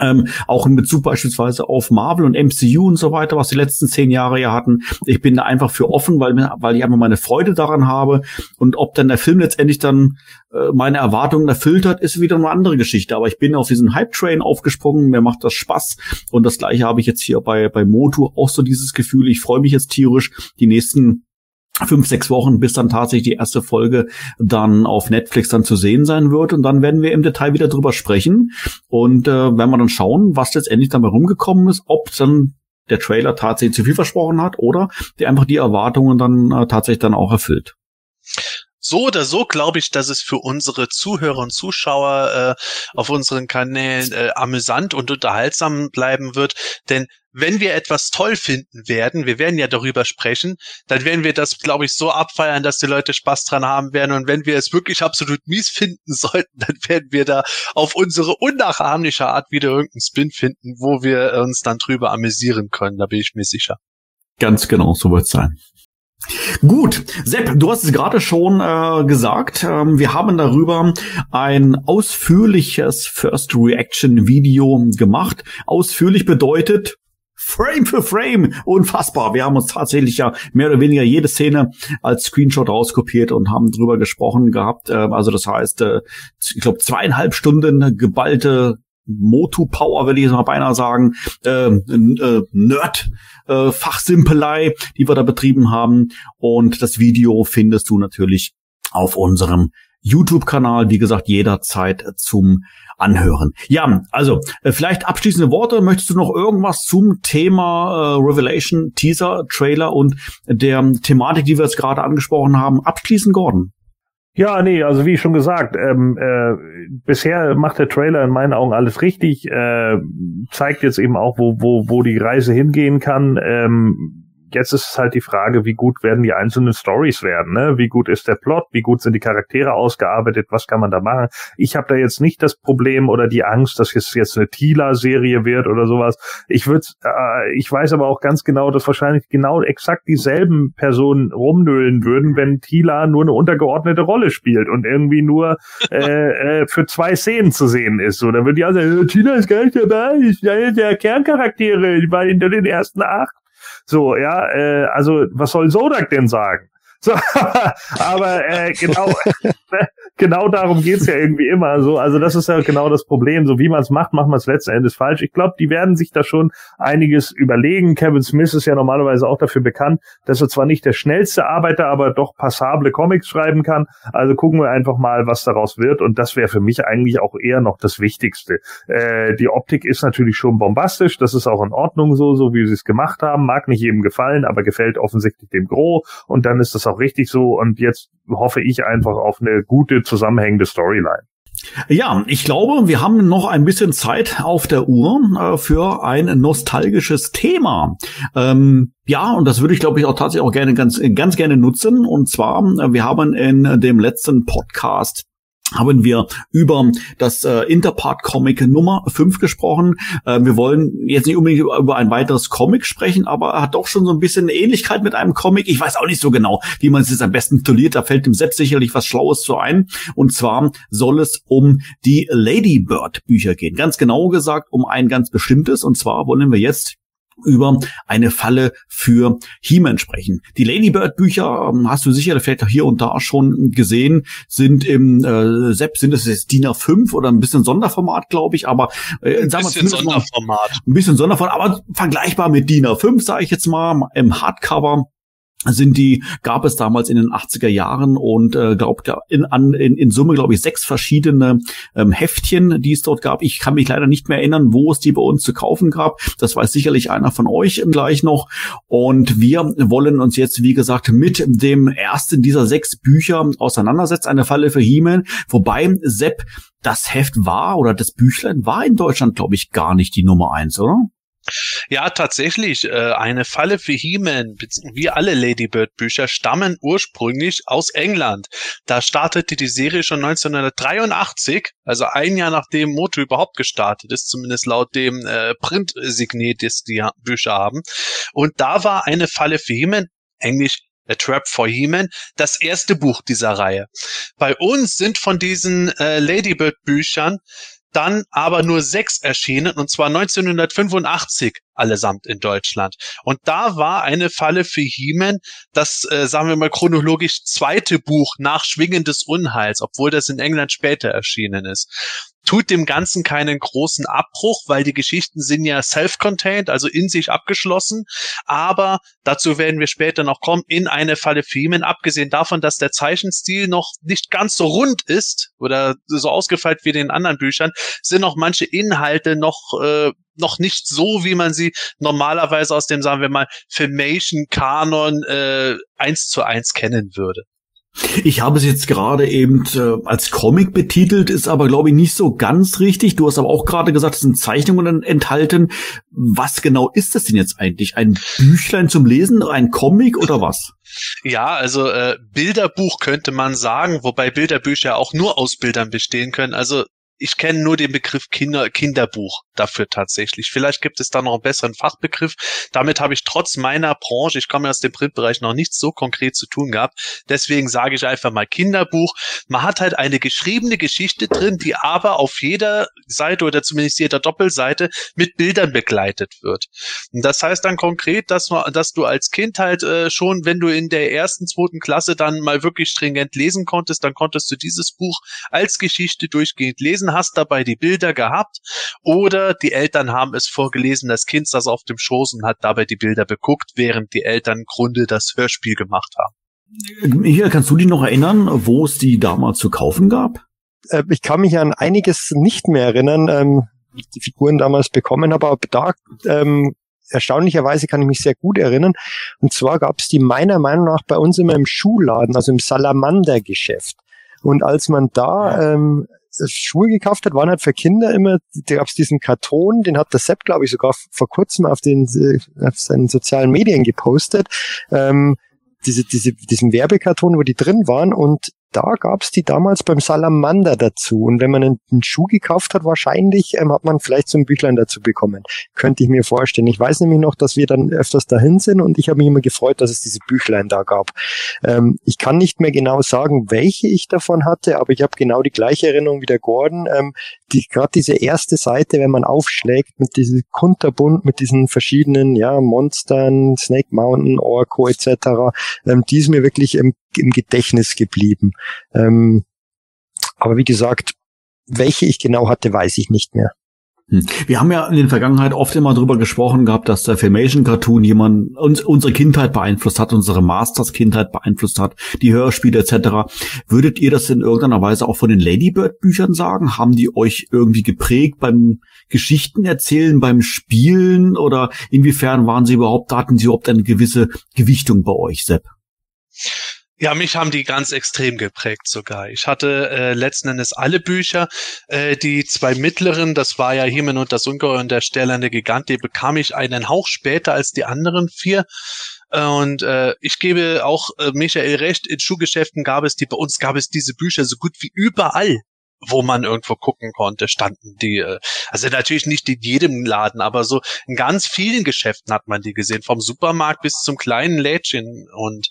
Ähm, auch in Bezug beispielsweise auf Marvel und MCU und so weiter, was die letzten zehn Jahre ja hatten. Ich bin da einfach für offen, weil, weil ich einfach meine Freude daran habe. Und ob dann der Film letztendlich dann äh, meine Erwartungen erfüllt hat, ist wieder eine andere Geschichte. Aber ich bin auf diesen Hype-Train aufgesprungen, mir macht das Spaß. Und das gleiche habe ich jetzt hier bei, bei Motu auch so dieses Gefühl. Ich freue mich jetzt tierisch, die nächsten fünf, sechs Wochen, bis dann tatsächlich die erste Folge dann auf Netflix dann zu sehen sein wird. Und dann werden wir im Detail wieder drüber sprechen. Und äh, werden wir dann schauen, was letztendlich dabei rumgekommen ist, ob dann der Trailer tatsächlich zu viel versprochen hat oder der einfach die Erwartungen dann äh, tatsächlich dann auch erfüllt so oder so glaube ich, dass es für unsere Zuhörer und Zuschauer äh, auf unseren Kanälen äh, amüsant und unterhaltsam bleiben wird. Denn wenn wir etwas toll finden werden, wir werden ja darüber sprechen, dann werden wir das, glaube ich, so abfeiern, dass die Leute Spaß dran haben werden. Und wenn wir es wirklich absolut mies finden sollten, dann werden wir da auf unsere unnachahmliche Art wieder irgendeinen Spin finden, wo wir uns dann drüber amüsieren können. Da bin ich mir sicher. Ganz genau, so wird es sein. Gut, Sepp, du hast es gerade schon äh, gesagt. Ähm, wir haben darüber ein ausführliches First Reaction Video gemacht. Ausführlich bedeutet Frame für Frame. Unfassbar. Wir haben uns tatsächlich ja mehr oder weniger jede Szene als Screenshot rauskopiert und haben drüber gesprochen gehabt. Äh, also das heißt, äh, ich glaube zweieinhalb Stunden geballte Motu Power, will ich jetzt mal beinahe sagen, äh, äh, Nerd äh, Fachsimpelei, die wir da betrieben haben. Und das Video findest du natürlich auf unserem YouTube-Kanal, wie gesagt, jederzeit zum Anhören. Ja, also äh, vielleicht abschließende Worte. Möchtest du noch irgendwas zum Thema äh, Revelation, Teaser, Trailer und der Thematik, die wir jetzt gerade angesprochen haben, abschließen, Gordon? Ja, nee, also wie schon gesagt, ähm, äh, bisher macht der Trailer in meinen Augen alles richtig, äh, zeigt jetzt eben auch, wo, wo, wo die Reise hingehen kann. Ähm, jetzt ist es halt die Frage, wie gut werden die einzelnen Stories werden, ne? Wie gut ist der Plot, wie gut sind die Charaktere ausgearbeitet, was kann man da machen? Ich habe da jetzt nicht das Problem oder die Angst, dass es jetzt eine Tila-Serie wird oder sowas. Ich würde, äh, ich weiß aber auch ganz genau, dass wahrscheinlich genau exakt dieselben Personen rumnöhlen würden, wenn Tila nur eine untergeordnete Rolle spielt und irgendwie nur äh, äh, für zwei Szenen zu sehen ist. So, dann würde die also Tila ist gar nicht dabei, einer der Kerncharaktere, die war hinter den ersten acht. So, ja, äh, also was soll Sodak denn sagen? So, aber äh, genau, genau darum geht's ja irgendwie immer so. Also das ist ja genau das Problem. So wie man es macht, macht man es letzten Endes falsch. Ich glaube, die werden sich da schon einiges überlegen. Kevin Smith ist ja normalerweise auch dafür bekannt, dass er zwar nicht der schnellste Arbeiter, aber doch passable Comics schreiben kann. Also gucken wir einfach mal, was daraus wird. Und das wäre für mich eigentlich auch eher noch das Wichtigste. Äh, die Optik ist natürlich schon bombastisch. Das ist auch in Ordnung so, so wie sie es gemacht haben. Mag nicht jedem gefallen, aber gefällt offensichtlich dem Gros. Und dann ist das auch richtig so. Und jetzt hoffe ich einfach auf eine gute zusammenhängende Storyline. Ja, ich glaube, wir haben noch ein bisschen Zeit auf der Uhr äh, für ein nostalgisches Thema. Ähm, ja, und das würde ich, glaube ich, auch tatsächlich auch gerne ganz, ganz gerne nutzen. Und zwar, äh, wir haben in dem letzten Podcast haben wir über das äh, Interpart-Comic Nummer 5 gesprochen. Äh, wir wollen jetzt nicht unbedingt über ein weiteres Comic sprechen, aber er hat doch schon so ein bisschen Ähnlichkeit mit einem Comic. Ich weiß auch nicht so genau, wie man es jetzt am besten tituliert. Da fällt dem Sepp sicherlich was Schlaues zu ein. Und zwar soll es um die Ladybird Bücher gehen. Ganz genau gesagt um ein ganz bestimmtes. Und zwar wollen wir jetzt über eine Falle für He-Man sprechen. Die Ladybird-Bücher, ähm, hast du sicher vielleicht auch hier und da schon gesehen, sind im äh, Sepp, sind es jetzt DIN A5 oder ein bisschen Sonderformat, glaube ich, aber äh, ein bisschen Sonderformat. Mal, ein bisschen Sonderformat, aber vergleichbar mit DIN A5, sage ich jetzt mal, im Hardcover sind die, gab es damals in den 80er Jahren und äh, glaubt in, an, in, in Summe, glaube ich, sechs verschiedene ähm, Heftchen, die es dort gab. Ich kann mich leider nicht mehr erinnern, wo es die bei uns zu kaufen gab. Das weiß sicherlich einer von euch gleich noch. Und wir wollen uns jetzt, wie gesagt, mit dem ersten dieser sechs Bücher auseinandersetzen. Eine Falle für He-Man. Wobei, Sepp, das Heft war oder das Büchlein war in Deutschland, glaube ich, gar nicht die Nummer eins, oder? Ja, tatsächlich. Äh, eine Falle für He-Man, wie alle Ladybird-Bücher, stammen ursprünglich aus England. Da startete die Serie schon 1983, also ein Jahr nachdem Moto überhaupt gestartet ist, zumindest laut dem äh, Print-Signet, das die Bücher haben. Und da war eine Falle für He-Man, englisch A Trap for He-Man, das erste Buch dieser Reihe. Bei uns sind von diesen äh, Ladybird-Büchern dann aber nur sechs erschienen, und zwar 1985 allesamt in Deutschland. Und da war eine Falle für He-Man, das, äh, sagen wir mal, chronologisch zweite Buch nach Schwingen des Unheils, obwohl das in England später erschienen ist tut dem Ganzen keinen großen Abbruch, weil die Geschichten sind ja self-contained, also in sich abgeschlossen. Aber dazu werden wir später noch kommen, in eine Falle Femen, abgesehen davon, dass der Zeichenstil noch nicht ganz so rund ist oder so ausgefeilt wie in den anderen Büchern, sind noch manche Inhalte noch äh, noch nicht so, wie man sie normalerweise aus dem, sagen wir mal, Filmation-Kanon äh, eins zu eins kennen würde. Ich habe es jetzt gerade eben äh, als Comic betitelt, ist aber glaube ich nicht so ganz richtig. Du hast aber auch gerade gesagt, es sind Zeichnungen enthalten. Was genau ist das denn jetzt eigentlich? Ein Büchlein zum Lesen, ein Comic oder was? Ja, also äh, Bilderbuch könnte man sagen, wobei Bilderbücher auch nur aus Bildern bestehen können. Also ich kenne nur den Begriff Kinder, Kinderbuch dafür tatsächlich. Vielleicht gibt es da noch einen besseren Fachbegriff. Damit habe ich trotz meiner Branche, ich komme aus dem Printbereich, noch nichts so konkret zu tun gehabt. Deswegen sage ich einfach mal Kinderbuch. Man hat halt eine geschriebene Geschichte drin, die aber auf jeder Seite oder zumindest jeder Doppelseite mit Bildern begleitet wird. Und das heißt dann konkret, dass, man, dass du als Kind halt äh, schon, wenn du in der ersten, zweiten Klasse dann mal wirklich stringent lesen konntest, dann konntest du dieses Buch als Geschichte durchgehend lesen gelesen, hast dabei die Bilder gehabt oder die Eltern haben es vorgelesen, das Kind saß auf dem Schoß und hat dabei die Bilder beguckt, während die Eltern im Grunde das Hörspiel gemacht haben. Hier, kannst du dich noch erinnern, wo es die damals zu kaufen gab? Äh, ich kann mich an einiges nicht mehr erinnern, ähm, die Figuren damals bekommen habe, aber da ähm, erstaunlicherweise kann ich mich sehr gut erinnern. Und zwar gab es die meiner Meinung nach bei uns immer im Schuhladen, also im Salamander-Geschäft. Und als man da ähm, Schuhe gekauft hat, waren halt für Kinder immer, da gab es diesen Karton, den hat der Sepp, glaube ich, sogar vor kurzem auf den äh, auf seinen sozialen Medien gepostet. Ähm, diese, diese, diesen Werbekarton, wo die drin waren und da gab's die damals beim Salamander dazu. Und wenn man einen, einen Schuh gekauft hat, wahrscheinlich ähm, hat man vielleicht so ein Büchlein dazu bekommen. Könnte ich mir vorstellen. Ich weiß nämlich noch, dass wir dann öfters dahin sind und ich habe mich immer gefreut, dass es diese Büchlein da gab. Ähm, ich kann nicht mehr genau sagen, welche ich davon hatte, aber ich habe genau die gleiche Erinnerung wie der Gordon. Ähm, die, Gerade diese erste Seite, wenn man aufschlägt mit diesem Kunterbunt, mit diesen verschiedenen ja, Monstern, Snake Mountain, Orko etc., ähm, die ist mir wirklich im im Gedächtnis geblieben. Ähm, aber wie gesagt, welche ich genau hatte, weiß ich nicht mehr. Hm. Wir haben ja in der Vergangenheit oft immer drüber gesprochen gehabt, dass der Filmation Cartoon jemand uns unsere Kindheit beeinflusst hat, unsere Masters Kindheit beeinflusst hat, die Hörspiele etc. Würdet ihr das in irgendeiner Weise auch von den Ladybird Büchern sagen? Haben die euch irgendwie geprägt beim Geschichten erzählen, beim Spielen oder inwiefern waren sie überhaupt, hatten sie überhaupt eine gewisse Gewichtung bei euch, Sepp? Ja, mich haben die ganz extrem geprägt sogar. Ich hatte äh, letzten Endes alle Bücher. Äh, die zwei mittleren, das war ja Himmel und das Ungeheuer und der stählerne Gigant, die bekam ich einen Hauch später als die anderen vier. Und äh, ich gebe auch äh, Michael recht, in Schuhgeschäften gab es die, bei uns gab es diese Bücher so gut wie überall wo man irgendwo gucken konnte, standen die, äh, also natürlich nicht in jedem Laden, aber so in ganz vielen Geschäften hat man die gesehen, vom Supermarkt bis zum kleinen Lädchen und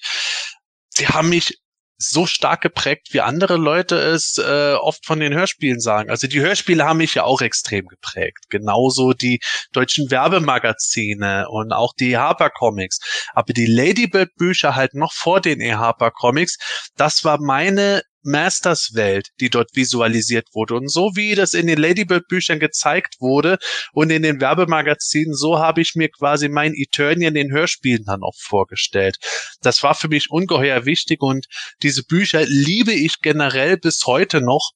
die haben mich so stark geprägt, wie andere Leute es äh, oft von den Hörspielen sagen. Also die Hörspiele haben mich ja auch extrem geprägt. Genauso die deutschen Werbemagazine und auch die Harper Comics. Aber die Ladybird Bücher halt noch vor den e Harper Comics, das war meine Masters-Welt, die dort visualisiert wurde. Und so wie das in den Ladybird-Büchern gezeigt wurde und in den Werbemagazinen, so habe ich mir quasi mein Eternia in den Hörspielen dann auch vorgestellt. Das war für mich ungeheuer wichtig und diese Bücher liebe ich generell bis heute noch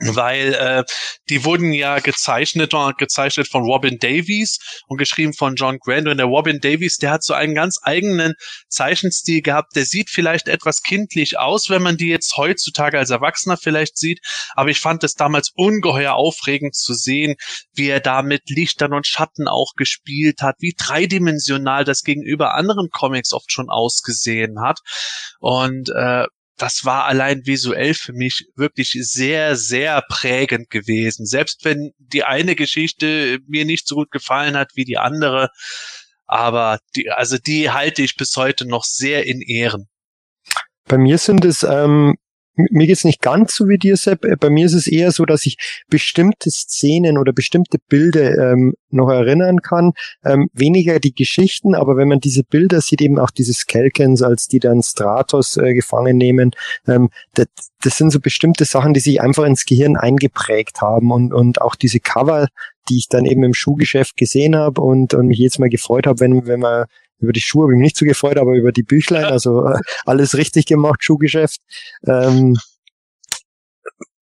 weil äh, die wurden ja gezeichnet gezeichnet von Robin Davies und geschrieben von John Grant. Und der Robin Davies, der hat so einen ganz eigenen Zeichenstil gehabt, der sieht vielleicht etwas kindlich aus, wenn man die jetzt heutzutage als Erwachsener vielleicht sieht, aber ich fand es damals ungeheuer aufregend zu sehen, wie er da mit Lichtern und Schatten auch gespielt hat, wie dreidimensional das gegenüber anderen Comics oft schon ausgesehen hat. Und äh, das war allein visuell für mich wirklich sehr, sehr prägend gewesen. Selbst wenn die eine Geschichte mir nicht so gut gefallen hat wie die andere, aber die, also die halte ich bis heute noch sehr in Ehren. Bei mir sind es ähm, mir geht's nicht ganz so wie dir, Sepp. Äh, bei mir ist es eher so, dass ich bestimmte Szenen oder bestimmte Bilder ähm, noch erinnern kann. Ähm, weniger die Geschichten, aber wenn man diese Bilder sieht, eben auch diese Skelkens, als die dann Stratos äh, gefangen nehmen, ähm, das, das sind so bestimmte Sachen, die sich einfach ins Gehirn eingeprägt haben und, und auch diese Cover, die ich dann eben im Schuhgeschäft gesehen habe und, und mich jetzt mal gefreut habe, wenn, wenn man über die Schuhe habe ich mich nicht so gefreut, aber über die Büchlein, also äh, alles richtig gemacht, Schuhgeschäft. Ähm,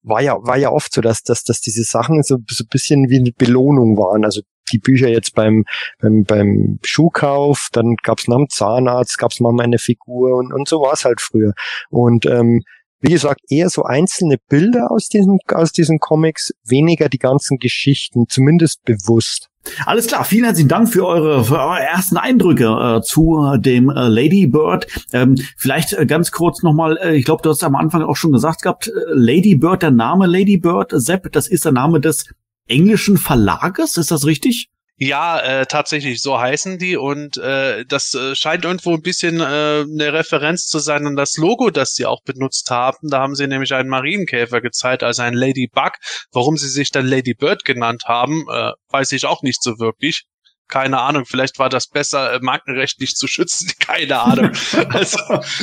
war ja, war ja oft so, dass, dass, dass diese Sachen so, so ein bisschen wie eine Belohnung waren. Also die Bücher jetzt beim, beim, beim Schuhkauf, dann gab's nach dem Zahnarzt, gab's mal eine Figur und, und so war's halt früher. Und ähm, wie gesagt, eher so einzelne Bilder aus diesen, aus diesen Comics, weniger die ganzen Geschichten, zumindest bewusst. Alles klar, vielen herzlichen Dank für eure, für eure ersten Eindrücke äh, zu dem äh, Lady Bird. Ähm, vielleicht äh, ganz kurz nochmal, äh, ich glaube, du hast am Anfang auch schon gesagt gehabt, äh, Lady Bird, der Name Lady Bird, Sepp, das ist der Name des englischen Verlages, ist das richtig? Ja, äh, tatsächlich, so heißen die und äh, das äh, scheint irgendwo ein bisschen äh, eine Referenz zu sein an das Logo, das sie auch benutzt haben. Da haben sie nämlich einen Marienkäfer gezeigt, also ein Ladybug. Warum sie sich dann Lady Bird genannt haben, äh, weiß ich auch nicht so wirklich keine Ahnung, vielleicht war das besser, äh, markenrechtlich zu schützen, keine Ahnung. also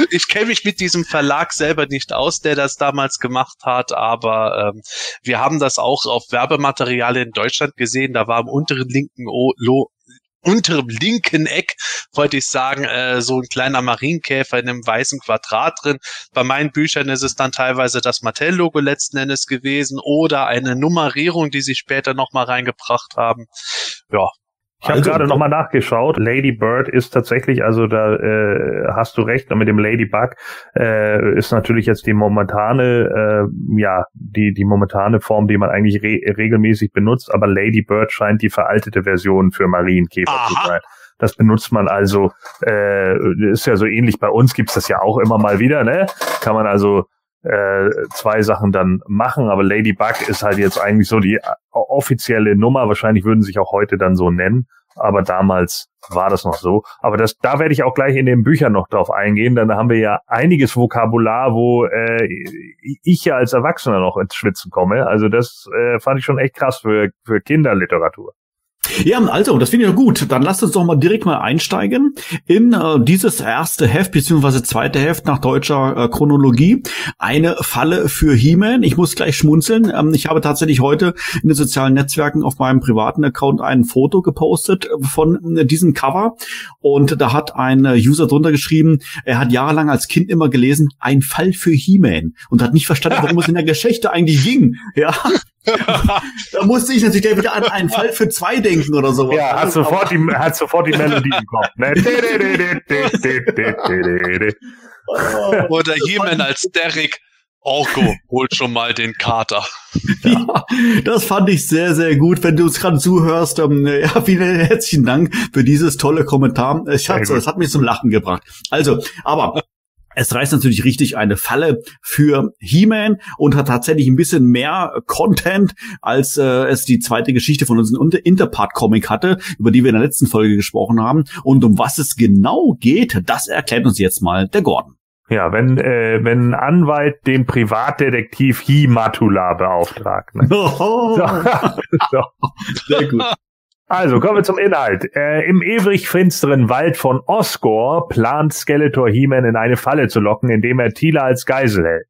ich kenne mich mit diesem Verlag selber nicht aus, der das damals gemacht hat, aber ähm, wir haben das auch auf Werbematerial in Deutschland gesehen. Da war im unteren linken o Lo unterem linken Eck, wollte ich sagen, äh, so ein kleiner Marienkäfer in einem weißen Quadrat drin. Bei meinen Büchern ist es dann teilweise das Mattel-Logo letzten Endes gewesen oder eine Nummerierung, die sie später nochmal reingebracht haben. Ja, ich habe also, gerade nochmal nachgeschaut. Lady Bird ist tatsächlich, also da äh, hast du recht, mit dem Ladybug äh, ist natürlich jetzt die momentane, äh, ja, die, die momentane Form, die man eigentlich re regelmäßig benutzt, aber Lady Bird scheint die veraltete Version für Marienkäfer Aha. zu sein. Das benutzt man also, äh, ist ja so ähnlich bei uns, gibt's das ja auch immer mal wieder, ne? Kann man also äh, zwei Sachen dann machen, aber Ladybug ist halt jetzt eigentlich so die offizielle Nummer. Wahrscheinlich würden sich auch heute dann so nennen, aber damals war das noch so. Aber das, da werde ich auch gleich in den Büchern noch drauf eingehen, denn da haben wir ja einiges Vokabular, wo äh, ich ja als Erwachsener noch ins Schwitzen komme. Also das äh, fand ich schon echt krass für, für Kinderliteratur. Ja, also, das finde ich ja gut. Dann lasst uns doch mal direkt mal einsteigen in äh, dieses erste Heft, beziehungsweise zweite Heft nach deutscher äh, Chronologie. Eine Falle für He-Man. Ich muss gleich schmunzeln. Ähm, ich habe tatsächlich heute in den sozialen Netzwerken auf meinem privaten Account ein Foto gepostet von äh, diesem Cover. Und da hat ein äh, User drunter geschrieben, er hat jahrelang als Kind immer gelesen, ein Fall für He-Man. Und hat nicht verstanden, worum es in der Geschichte eigentlich ging. Ja, da musste ich natürlich wieder an einen Fall für zwei denken oder sowas. Ja, hat sofort die, hat sofort die Melodie im Kopf. Ne? oder He-Man als Derek. Orko holt schon mal den Kater. Ja, das fand ich sehr, sehr gut. Wenn du uns gerade zuhörst, ähm, ja, vielen herzlichen Dank für dieses tolle Kommentar. Ich hat's, es hat mich zum Lachen gebracht. Also, aber es reißt natürlich richtig eine Falle für He-Man und hat tatsächlich ein bisschen mehr Content, als äh, es die zweite Geschichte von unserem Interpart-Comic hatte, über die wir in der letzten Folge gesprochen haben. Und um was es genau geht, das erklärt uns jetzt mal der Gordon. Ja, wenn, äh, wenn ein Anwalt den Privatdetektiv Hi-Matula beauftragt. Ne? Oh. So. so. Sehr gut. Also, kommen wir zum Inhalt. Äh, Im ewig finsteren Wald von Osgore plant Skeletor He-Man in eine Falle zu locken, indem er Tila als Geisel hält.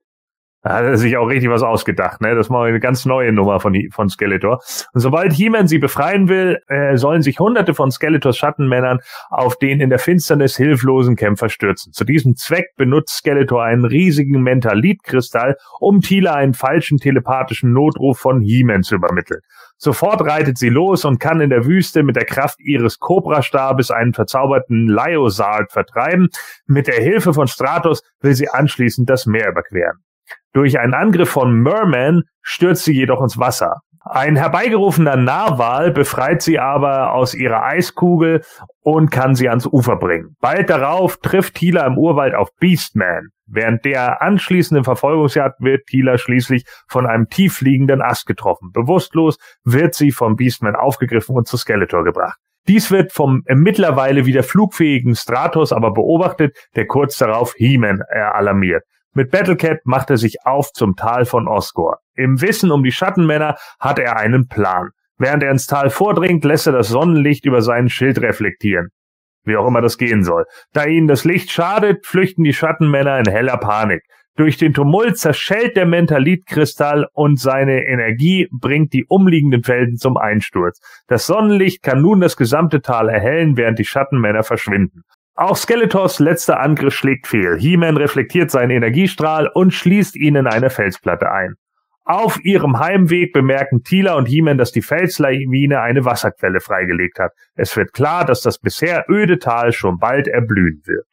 Da hat er sich auch richtig was ausgedacht, ne? Das mal eine ganz neue Nummer von, von Skeletor. Und sobald He-Man sie befreien will, äh, sollen sich hunderte von Skeletors Schattenmännern auf den in der Finsternis hilflosen Kämpfer stürzen. Zu diesem Zweck benutzt Skeletor einen riesigen Mentalitkristall, um Tila einen falschen telepathischen Notruf von He-Man zu übermitteln. Sofort reitet sie los und kann in der Wüste mit der Kraft ihres Cobra-Stabes einen verzauberten Lyosard vertreiben. Mit der Hilfe von Stratos will sie anschließend das Meer überqueren. Durch einen Angriff von Merman stürzt sie jedoch ins Wasser. Ein herbeigerufener Narwal befreit sie aber aus ihrer Eiskugel und kann sie ans Ufer bringen. Bald darauf trifft Tila im Urwald auf Beastman. Während der anschließenden Verfolgungsjagd wird Tila schließlich von einem tiefliegenden Ast getroffen. Bewusstlos wird sie vom Beastman aufgegriffen und zu Skeletor gebracht. Dies wird vom mittlerweile wieder flugfähigen Stratos aber beobachtet, der kurz darauf He-Man alarmiert. Mit Battlecat macht er sich auf zum Tal von Osgore. Im Wissen um die Schattenmänner hat er einen Plan. Während er ins Tal vordringt, lässt er das Sonnenlicht über seinen Schild reflektieren. Wie auch immer das gehen soll. Da ihnen das Licht schadet, flüchten die Schattenmänner in heller Panik. Durch den Tumult zerschellt der Mentalitkristall und seine Energie bringt die umliegenden Felsen zum Einsturz. Das Sonnenlicht kann nun das gesamte Tal erhellen, während die Schattenmänner verschwinden. Auch Skeletors letzter Angriff schlägt fehl. He-Man reflektiert seinen Energiestrahl und schließt ihn in eine Felsplatte ein. Auf ihrem Heimweg bemerken Tila und He-Man, dass die Felslawine eine Wasserquelle freigelegt hat. Es wird klar, dass das bisher öde Tal schon bald erblühen wird.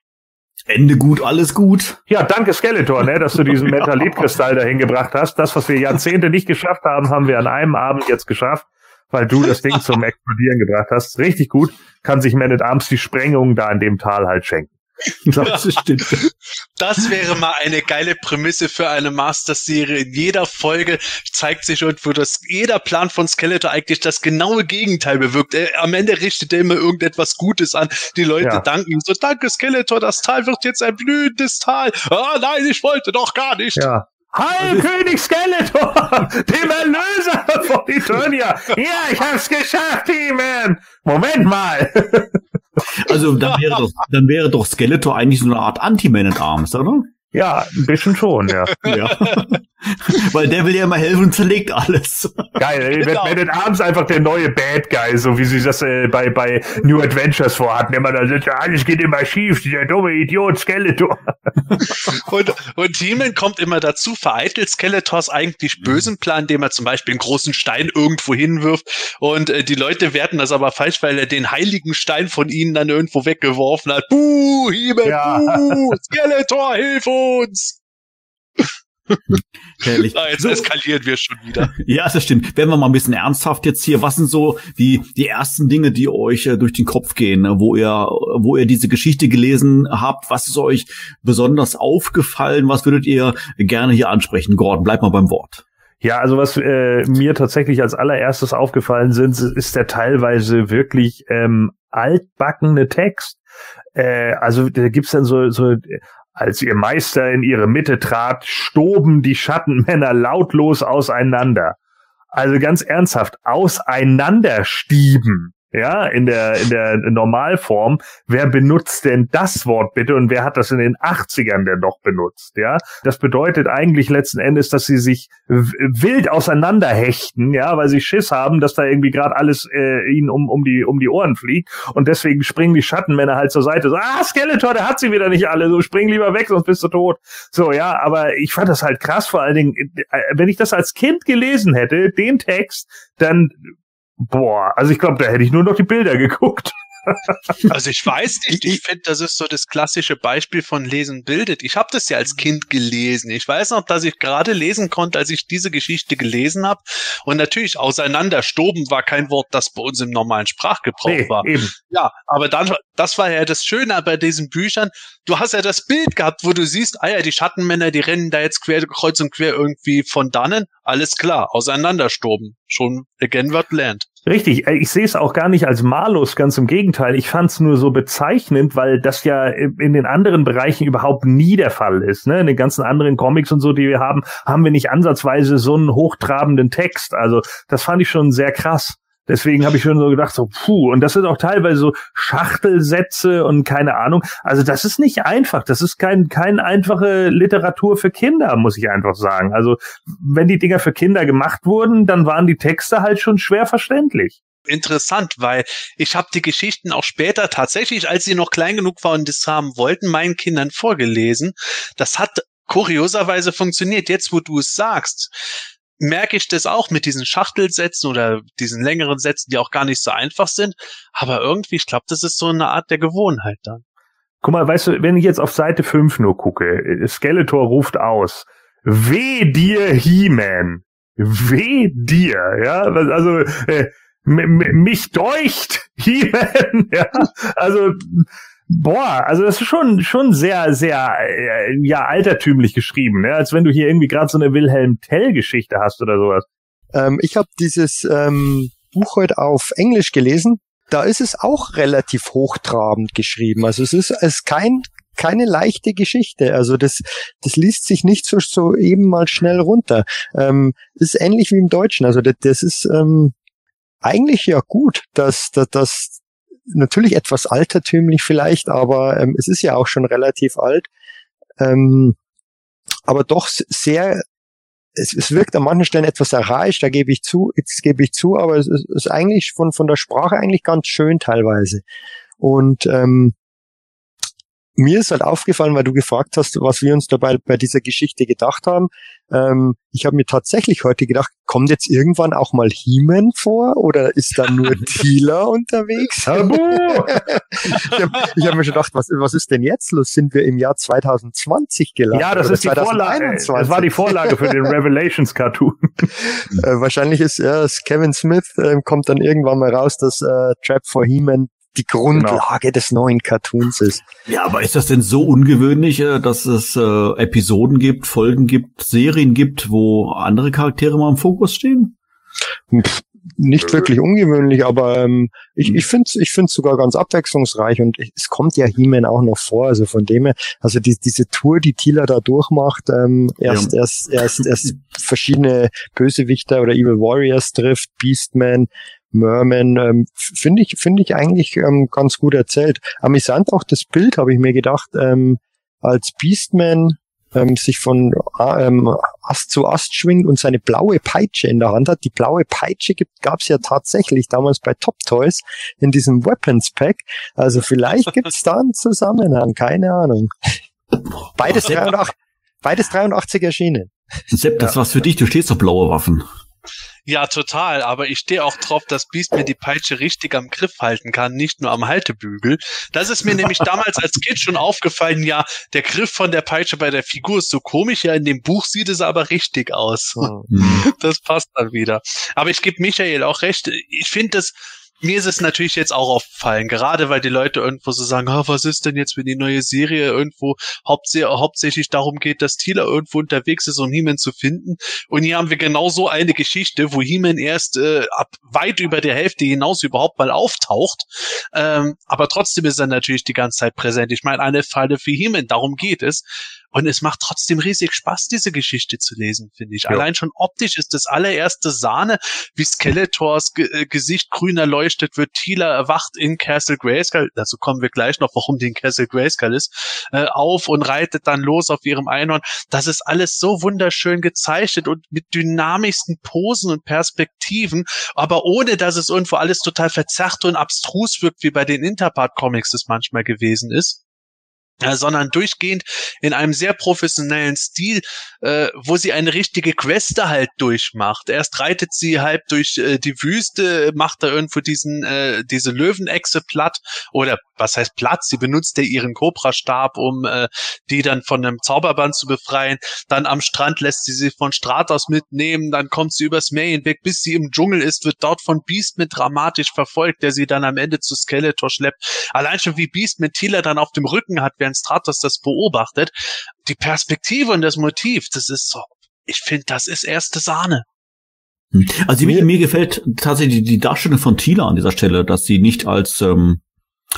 Ende gut, alles gut. Ja, danke Skeletor, ne, dass du diesen Mentalitkristall dahin gebracht hast. Das, was wir Jahrzehnte nicht geschafft haben, haben wir an einem Abend jetzt geschafft weil du das Ding zum Explodieren gebracht hast. Richtig gut. Kann sich Man at Arms die Sprengung da in dem Tal halt schenken. Das, stimmt. das wäre mal eine geile Prämisse für eine Master-Serie. In jeder Folge zeigt sich irgendwo, dass jeder Plan von Skeletor eigentlich das genaue Gegenteil bewirkt. Er, am Ende richtet er immer irgendetwas Gutes an. Die Leute ja. danken ihm so, danke Skeletor, das Tal wird jetzt ein blühendes Tal. Ah, nein, ich wollte doch gar nicht. Ja. Heil also König Skeletor, dem Erlöser von Eternia. Ja, ich hab's geschafft, He-Man. Moment mal. Also dann wäre doch, dann wäre doch Skeletor eigentlich so eine Art Anti-Man at Arms, oder? Ja, ein bisschen schon, ja. ja. Weil der will ja immer helfen und zerlegt alles. Geil, genau. wenn abends einfach der neue Bad Guy, so wie sie das äh, bei, bei New Adventures vorhatten, immer da sitzt, alles geht immer schief, dieser dumme Idiot Skeletor. und, und He-Man kommt immer dazu, vereitelt Skeletors eigentlich bösen Plan, indem er zum Beispiel einen großen Stein irgendwo hinwirft und äh, die Leute werten das aber falsch, weil er den heiligen Stein von ihnen dann irgendwo weggeworfen hat. Buh, He-Man, ja. buh, Skeletor, hilf uns! Herrlich. Ah, jetzt so. eskalieren wir schon wieder. Ja, das stimmt. Werden wir mal ein bisschen ernsthaft jetzt hier. Was sind so die, die ersten Dinge, die euch äh, durch den Kopf gehen, ne? wo ihr, wo ihr diese Geschichte gelesen habt? Was ist euch besonders aufgefallen? Was würdet ihr gerne hier ansprechen? Gordon, bleib mal beim Wort. Ja, also was äh, mir tatsächlich als allererstes aufgefallen sind, ist der teilweise wirklich ähm, altbackene Text. Äh, also da gibt's dann so, so als ihr Meister in ihre Mitte trat, stoben die Schattenmänner lautlos auseinander. Also ganz ernsthaft, auseinanderstieben ja, in der, in der Normalform. Wer benutzt denn das Wort bitte und wer hat das in den 80ern denn noch benutzt, ja? Das bedeutet eigentlich letzten Endes, dass sie sich wild auseinanderhechten, ja, weil sie Schiss haben, dass da irgendwie gerade alles äh, ihnen um, um, die, um die Ohren fliegt und deswegen springen die Schattenmänner halt zur Seite, so, ah, Skeletor, der hat sie wieder nicht alle, so spring lieber weg, sonst bist du tot. So, ja, aber ich fand das halt krass, vor allen Dingen, äh, wenn ich das als Kind gelesen hätte, den Text, dann Boah, also ich glaube, da hätte ich nur noch die Bilder geguckt. Also ich weiß nicht, ich finde, das ist so das klassische Beispiel von Lesen bildet. Ich habe das ja als Kind gelesen. Ich weiß noch, dass ich gerade lesen konnte, als ich diese Geschichte gelesen habe. Und natürlich auseinanderstoben war kein Wort, das bei uns im normalen Sprachgebrauch nee, war. Eben. Ja, aber dann, das war ja das Schöne bei diesen Büchern. Du hast ja das Bild gehabt, wo du siehst, ah ja, die Schattenmänner, die rennen da jetzt quer, kreuz und quer irgendwie von dannen. Alles klar, auseinanderstoben. Schon again what land. Richtig, äh, ich sehe es auch gar nicht als Malus, ganz im Gegenteil. Ich fand es nur so bezeichnend, weil das ja in den anderen Bereichen überhaupt nie der Fall ist. Ne? In den ganzen anderen Comics und so, die wir haben, haben wir nicht ansatzweise so einen hochtrabenden Text. Also das fand ich schon sehr krass. Deswegen habe ich schon so gedacht, so, puh, und das sind auch teilweise so Schachtelsätze und keine Ahnung. Also das ist nicht einfach. Das ist kein, kein einfache Literatur für Kinder, muss ich einfach sagen. Also wenn die Dinger für Kinder gemacht wurden, dann waren die Texte halt schon schwer verständlich interessant, weil ich habe die Geschichten auch später tatsächlich, als sie noch klein genug waren und das haben wollten, meinen Kindern vorgelesen. Das hat kurioserweise funktioniert. Jetzt, wo du es sagst, merke ich das auch mit diesen Schachtelsätzen oder diesen längeren Sätzen, die auch gar nicht so einfach sind. Aber irgendwie, ich glaube, das ist so eine Art der Gewohnheit dann. Guck mal, weißt du, wenn ich jetzt auf Seite 5 nur gucke, Skeletor ruft aus, weh dir, He-Man. Weh dir, ja, also äh, mich deucht, He-Man, ja, also Boah, also das ist schon schon sehr sehr äh, ja altertümlich geschrieben, ne? als wenn du hier irgendwie gerade so eine Wilhelm Tell Geschichte hast oder sowas. Ähm, ich habe dieses ähm, Buch heute auf Englisch gelesen. Da ist es auch relativ hochtrabend geschrieben. Also es ist, es ist kein keine leichte Geschichte. Also das, das liest sich nicht so, so eben mal schnell runter. Ähm, ist ähnlich wie im Deutschen. Also das, das ist ähm, eigentlich ja gut, dass, dass, dass natürlich etwas altertümlich vielleicht, aber ähm, es ist ja auch schon relativ alt. Ähm, aber doch sehr, es, es wirkt an manchen Stellen etwas erreicht, da gebe ich zu, jetzt gebe ich zu, aber es ist, ist eigentlich von, von der Sprache eigentlich ganz schön teilweise. Und ähm, mir ist halt aufgefallen, weil du gefragt hast, was wir uns dabei bei dieser Geschichte gedacht haben. Ähm, ich habe mir tatsächlich heute gedacht, kommt jetzt irgendwann auch mal He-Man vor oder ist da nur Tila unterwegs? ich habe hab mir schon gedacht, was, was ist denn jetzt los? Sind wir im Jahr 2020 gelandet? Ja, das ist die Vorlage. Das war die Vorlage für den Revelations Cartoon. äh, wahrscheinlich ist ja, Kevin Smith äh, kommt dann irgendwann mal raus, dass äh, Trap for He-Man die Grundlage genau. des neuen Cartoons ist. Ja, aber ist das denn so ungewöhnlich, äh, dass es äh, Episoden gibt, Folgen gibt, Serien gibt, wo andere Charaktere mal im Fokus stehen? Pff, nicht wirklich ungewöhnlich, aber ähm, ich, hm. ich finde es ich find's sogar ganz abwechslungsreich und es kommt ja He-Man auch noch vor, also von dem her, also die, diese Tour, die Tila da durchmacht, ähm, erst, ja. erst, erst, erst verschiedene Bösewichter oder Evil Warriors trifft, Beastman, Merman, ähm, finde ich, finde ich eigentlich ähm, ganz gut erzählt. Amüsant auch das Bild, habe ich mir gedacht, ähm, als Beastman ähm, sich von äh, ähm, Ast zu Ast schwingt und seine blaue Peitsche in der Hand hat. Die blaue Peitsche gab es ja tatsächlich damals bei Top Toys in diesem Weapons Pack. Also vielleicht gibt es da einen Zusammenhang, keine Ahnung. Beides 83, beides 83 erschienen. Sepp, das ja. war's für dich, du stehst auf blaue Waffen. Ja, total. Aber ich stehe auch drauf, dass Beast mir die Peitsche richtig am Griff halten kann, nicht nur am Haltebügel. Das ist mir nämlich damals als Kind schon aufgefallen. Ja, der Griff von der Peitsche bei der Figur ist so komisch. Ja, in dem Buch sieht es aber richtig aus. Mhm. Das passt dann wieder. Aber ich gebe Michael auch recht. Ich finde das mir ist es natürlich jetzt auch aufgefallen, gerade weil die Leute irgendwo so sagen, ah, was ist denn jetzt, wenn die neue Serie irgendwo hauptsä hauptsächlich darum geht, dass Tila irgendwo unterwegs ist, um He-Man zu finden. Und hier haben wir genau so eine Geschichte, wo He-Man erst äh, ab weit über der Hälfte hinaus überhaupt mal auftaucht. Ähm, aber trotzdem ist er natürlich die ganze Zeit präsent. Ich meine, eine Falle für He-Man, darum geht es. Und es macht trotzdem riesig Spaß, diese Geschichte zu lesen, finde ich. Ja. Allein schon optisch ist das allererste Sahne, wie Skeletors Ge äh, Gesicht grün erleuchtet wird. Tila erwacht in Castle Grayskull, dazu kommen wir gleich noch, warum die in Castle Grayskull ist, äh, auf und reitet dann los auf ihrem Einhorn. Das ist alles so wunderschön gezeichnet und mit dynamischsten Posen und Perspektiven, aber ohne, dass es irgendwo alles total verzerrt und abstrus wirkt, wie bei den Interpart Comics es manchmal gewesen ist sondern durchgehend in einem sehr professionellen Stil, äh, wo sie eine richtige Queste halt durchmacht. Erst reitet sie halb durch äh, die Wüste, macht da irgendwo diesen äh, diese Löwenechse platt oder was heißt platt? Sie benutzt ja ihren Cobra-Stab, um äh, die dann von einem Zauberband zu befreien. Dann am Strand lässt sie sie von Stratos mitnehmen, dann kommt sie übers Meer hinweg, bis sie im Dschungel ist, wird dort von Beast mit dramatisch verfolgt, der sie dann am Ende zu Skeletor schleppt. Allein schon wie Beast mit Tila dann auf dem Rücken hat, während Stratos das beobachtet. Die Perspektive und das Motiv, das ist so, ich finde, das ist erste Sahne. Hm. Also mir, mir gefällt tatsächlich die Darstellung von Tila an dieser Stelle, dass sie nicht als ähm,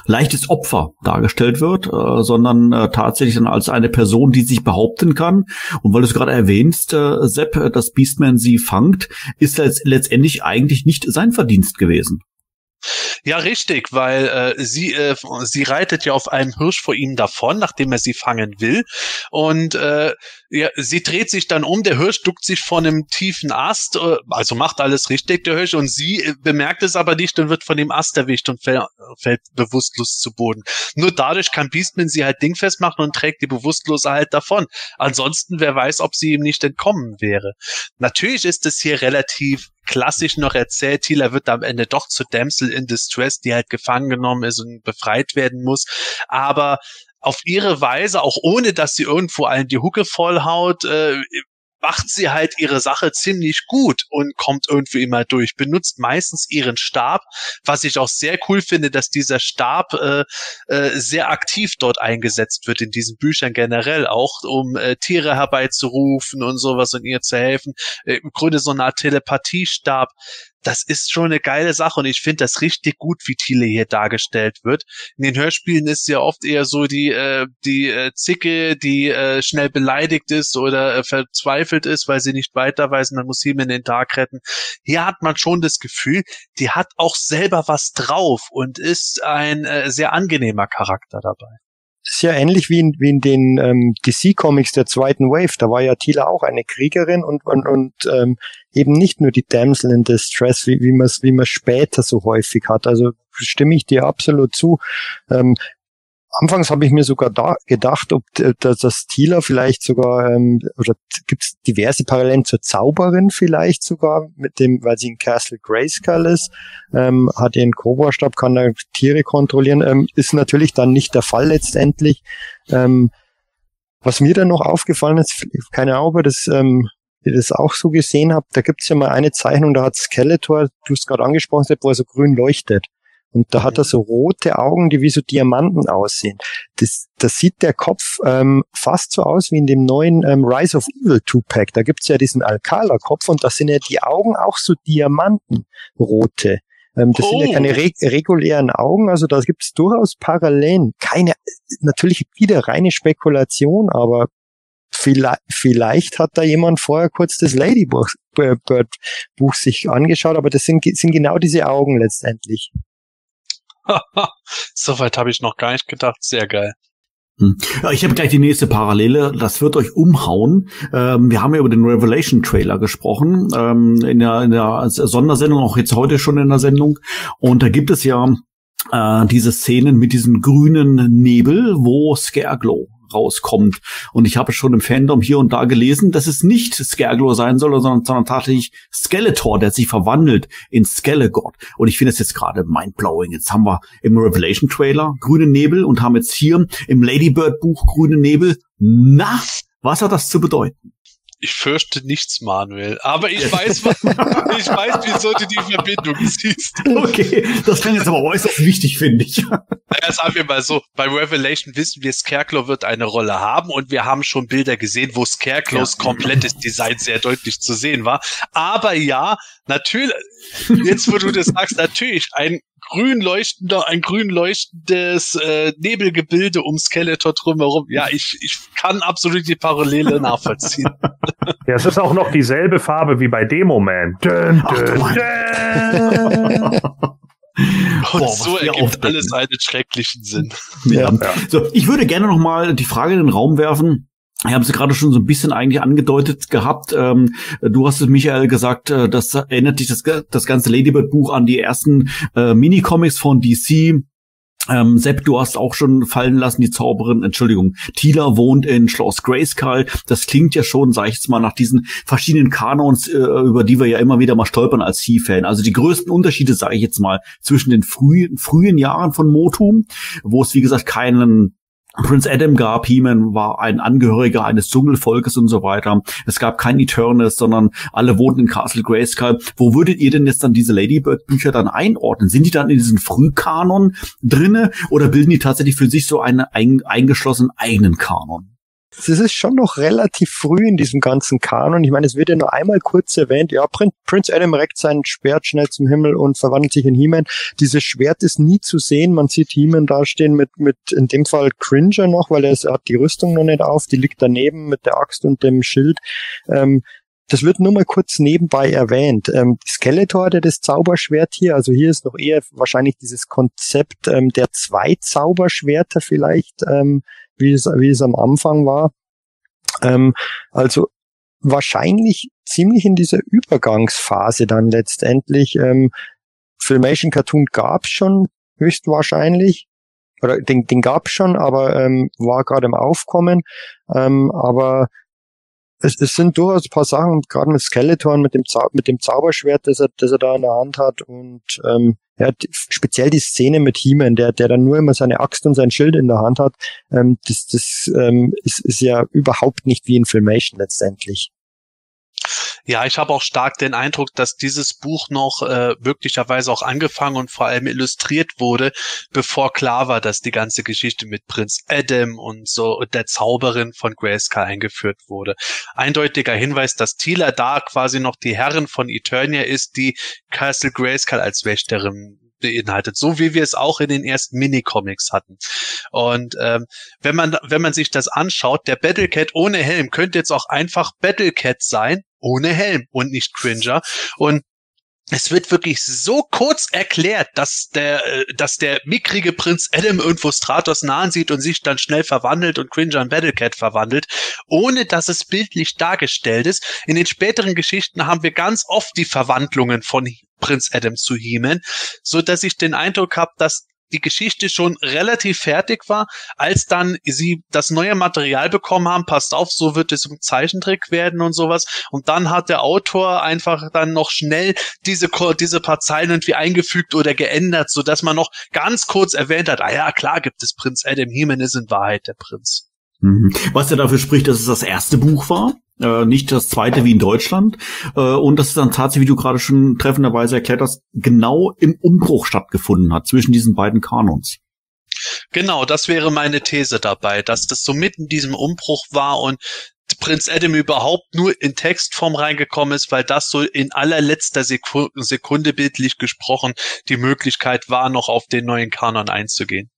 leichtes Opfer dargestellt wird, äh, sondern äh, tatsächlich dann als eine Person, die sich behaupten kann. Und weil du es gerade erwähnst, äh, Sepp, äh, dass Beastman sie fangt, ist letztendlich eigentlich nicht sein Verdienst gewesen. Ja, richtig, weil äh, sie, äh, sie reitet ja auf einem Hirsch vor ihm davon, nachdem er sie fangen will. Und äh, ja, sie dreht sich dann um, der Hirsch duckt sich vor einem tiefen Ast, äh, also macht alles richtig, der Hirsch, und sie äh, bemerkt es aber nicht und wird von dem Ast erwischt und fäll, fällt bewusstlos zu Boden. Nur dadurch kann Beastman sie halt dingfest machen und trägt die Bewusstlose halt davon. Ansonsten, wer weiß, ob sie ihm nicht entkommen wäre. Natürlich ist es hier relativ klassisch noch erzählt, Tila wird am Ende doch zur Damsel in Distress, die halt gefangen genommen ist und befreit werden muss. Aber auf ihre Weise, auch ohne dass sie irgendwo allen die Hucke vollhaut, äh, macht sie halt ihre Sache ziemlich gut und kommt irgendwie immer durch. Benutzt meistens ihren Stab, was ich auch sehr cool finde, dass dieser Stab äh, äh, sehr aktiv dort eingesetzt wird in diesen Büchern generell, auch um äh, Tiere herbeizurufen und sowas und ihr zu helfen. Äh, Im Grunde so eine Art Telepathiestab das ist schon eine geile Sache und ich finde das richtig gut, wie Thiele hier dargestellt wird. In den Hörspielen ist ja oft eher so die äh, die äh, Zicke, die äh, schnell beleidigt ist oder äh, verzweifelt ist, weil sie nicht weiter weiß und man muss ihm in den Tag retten. Hier hat man schon das Gefühl, die hat auch selber was drauf und ist ein äh, sehr angenehmer Charakter dabei. Das ist ja ähnlich wie in, wie in den ähm, DC-Comics der zweiten Wave. Da war ja Tila auch eine Kriegerin und, und, und ähm, eben nicht nur die Damsel in Distress, wie, wie man es wie man später so häufig hat. Also stimme ich dir absolut zu. Ähm, Anfangs habe ich mir sogar da gedacht, ob das Tila vielleicht sogar, ähm, oder gibt es diverse Parallelen zur Zauberin vielleicht sogar, mit dem, weil sie in Castle Grayskull ist, ähm, hat ihren Cobra-Stab, kann da Tiere kontrollieren, ähm, ist natürlich dann nicht der Fall letztendlich. Ähm, was mir dann noch aufgefallen ist, keine Ahnung, ob das, ähm, ihr das auch so gesehen habt, da gibt's ja mal eine Zeichnung, da hat Skeletor, du hast gerade angesprochen, wo er so grün leuchtet. Und da hat er so rote Augen, die wie so Diamanten aussehen. Das, das sieht der Kopf ähm, fast so aus wie in dem neuen ähm, Rise of Evil Two-Pack. Da gibt's ja diesen Alcala-Kopf und da sind ja die Augen auch so Diamantenrote. Ähm, das oh. sind ja keine oh. re regulären Augen, also da gibt's durchaus Parallelen. Keine, natürlich wieder reine Spekulation, aber vielleicht, vielleicht hat da jemand vorher kurz das Ladybird Buch sich angeschaut, aber das sind, sind genau diese Augen letztendlich. Soweit habe ich noch gar nicht gedacht. Sehr geil. Hm. Ich habe gleich die nächste Parallele. Das wird euch umhauen. Ähm, wir haben ja über den Revelation Trailer gesprochen ähm, in, der, in der Sondersendung, auch jetzt heute schon in der Sendung. Und da gibt es ja äh, diese Szenen mit diesem grünen Nebel, wo Scareglow rauskommt. Und ich habe schon im Fandom hier und da gelesen, dass es nicht Scareglow sein soll, sondern, sondern tatsächlich Skeletor, der sich verwandelt in Skelegod. Und ich finde es jetzt gerade mindblowing. Jetzt haben wir im Revelation Trailer grüne Nebel und haben jetzt hier im Ladybird Buch grüne Nebel. Na, was hat das zu bedeuten? Ich fürchte nichts, Manuel. Aber ich weiß, was, ich weiß, wieso du die Verbindung siehst. Okay, das klingt jetzt aber äußerst wichtig, finde ich. Naja, sagen wir mal so, bei Revelation wissen wir, Scarecrow wird eine Rolle haben und wir haben schon Bilder gesehen, wo Scarecrows ja. komplettes Design sehr deutlich zu sehen war. Aber ja, natürlich, jetzt wo du das sagst, natürlich, ein grün leuchtender, ein grün leuchtendes äh, Nebelgebilde um Skeletor drumherum. Ja, ich, ich kann absolut die Parallele nachvollziehen. Ja, es ist auch noch dieselbe Farbe wie bei Demo Man. Dun, dun, dun. Und Boah, so ergibt alles einen schrecklichen Sinn. Ja. ja. So, ich würde gerne noch mal die Frage in den Raum werfen. Ich habe es gerade schon so ein bisschen eigentlich angedeutet gehabt. Ähm, du hast es, Michael, gesagt, äh, das erinnert dich das, das ganze Ladybird-Buch an die ersten äh, Minicomics von DC. Ähm, Sepp, du hast auch schon fallen lassen, die Zauberin, Entschuldigung, Tila wohnt in Schloss Grayskull. Das klingt ja schon, sag ich jetzt mal, nach diesen verschiedenen Kanons, äh, über die wir ja immer wieder mal stolpern als C-Fan. Also die größten Unterschiede, sage ich jetzt mal, zwischen den frühen, frühen Jahren von Motum, wo es, wie gesagt, keinen Prince Adam gab, He-Man war ein Angehöriger eines Dschungelvolkes und so weiter. Es gab kein Eternus, sondern alle wohnten in Castle Grayskull. Wo würdet ihr denn jetzt dann diese Ladybird-Bücher dann einordnen? Sind die dann in diesen Frühkanon drinne oder bilden die tatsächlich für sich so einen eingeschlossenen eigenen Kanon? Es ist schon noch relativ früh in diesem ganzen Kanon. Ich meine, es wird ja nur einmal kurz erwähnt. Ja, Prince Adam reckt sein Schwert schnell zum Himmel und verwandelt sich in He-Man. Dieses Schwert ist nie zu sehen. Man sieht He-Man dastehen mit, mit, in dem Fall Cringer noch, weil er, er hat die Rüstung noch nicht auf. Die liegt daneben mit der Axt und dem Schild. Ähm, das wird nur mal kurz nebenbei erwähnt. Ähm, Skeletor hatte das Zauberschwert hier, also hier ist noch eher wahrscheinlich dieses Konzept ähm, der zwei Zauberschwerter vielleicht, ähm, wie, es, wie es am Anfang war. Ähm, also wahrscheinlich ziemlich in dieser Übergangsphase dann letztendlich. Ähm, Filmation Cartoon gab's schon höchstwahrscheinlich. Oder den, den gab's schon, aber ähm, war gerade im Aufkommen. Ähm, aber es, es sind durchaus ein paar Sachen, gerade mit Skeleton, mit dem, Zau mit dem Zauberschwert, das er, das er da in der Hand hat und ähm, ja, speziell die Szene mit He-Man, der, der dann nur immer seine Axt und sein Schild in der Hand hat, ähm, das, das ähm, ist, ist ja überhaupt nicht wie in Filmation letztendlich. Ja, ich habe auch stark den Eindruck, dass dieses Buch noch äh, möglicherweise auch angefangen und vor allem illustriert wurde, bevor klar war, dass die ganze Geschichte mit Prinz Adam und so und der Zauberin von Grayskull eingeführt wurde. Eindeutiger Hinweis, dass Tila da quasi noch die Herrin von Eternia ist, die Castle Grayskull als Wächterin beinhaltet, so wie wir es auch in den ersten Minicomics hatten. Und ähm, wenn man wenn man sich das anschaut, der Battlecat ohne Helm könnte jetzt auch einfach Battlecat sein, ohne Helm und nicht Cringer. Und es wird wirklich so kurz erklärt, dass der, äh, dass der mickrige Prinz Adam irgendwo Stratos nahen sieht und sich dann schnell verwandelt und Cringer in Battlecat verwandelt, ohne dass es bildlich dargestellt ist. In den späteren Geschichten haben wir ganz oft die Verwandlungen von Prinz Adam zu He-Man, so dass ich den Eindruck habe, dass die Geschichte schon relativ fertig war, als dann sie das neue Material bekommen haben, passt auf, so wird es im Zeichentrick werden und sowas. Und dann hat der Autor einfach dann noch schnell diese, diese paar Zeilen irgendwie eingefügt oder geändert, so dass man noch ganz kurz erwähnt hat, ah ja, klar gibt es Prinz Adam, Heman ist in Wahrheit der Prinz. Mhm. Was ja dafür spricht, dass es das erste Buch war, äh, nicht das zweite wie in Deutschland. Äh, und dass es dann tatsächlich, wie du gerade schon treffenderweise erklärt hast, genau im Umbruch stattgefunden hat zwischen diesen beiden Kanons. Genau, das wäre meine These dabei, dass das so mitten in diesem Umbruch war und Prinz Adam überhaupt nur in Textform reingekommen ist, weil das so in allerletzter Sekunde, Sekunde bildlich gesprochen die Möglichkeit war, noch auf den neuen Kanon einzugehen.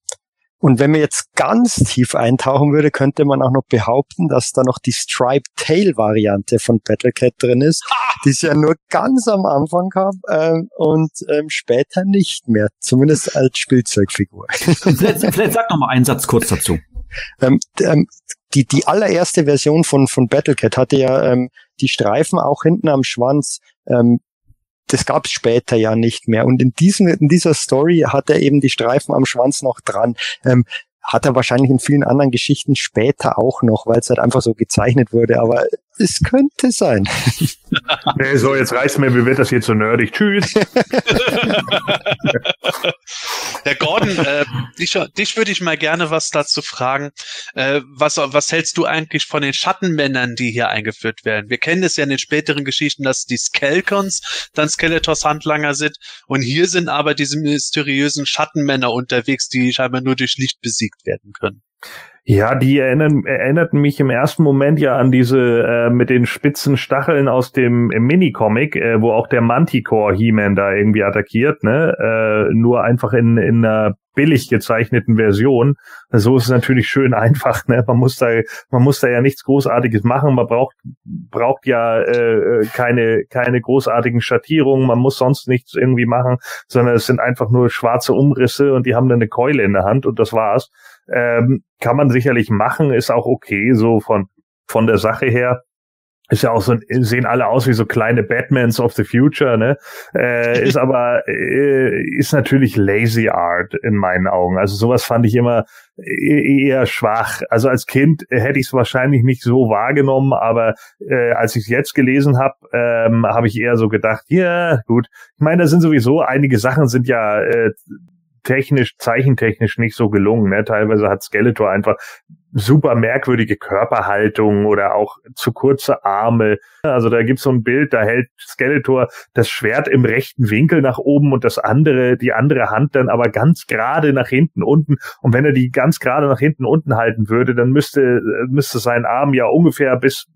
Und wenn man jetzt ganz tief eintauchen würde, könnte man auch noch behaupten, dass da noch die Stripe Tail Variante von Battlecat drin ist, die es ja nur ganz am Anfang gab ähm, und ähm, später nicht mehr, zumindest als Spielzeugfigur. vielleicht, vielleicht sag noch mal einen Satz kurz dazu. Ähm, ähm, die, die allererste Version von, von Battlecat hatte ja ähm, die Streifen auch hinten am Schwanz ähm, das gab es später ja nicht mehr. Und in diesem, in dieser Story hat er eben die Streifen am Schwanz noch dran. Ähm, hat er wahrscheinlich in vielen anderen Geschichten später auch noch, weil es halt einfach so gezeichnet wurde. Aber es könnte sein. nee, so, jetzt reicht's mir, wie wird das jetzt so nerdig? Tschüss. Herr Gordon, äh, dich, dich würde ich mal gerne was dazu fragen. Äh, was, was hältst du eigentlich von den Schattenmännern, die hier eingeführt werden? Wir kennen es ja in den späteren Geschichten, dass die Skelkons dann Skeletors Handlanger sind. Und hier sind aber diese mysteriösen Schattenmänner unterwegs, die scheinbar nur durch Licht besiegt werden können. Ja, die erinnern, erinnerten mich im ersten Moment ja an diese äh, mit den spitzen Stacheln aus dem Minicomic, äh, wo auch der Manticore He-Man da irgendwie attackiert, ne? Äh, nur einfach in, in einer billig gezeichneten Version. So ist es natürlich schön einfach, ne? Man muss da, man muss da ja nichts Großartiges machen. Man braucht, braucht ja äh, keine, keine großartigen Schattierungen. Man muss sonst nichts irgendwie machen, sondern es sind einfach nur schwarze Umrisse und die haben dann eine Keule in der Hand und das war's. Ähm, kann man sicherlich machen, ist auch okay, so von, von der Sache her. Ist ja auch so, sehen alle aus wie so kleine Batmans of the Future, ne? Äh, ist aber, äh, ist natürlich lazy art in meinen Augen. Also sowas fand ich immer e-, eher schwach. Also als Kind hätte ich es wahrscheinlich nicht so wahrgenommen, aber äh, als ich es jetzt gelesen habe, ähm, habe ich eher so gedacht, ja, gut. Ich meine, da sind sowieso einige Sachen sind ja äh, technisch, zeichentechnisch nicht so gelungen. Ne? Teilweise hat Skeletor einfach super merkwürdige Körperhaltung oder auch zu kurze Arme. Also da gibt's so ein Bild, da hält Skeletor das Schwert im rechten Winkel nach oben und das andere, die andere Hand dann aber ganz gerade nach hinten unten. Und wenn er die ganz gerade nach hinten unten halten würde, dann müsste, müsste sein Arm ja ungefähr bis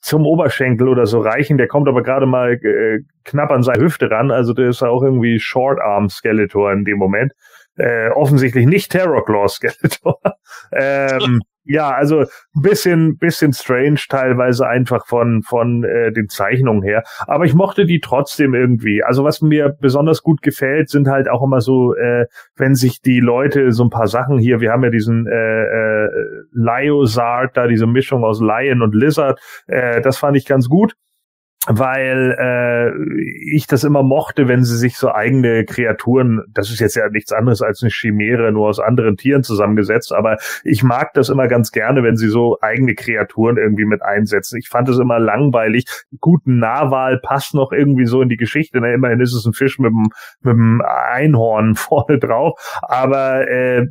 zum Oberschenkel oder so reichen. Der kommt aber gerade mal äh, knapp an seine Hüfte ran. Also der ist auch irgendwie Short Arm Skeletor in dem Moment äh, offensichtlich nicht Terrorclaw Skeletor. ähm, ja, also ein bisschen, bisschen strange teilweise einfach von, von äh, den Zeichnungen her. Aber ich mochte die trotzdem irgendwie. Also was mir besonders gut gefällt, sind halt auch immer so, äh, wenn sich die Leute so ein paar Sachen hier, wir haben ja diesen äh, äh, Liozard, da diese Mischung aus Lion und Lizard, äh, das fand ich ganz gut weil äh, ich das immer mochte, wenn sie sich so eigene Kreaturen, das ist jetzt ja nichts anderes als eine Chimäre, nur aus anderen Tieren zusammengesetzt, aber ich mag das immer ganz gerne, wenn sie so eigene Kreaturen irgendwie mit einsetzen. Ich fand es immer langweilig. Guten Nahwahl passt noch irgendwie so in die Geschichte. Na, immerhin ist es ein Fisch mit einem, mit einem Einhorn vorne drauf, aber äh,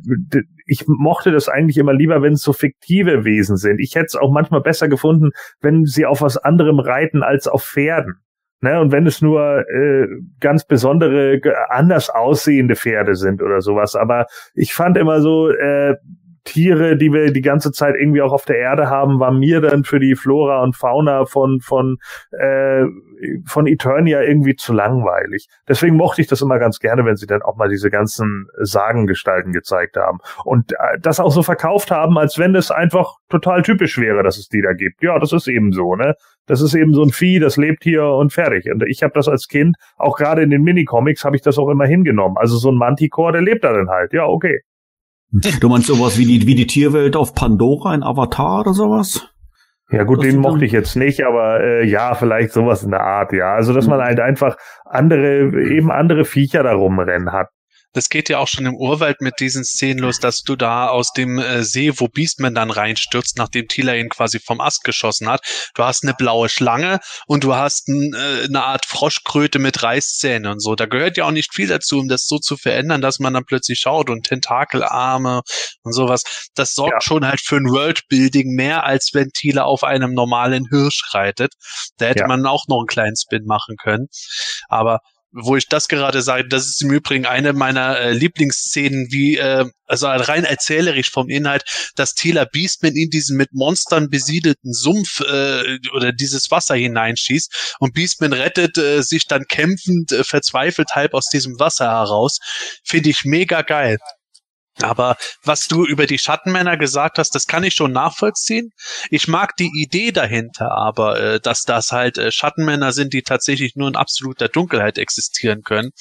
ich mochte das eigentlich immer lieber, wenn es so fiktive Wesen sind. Ich hätte es auch manchmal besser gefunden, wenn sie auf was anderem reiten als auf Pferden. Ne, und wenn es nur äh, ganz besondere, anders aussehende Pferde sind oder sowas. Aber ich fand immer so, äh, Tiere, die wir die ganze Zeit irgendwie auch auf der Erde haben, war mir dann für die Flora und Fauna von von äh, von Eternia irgendwie zu langweilig. Deswegen mochte ich das immer ganz gerne, wenn sie dann auch mal diese ganzen Sagengestalten gezeigt haben und äh, das auch so verkauft haben, als wenn es einfach total typisch wäre, dass es die da gibt. Ja, das ist eben so, ne? Das ist eben so ein Vieh, das lebt hier und fertig. Und ich habe das als Kind, auch gerade in den Minicomics, habe ich das auch immer hingenommen. Also so ein Manticore, der lebt da dann halt. Ja, okay. Du meinst sowas wie die, wie die Tierwelt auf Pandora, ein Avatar oder sowas? Ja gut, das den mochte ich jetzt nicht, aber äh, ja, vielleicht sowas in der Art, ja. Also dass man halt einfach andere, eben andere Viecher da rumrennen hat. Das geht ja auch schon im Urwald mit diesen Szenen los, dass du da aus dem äh, See, wo Beastman dann reinstürzt, nachdem Tila ihn quasi vom Ast geschossen hat. Du hast eine blaue Schlange und du hast ein, äh, eine Art Froschkröte mit Reißzähnen und so. Da gehört ja auch nicht viel dazu, um das so zu verändern, dass man dann plötzlich schaut und Tentakelarme und sowas. Das sorgt ja. schon halt für ein Worldbuilding mehr, als wenn Tila auf einem normalen Hirsch reitet. Da hätte ja. man auch noch einen kleinen Spin machen können. Aber wo ich das gerade sage, das ist im Übrigen eine meiner äh, Lieblingsszenen, wie, äh, also rein erzählerisch vom Inhalt, dass Tila Beastman in diesen mit Monstern besiedelten Sumpf äh, oder dieses Wasser hineinschießt und Beastman rettet äh, sich dann kämpfend, äh, verzweifelt halb aus diesem Wasser heraus. Finde ich mega geil. Aber was du über die Schattenmänner gesagt hast, das kann ich schon nachvollziehen. Ich mag die Idee dahinter, aber äh, dass das halt äh, Schattenmänner sind, die tatsächlich nur in absoluter Dunkelheit existieren können.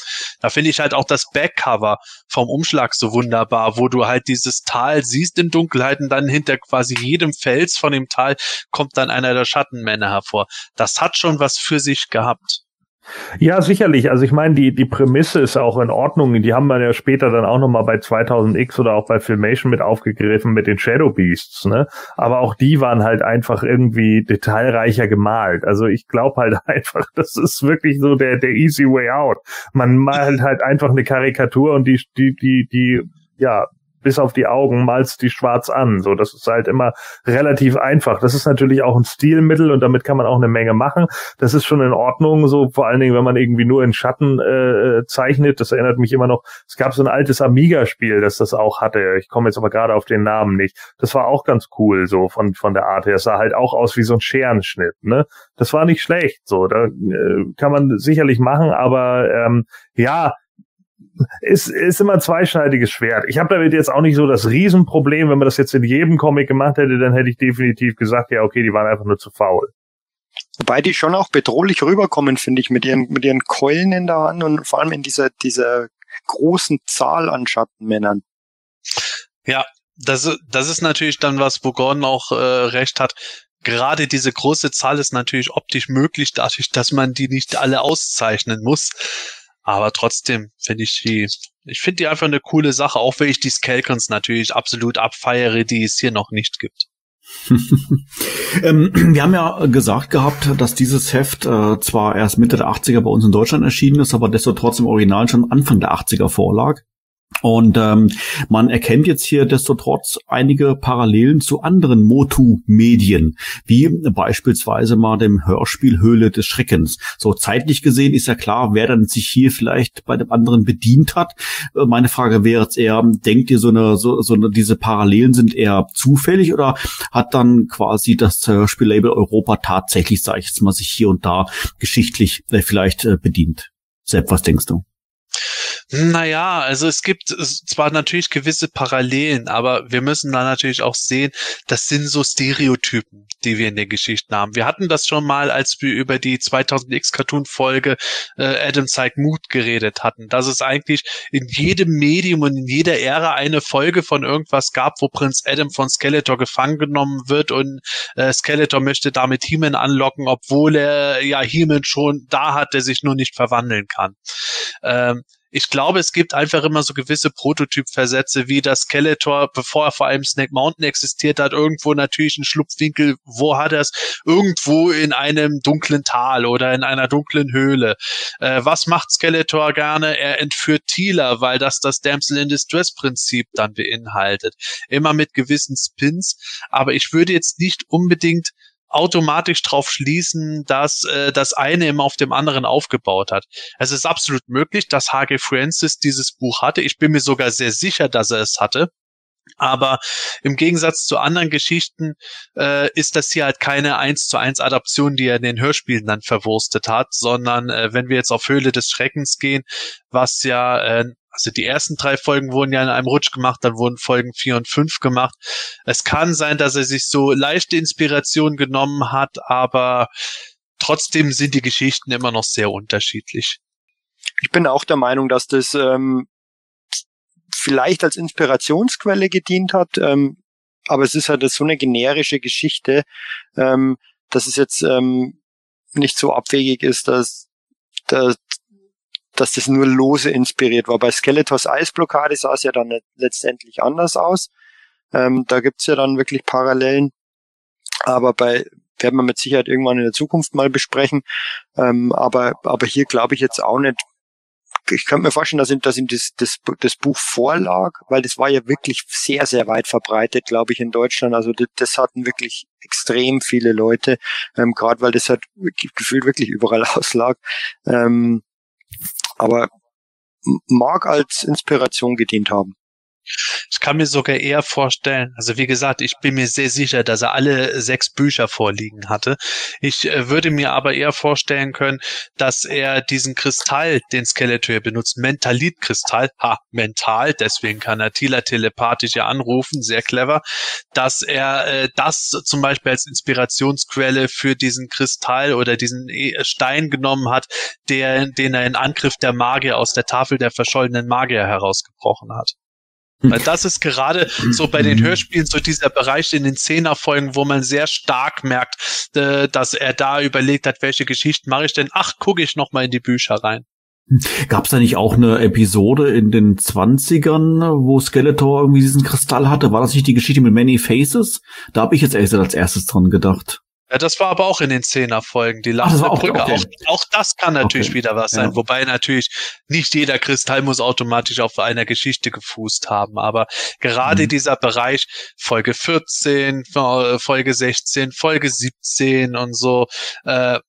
Da finde ich halt auch das Backcover vom Umschlag so wunderbar, wo du halt dieses Tal siehst in Dunkelheit und dann hinter quasi jedem Fels von dem Tal kommt dann einer der Schattenmänner hervor. Das hat schon was für sich gehabt. Ja, sicherlich. Also ich meine, die, die Prämisse ist auch in Ordnung. Die haben wir ja später dann auch nochmal bei 2000X oder auch bei Filmation mit aufgegriffen mit den Shadow Beasts. Ne? Aber auch die waren halt einfach irgendwie detailreicher gemalt. Also ich glaube halt einfach, das ist wirklich so der, der easy way out. Man malt halt einfach eine Karikatur und die, die, die, die, ja, bis auf die Augen malst die schwarz an. So, das ist halt immer relativ einfach. Das ist natürlich auch ein Stilmittel und damit kann man auch eine Menge machen. Das ist schon in Ordnung, so vor allen Dingen, wenn man irgendwie nur in Schatten äh, zeichnet. Das erinnert mich immer noch, es gab so ein altes Amiga-Spiel, das das auch hatte. Ich komme jetzt aber gerade auf den Namen nicht. Das war auch ganz cool, so von, von der Art her. Es sah halt auch aus wie so ein Scherenschnitt, ne? Das war nicht schlecht, so. Da äh, kann man sicherlich machen, aber ähm, ja, ist, ist immer ein zweischneidiges Schwert. Ich habe damit jetzt auch nicht so das Riesenproblem. Wenn man das jetzt in jedem Comic gemacht hätte, dann hätte ich definitiv gesagt, ja, okay, die waren einfach nur zu faul. Wobei die schon auch bedrohlich rüberkommen, finde ich, mit ihren, mit ihren Keulen in der Hand und vor allem in dieser, dieser großen Zahl an Schattenmännern. Ja, das, das ist natürlich dann was, wo Gordon auch äh, recht hat. Gerade diese große Zahl ist natürlich optisch möglich, dadurch, dass man die nicht alle auszeichnen muss. Aber trotzdem finde ich die, ich finde die einfach eine coole Sache, auch wenn ich die Skelkons natürlich absolut abfeiere, die es hier noch nicht gibt. ähm, wir haben ja gesagt gehabt, dass dieses Heft äh, zwar erst Mitte der 80er bei uns in Deutschland erschienen ist, aber desto trotzdem original schon Anfang der 80er vorlag. Und ähm, man erkennt jetzt hier destotrotz einige Parallelen zu anderen Motu-Medien, wie beispielsweise mal dem Hörspiel Höhle des Schreckens. So zeitlich gesehen ist ja klar, wer dann sich hier vielleicht bei dem anderen bedient hat. Äh, meine Frage wäre jetzt eher, denkt ihr so eine, so, so eine, diese Parallelen sind eher zufällig oder hat dann quasi das Hörspiellabel Europa tatsächlich, sage ich jetzt mal, sich hier und da geschichtlich äh, vielleicht äh, bedient? Sepp, was denkst du? Naja, also es gibt zwar natürlich gewisse Parallelen, aber wir müssen da natürlich auch sehen, das sind so Stereotypen, die wir in den Geschichten haben. Wir hatten das schon mal, als wir über die 2000X Cartoon Folge äh, Adam zeigt Mut geredet hatten, dass es eigentlich in jedem Medium und in jeder Ära eine Folge von irgendwas gab, wo Prinz Adam von Skeletor gefangen genommen wird und äh, Skeletor möchte damit He-Man anlocken, obwohl er ja He-Man schon da hat, der sich nur nicht verwandeln kann. Ähm, ich glaube, es gibt einfach immer so gewisse Prototypversätze, wie das Skeletor, bevor er vor allem Snake Mountain existiert hat, irgendwo natürlich einen Schlupfwinkel, wo hat er es? Irgendwo in einem dunklen Tal oder in einer dunklen Höhle. Äh, was macht Skeletor gerne? Er entführt Thieler, weil das das Damsel in Distress Prinzip dann beinhaltet. Immer mit gewissen Spins, aber ich würde jetzt nicht unbedingt automatisch drauf schließen, dass äh, das eine immer auf dem anderen aufgebaut hat. Es ist absolut möglich, dass H.G. Francis dieses Buch hatte. Ich bin mir sogar sehr sicher, dass er es hatte. Aber im Gegensatz zu anderen Geschichten äh, ist das hier halt keine eins zu eins Adaption, die er in den Hörspielen dann verwurstet hat, sondern äh, wenn wir jetzt auf Höhle des Schreckens gehen, was ja äh, also die ersten drei Folgen wurden ja in einem Rutsch gemacht, dann wurden Folgen vier und fünf gemacht. Es kann sein, dass er sich so leichte Inspiration genommen hat, aber trotzdem sind die Geschichten immer noch sehr unterschiedlich. Ich bin auch der Meinung, dass das ähm, vielleicht als Inspirationsquelle gedient hat, ähm, aber es ist halt so eine generische Geschichte, ähm, dass es jetzt ähm, nicht so abwegig ist, dass, dass, dass das nur lose inspiriert war. Bei Skeletors Eisblockade sah es ja dann letztendlich anders aus. Ähm, da gibt's ja dann wirklich Parallelen. Aber bei werden wir mit Sicherheit irgendwann in der Zukunft mal besprechen. Ähm, aber, aber hier glaube ich jetzt auch nicht. Ich könnte mir vorstellen, dass ihm, dass ihm das, das, das Buch vorlag, weil das war ja wirklich sehr, sehr weit verbreitet, glaube ich, in Deutschland. Also das, das hatten wirklich extrem viele Leute, ähm, gerade weil das halt gefühlt wirklich überall auslag. Ähm, aber mag als Inspiration gedient haben. Ich kann mir sogar eher vorstellen, also wie gesagt, ich bin mir sehr sicher, dass er alle sechs Bücher vorliegen hatte. Ich äh, würde mir aber eher vorstellen können, dass er diesen Kristall, den Skeletor benutzt, Mentalit-Kristall, ha, mental, deswegen kann er Tila telepathisch ja anrufen, sehr clever, dass er äh, das zum Beispiel als Inspirationsquelle für diesen Kristall oder diesen e Stein genommen hat, der, den er in Angriff der Magier aus der Tafel der verschollenen Magier herausgebrochen hat. Weil das ist gerade so bei den Hörspielen so dieser Bereich in den Zehnerfolgen, wo man sehr stark merkt, äh, dass er da überlegt hat, welche Geschichten mache ich denn? Ach, gucke ich noch mal in die Bücher rein. Gab es da nicht auch eine Episode in den 20ern, wo Skeletor irgendwie diesen Kristall hatte? War das nicht die Geschichte mit Many Faces? Da habe ich jetzt als erstes dran gedacht. Ja, das war aber auch in den Zehnerfolgen, die lachende Brücke. Okay. Auch, auch, das kann natürlich okay. wieder was sein, ja. wobei natürlich nicht jeder Kristall muss automatisch auf einer Geschichte gefußt haben, aber gerade mhm. dieser Bereich Folge 14, Folge 16, Folge 17 und so, äh,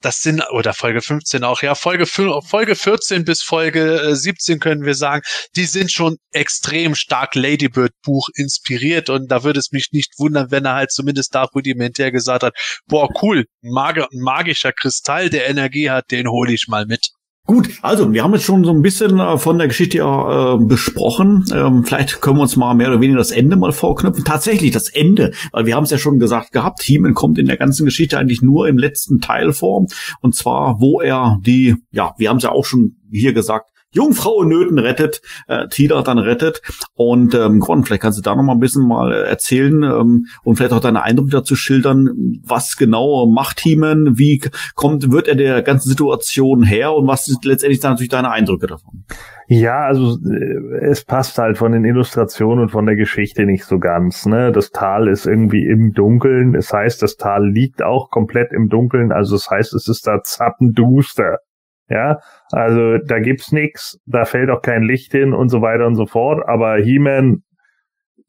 das sind, oder Folge 15 auch, ja, Folge, Folge 14 bis Folge 17 äh, können wir sagen, die sind schon extrem stark Ladybird Buch inspiriert und da würde es mich nicht wundern, wenn er halt zumindest da rudimentär gesagt hat, boah, cool, ein magischer Kristall, der Energie hat, den hole ich mal mit. Gut, also wir haben jetzt schon so ein bisschen äh, von der Geschichte äh, besprochen. Ähm, vielleicht können wir uns mal mehr oder weniger das Ende mal vorknüpfen. Tatsächlich das Ende, weil wir haben es ja schon gesagt gehabt, Heeman kommt in der ganzen Geschichte eigentlich nur im letzten Teil vor. Und zwar, wo er die, ja, wir haben es ja auch schon hier gesagt, Jungfrau in Nöten rettet, äh, Tida dann rettet. Und ähm, Gordon, vielleicht kannst du da noch mal ein bisschen mal erzählen ähm, und vielleicht auch deine Eindrücke dazu schildern, was genau macht Heeman, wie kommt, wird er der ganzen Situation her und was sind letztendlich dann natürlich deine Eindrücke davon? Ja, also äh, es passt halt von den Illustrationen und von der Geschichte nicht so ganz. Ne? Das Tal ist irgendwie im Dunkeln. Es heißt, das Tal liegt auch komplett im Dunkeln. Also es das heißt, es ist da zappenduster. Ja, also da gibt's nix, da fällt auch kein Licht hin und so weiter und so fort. Aber He-Man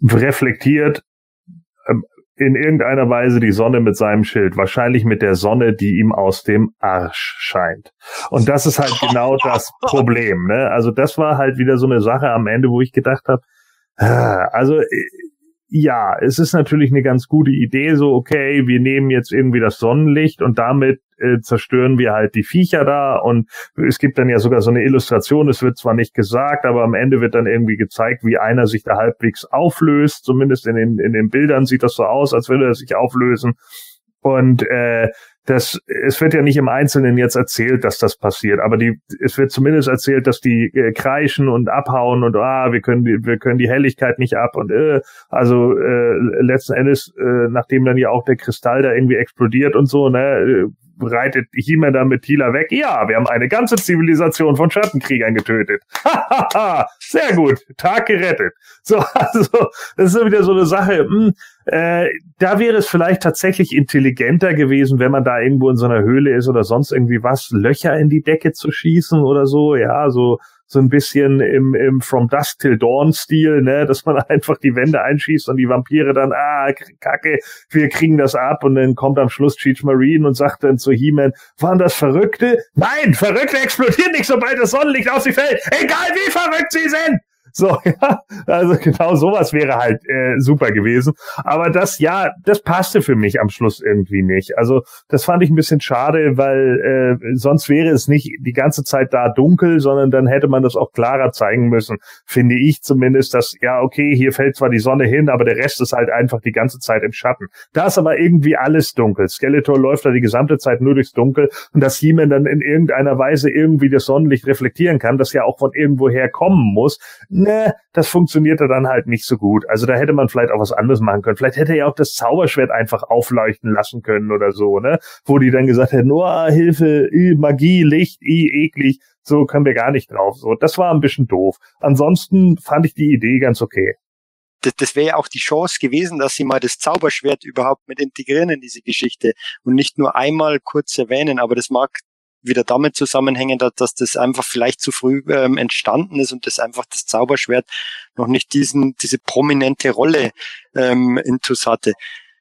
reflektiert ähm, in irgendeiner Weise die Sonne mit seinem Schild, wahrscheinlich mit der Sonne, die ihm aus dem Arsch scheint. Und das ist halt genau das Problem. Ne? Also das war halt wieder so eine Sache am Ende, wo ich gedacht habe, ah, also äh, ja, es ist natürlich eine ganz gute Idee, so okay, wir nehmen jetzt irgendwie das Sonnenlicht und damit äh, zerstören wir halt die Viecher da. Und es gibt dann ja sogar so eine Illustration, es wird zwar nicht gesagt, aber am Ende wird dann irgendwie gezeigt, wie einer sich da halbwegs auflöst, zumindest in den, in den Bildern sieht das so aus, als würde er sich auflösen. Und äh, das, es wird ja nicht im Einzelnen jetzt erzählt, dass das passiert, aber die, es wird zumindest erzählt, dass die äh, kreischen und abhauen und ah, wir können die, wir können die Helligkeit nicht ab und äh, also äh, letzten Endes, äh, nachdem dann ja auch der Kristall da irgendwie explodiert und so, ne, äh, reitet He-Man dann mit Tila weg. Ja, wir haben eine ganze Zivilisation von Schattenkriegern getötet. Sehr gut, Tag gerettet. So, also das ist wieder so eine Sache. Mh, hm, äh, da wäre es vielleicht tatsächlich intelligenter gewesen, wenn man da irgendwo in so einer Höhle ist oder sonst irgendwie was, Löcher in die Decke zu schießen oder so. Ja, so so ein bisschen im, im From Dusk Till Dawn Stil, ne, dass man einfach die Wände einschießt und die Vampire dann, ah, kacke, wir kriegen das ab und dann kommt am Schluss Cheech Marine und sagt dann zu He-Man, waren das Verrückte? Nein, Verrückte explodieren nicht, sobald das Sonnenlicht auf sie fällt, egal wie verrückt sie sind! So, ja, also genau sowas wäre halt äh, super gewesen. Aber das, ja, das passte für mich am Schluss irgendwie nicht. Also das fand ich ein bisschen schade, weil äh, sonst wäre es nicht die ganze Zeit da dunkel, sondern dann hätte man das auch klarer zeigen müssen, finde ich zumindest, dass, ja, okay, hier fällt zwar die Sonne hin, aber der Rest ist halt einfach die ganze Zeit im Schatten. Da ist aber irgendwie alles dunkel. Skeletor läuft da die gesamte Zeit nur durchs Dunkel und dass He-Man dann in irgendeiner Weise irgendwie das Sonnenlicht reflektieren kann, das ja auch von irgendwoher kommen muss ne, das funktionierte dann halt nicht so gut. Also da hätte man vielleicht auch was anderes machen können. Vielleicht hätte er ja auch das Zauberschwert einfach aufleuchten lassen können oder so, ne? Wo die dann gesagt hätten, oh, Hilfe, Magie, Licht, i, eklig, so können wir gar nicht drauf. So, das war ein bisschen doof. Ansonsten fand ich die Idee ganz okay das, das wäre ja auch die Chance gewesen, dass sie mal das Zauberschwert überhaupt mit integrieren in diese Geschichte und nicht nur einmal kurz erwähnen, aber das mag wieder damit zusammenhängen, dass, dass das einfach vielleicht zu früh ähm, entstanden ist und das einfach das Zauberschwert noch nicht diesen, diese prominente Rolle ähm, intus hatte,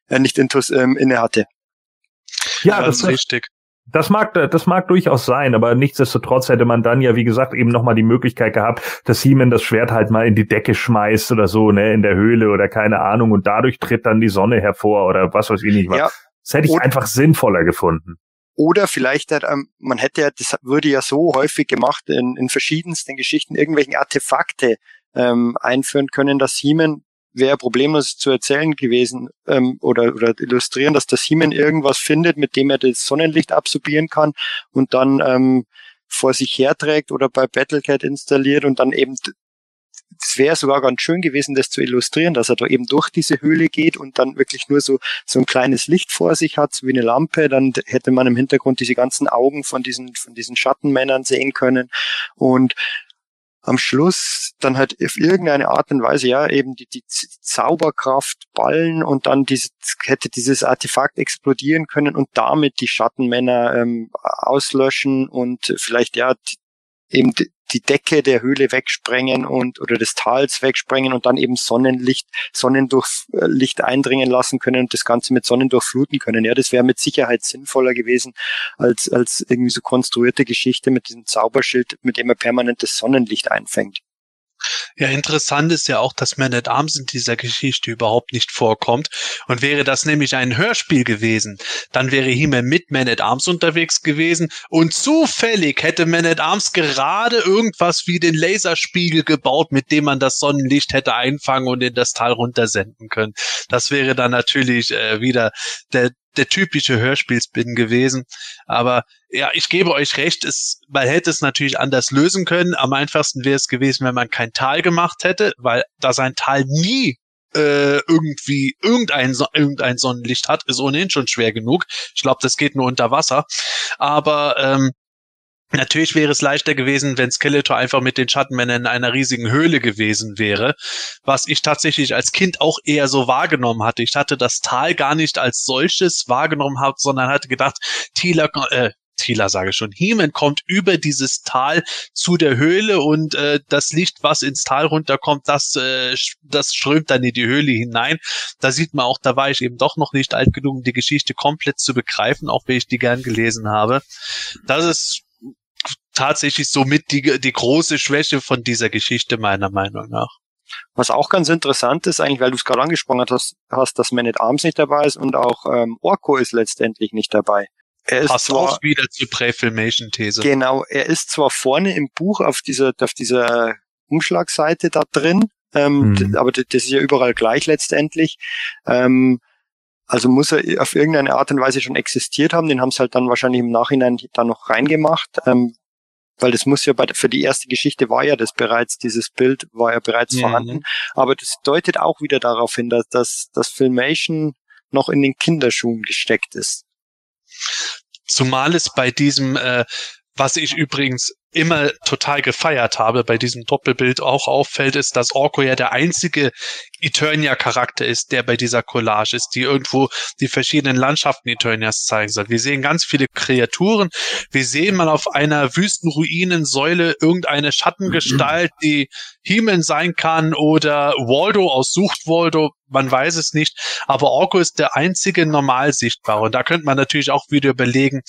äh, nicht intus ähm, inne hatte. Ja, das ist richtig. Das mag, das mag durchaus sein, aber nichtsdestotrotz hätte man dann ja, wie gesagt, eben nochmal die Möglichkeit gehabt, dass Siemen das Schwert halt mal in die Decke schmeißt oder so, ne, in der Höhle oder keine Ahnung und dadurch tritt dann die Sonne hervor oder was weiß ich nicht was. Ja. Das hätte ich und, einfach sinnvoller gefunden. Oder vielleicht, ähm, man hätte ja, das würde ja so häufig gemacht in, in verschiedensten Geschichten, irgendwelchen Artefakte ähm, einführen können, dass Siemen wäre problemlos zu erzählen gewesen ähm, oder, oder illustrieren, dass der Siemen irgendwas findet, mit dem er das Sonnenlicht absorbieren kann und dann ähm, vor sich herträgt oder bei Battlecat installiert und dann eben es wäre sogar ganz schön gewesen, das zu illustrieren, dass er da eben durch diese Höhle geht und dann wirklich nur so, so ein kleines Licht vor sich hat, so wie eine Lampe. Dann hätte man im Hintergrund diese ganzen Augen von diesen, von diesen Schattenmännern sehen können. Und am Schluss dann halt auf irgendeine Art und Weise, ja, eben die, die Zauberkraft ballen und dann diese, hätte dieses Artefakt explodieren können und damit die Schattenmänner ähm, auslöschen und vielleicht, ja, eben die Decke der Höhle wegsprengen und oder des Tals wegsprengen und dann eben Sonnenlicht, Sonnendurchlicht eindringen lassen können und das Ganze mit Sonnen durchfluten können. Ja, das wäre mit Sicherheit sinnvoller gewesen als, als irgendwie so konstruierte Geschichte mit diesem Zauberschild, mit dem er permanentes Sonnenlicht einfängt. Ja, interessant ist ja auch, dass Man at Arms in dieser Geschichte überhaupt nicht vorkommt. Und wäre das nämlich ein Hörspiel gewesen, dann wäre He-Man mit Man at Arms unterwegs gewesen und zufällig hätte Man at Arms gerade irgendwas wie den Laserspiegel gebaut, mit dem man das Sonnenlicht hätte einfangen und in das Tal runtersenden können. Das wäre dann natürlich äh, wieder der, der typische Hörspielspin gewesen. Aber ja, ich gebe euch recht, es, man hätte es natürlich anders lösen können. Am einfachsten wäre es gewesen, wenn man kein Tal gemacht hätte, weil da sein Tal nie äh, irgendwie irgendein, irgendein Sonnenlicht hat, ist ohnehin schon schwer genug. Ich glaube, das geht nur unter Wasser. Aber ähm, Natürlich wäre es leichter gewesen, wenn Skeletor einfach mit den Schattenmännern in einer riesigen Höhle gewesen wäre, was ich tatsächlich als Kind auch eher so wahrgenommen hatte. Ich hatte das Tal gar nicht als solches wahrgenommen, sondern hatte gedacht, Tila, äh, Tila sage schon, Heeman kommt über dieses Tal zu der Höhle und äh, das Licht, was ins Tal runterkommt, das, äh, das strömt dann in die Höhle hinein. Da sieht man auch, da war ich eben doch noch nicht alt genug, um die Geschichte komplett zu begreifen, auch wenn ich die gern gelesen habe. Das ist tatsächlich somit die, die große Schwäche von dieser Geschichte meiner Meinung nach. Was auch ganz interessant ist, eigentlich, weil du es gerade angesprochen hast, hast, dass Man at Arms nicht dabei ist und auch ähm, Orko ist letztendlich nicht dabei. Er ist Passt zwar, auch wieder zur Präfilmation-These. Genau, er ist zwar vorne im Buch auf dieser, auf dieser Umschlagseite da drin, ähm, mhm. aber das ist ja überall gleich letztendlich. Ähm, also muss er auf irgendeine Art und Weise schon existiert haben. Den haben sie halt dann wahrscheinlich im Nachhinein da noch reingemacht. Ähm, weil das muss ja bei, für die erste Geschichte war ja das bereits, dieses Bild war ja bereits mhm. vorhanden. Aber das deutet auch wieder darauf hin, dass, dass das Filmation noch in den Kinderschuhen gesteckt ist. Zumal es bei diesem, äh, was ich übrigens immer total gefeiert habe bei diesem Doppelbild auch auffällt, ist, dass Orko ja der einzige Eternia-Charakter ist, der bei dieser Collage ist, die irgendwo die verschiedenen Landschaften Eternias zeigen soll. Wir sehen ganz viele Kreaturen. Wir sehen mal auf einer Wüstenruinensäule irgendeine Schattengestalt, die Heeman sein kann oder Waldo aus Sucht Waldo. Man weiß es nicht. Aber Orko ist der einzige normal sichtbare. Und da könnte man natürlich auch wieder überlegen,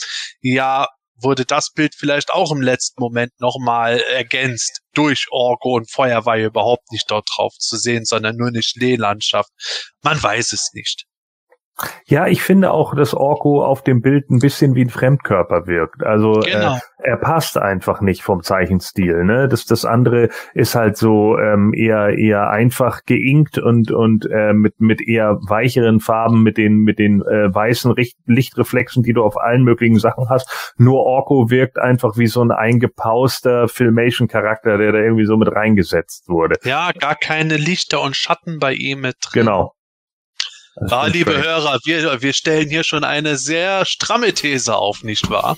ja, wurde das Bild vielleicht auch im letzten Moment nochmal ergänzt durch Orko und Feuer war ja überhaupt nicht dort drauf zu sehen, sondern nur eine Schneelandschaft. Man weiß es nicht. Ja, ich finde auch, dass Orko auf dem Bild ein bisschen wie ein Fremdkörper wirkt. Also äh, genau. äh, er passt einfach nicht vom Zeichenstil. Ne? Das, das andere ist halt so ähm, eher eher einfach geinkt und und äh, mit mit eher weicheren Farben, mit den mit den äh, weißen Richt Lichtreflexen, die du auf allen möglichen Sachen hast. Nur Orko wirkt einfach wie so ein eingepauster Filmation-Charakter, der da irgendwie so mit reingesetzt wurde. Ja, gar keine Lichter und Schatten bei ihm mit drin. Genau. Ah, liebe schön. Hörer, wir, wir stellen hier schon eine sehr stramme These auf, nicht wahr?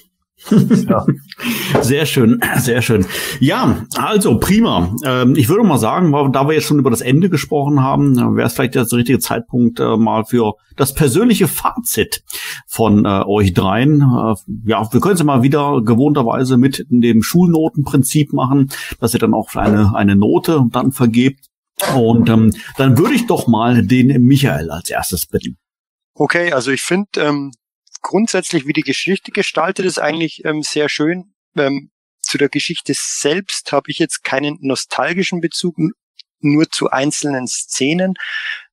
ja. Sehr schön, sehr schön. Ja, also prima. Ähm, ich würde mal sagen, da wir jetzt schon über das Ende gesprochen haben, wäre es vielleicht der richtige Zeitpunkt äh, mal für das persönliche Fazit von äh, euch dreien. Äh, ja, wir können es ja mal wieder gewohnterweise mit dem Schulnotenprinzip machen, dass ihr dann auch eine, eine Note dann vergebt. Und ähm, dann würde ich doch mal den Michael als erstes bitten. Okay, also ich finde ähm, grundsätzlich, wie die Geschichte gestaltet ist, eigentlich ähm, sehr schön. Ähm, zu der Geschichte selbst habe ich jetzt keinen nostalgischen Bezug, nur zu einzelnen Szenen.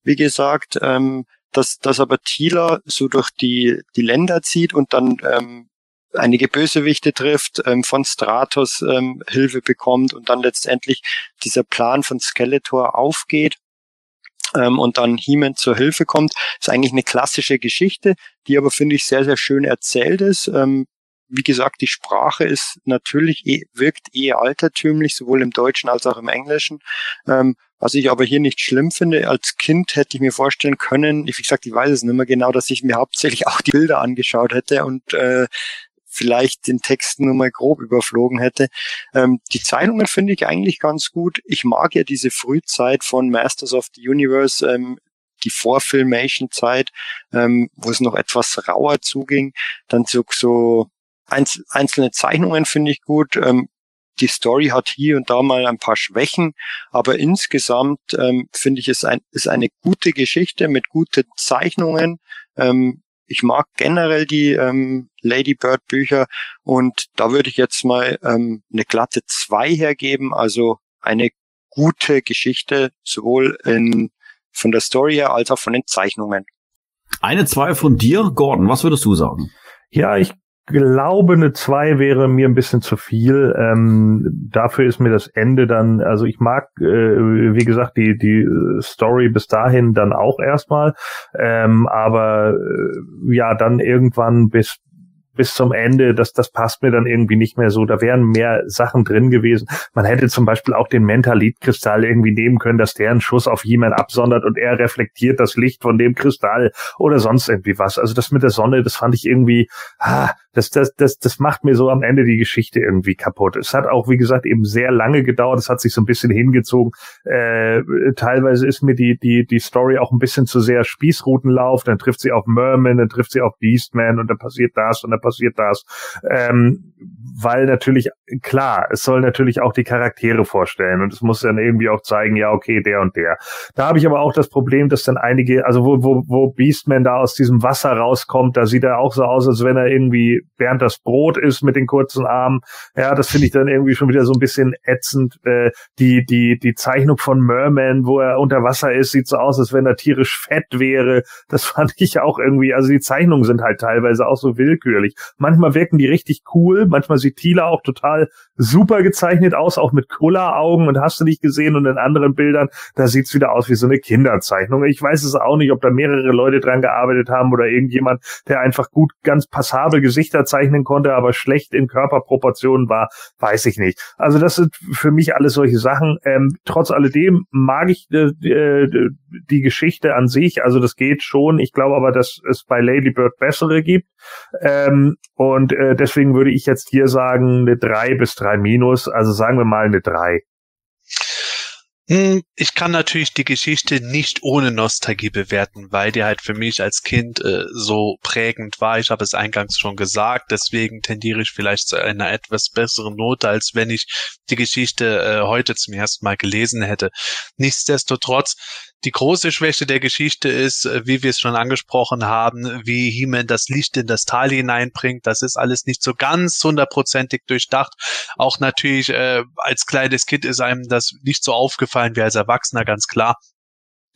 Wie gesagt, ähm, dass, dass aber Thieler so durch die, die Länder zieht und dann ähm, einige Bösewichte trifft, ähm, von Stratos ähm, Hilfe bekommt und dann letztendlich dieser Plan von Skeletor aufgeht ähm, und dann He-Man zur Hilfe kommt, ist eigentlich eine klassische Geschichte, die aber finde ich sehr, sehr schön erzählt ist. Ähm, wie gesagt, die Sprache ist natürlich, eh, wirkt eher altertümlich, sowohl im Deutschen als auch im Englischen. Ähm, was ich aber hier nicht schlimm finde, als Kind hätte ich mir vorstellen können, wie gesagt, ich weiß es nicht mehr genau, dass ich mir hauptsächlich auch die Bilder angeschaut hätte und äh, vielleicht den Text nur mal grob überflogen hätte. Ähm, die Zeichnungen finde ich eigentlich ganz gut. Ich mag ja diese Frühzeit von Masters of the Universe, ähm, die Vorfilmation-Zeit, ähm, wo es noch etwas rauer zuging. Dann so, so einz einzelne Zeichnungen finde ich gut. Ähm, die Story hat hier und da mal ein paar Schwächen, aber insgesamt ähm, finde ich es ein, ist eine gute Geschichte mit guten Zeichnungen. Ähm, ich mag generell die ähm, Lady Bird Bücher und da würde ich jetzt mal ähm, eine glatte zwei hergeben, also eine gute Geschichte, sowohl in, von der Story her als auch von den Zeichnungen. Eine zwei von dir, Gordon, was würdest du sagen? Ja, ich glaube, eine zwei wäre mir ein bisschen zu viel. Ähm, dafür ist mir das Ende dann, also ich mag, äh, wie gesagt, die, die Story bis dahin dann auch erstmal, ähm, aber äh, ja, dann irgendwann bis bis zum Ende, das, das passt mir dann irgendwie nicht mehr so. Da wären mehr Sachen drin gewesen. Man hätte zum Beispiel auch den Mentalith-Kristall irgendwie nehmen können, dass der einen Schuss auf jemand absondert und er reflektiert das Licht von dem Kristall oder sonst irgendwie was. Also das mit der Sonne, das fand ich irgendwie, ah, das, das, das, das macht mir so am Ende die Geschichte irgendwie kaputt. Es hat auch, wie gesagt, eben sehr lange gedauert. Es hat sich so ein bisschen hingezogen. Äh, teilweise ist mir die, die, die Story auch ein bisschen zu sehr Spießrutenlauf. Dann trifft sie auf Merman, dann trifft sie auf Beastman und dann passiert das und dann passiert das. Ähm, weil natürlich, klar, es soll natürlich auch die Charaktere vorstellen und es muss dann irgendwie auch zeigen, ja, okay, der und der. Da habe ich aber auch das Problem, dass dann einige, also wo, wo, wo Beastman da aus diesem Wasser rauskommt, da sieht er auch so aus, als wenn er irgendwie während das Brot ist mit den kurzen Armen. Ja, das finde ich dann irgendwie schon wieder so ein bisschen ätzend. Äh, die, die, die Zeichnung von Merman, wo er unter Wasser ist, sieht so aus, als wenn er tierisch fett wäre. Das fand ich auch irgendwie, also die Zeichnungen sind halt teilweise auch so willkürlich. Manchmal wirken die richtig cool, manchmal sieht Tila auch total super gezeichnet aus, auch mit Kulleraugen und hast du nicht gesehen und in anderen Bildern, da sieht's wieder aus wie so eine Kinderzeichnung. Ich weiß es auch nicht, ob da mehrere Leute dran gearbeitet haben oder irgendjemand, der einfach gut ganz passabel Gesichter zeichnen konnte, aber schlecht in Körperproportionen war, weiß ich nicht. Also das sind für mich alles solche Sachen. Ähm, trotz alledem mag ich äh, äh, die Geschichte an sich, also das geht schon. Ich glaube aber, dass es bei Lady Bird bessere gibt. Ähm, und äh, deswegen würde ich jetzt hier sagen, eine drei bis drei minus, also sagen wir mal eine drei. Hm, ich kann natürlich die Geschichte nicht ohne Nostalgie bewerten, weil die halt für mich als Kind äh, so prägend war. Ich habe es eingangs schon gesagt, deswegen tendiere ich vielleicht zu einer etwas besseren Note, als wenn ich die Geschichte äh, heute zum ersten Mal gelesen hätte. Nichtsdestotrotz die große Schwäche der Geschichte ist, äh, wie wir es schon angesprochen haben, wie He-Man das Licht in das Tal hineinbringt. Das ist alles nicht so ganz hundertprozentig durchdacht. Auch natürlich äh, als kleines Kind ist einem das nicht so aufgefallen wie als Erwachsener, ganz klar.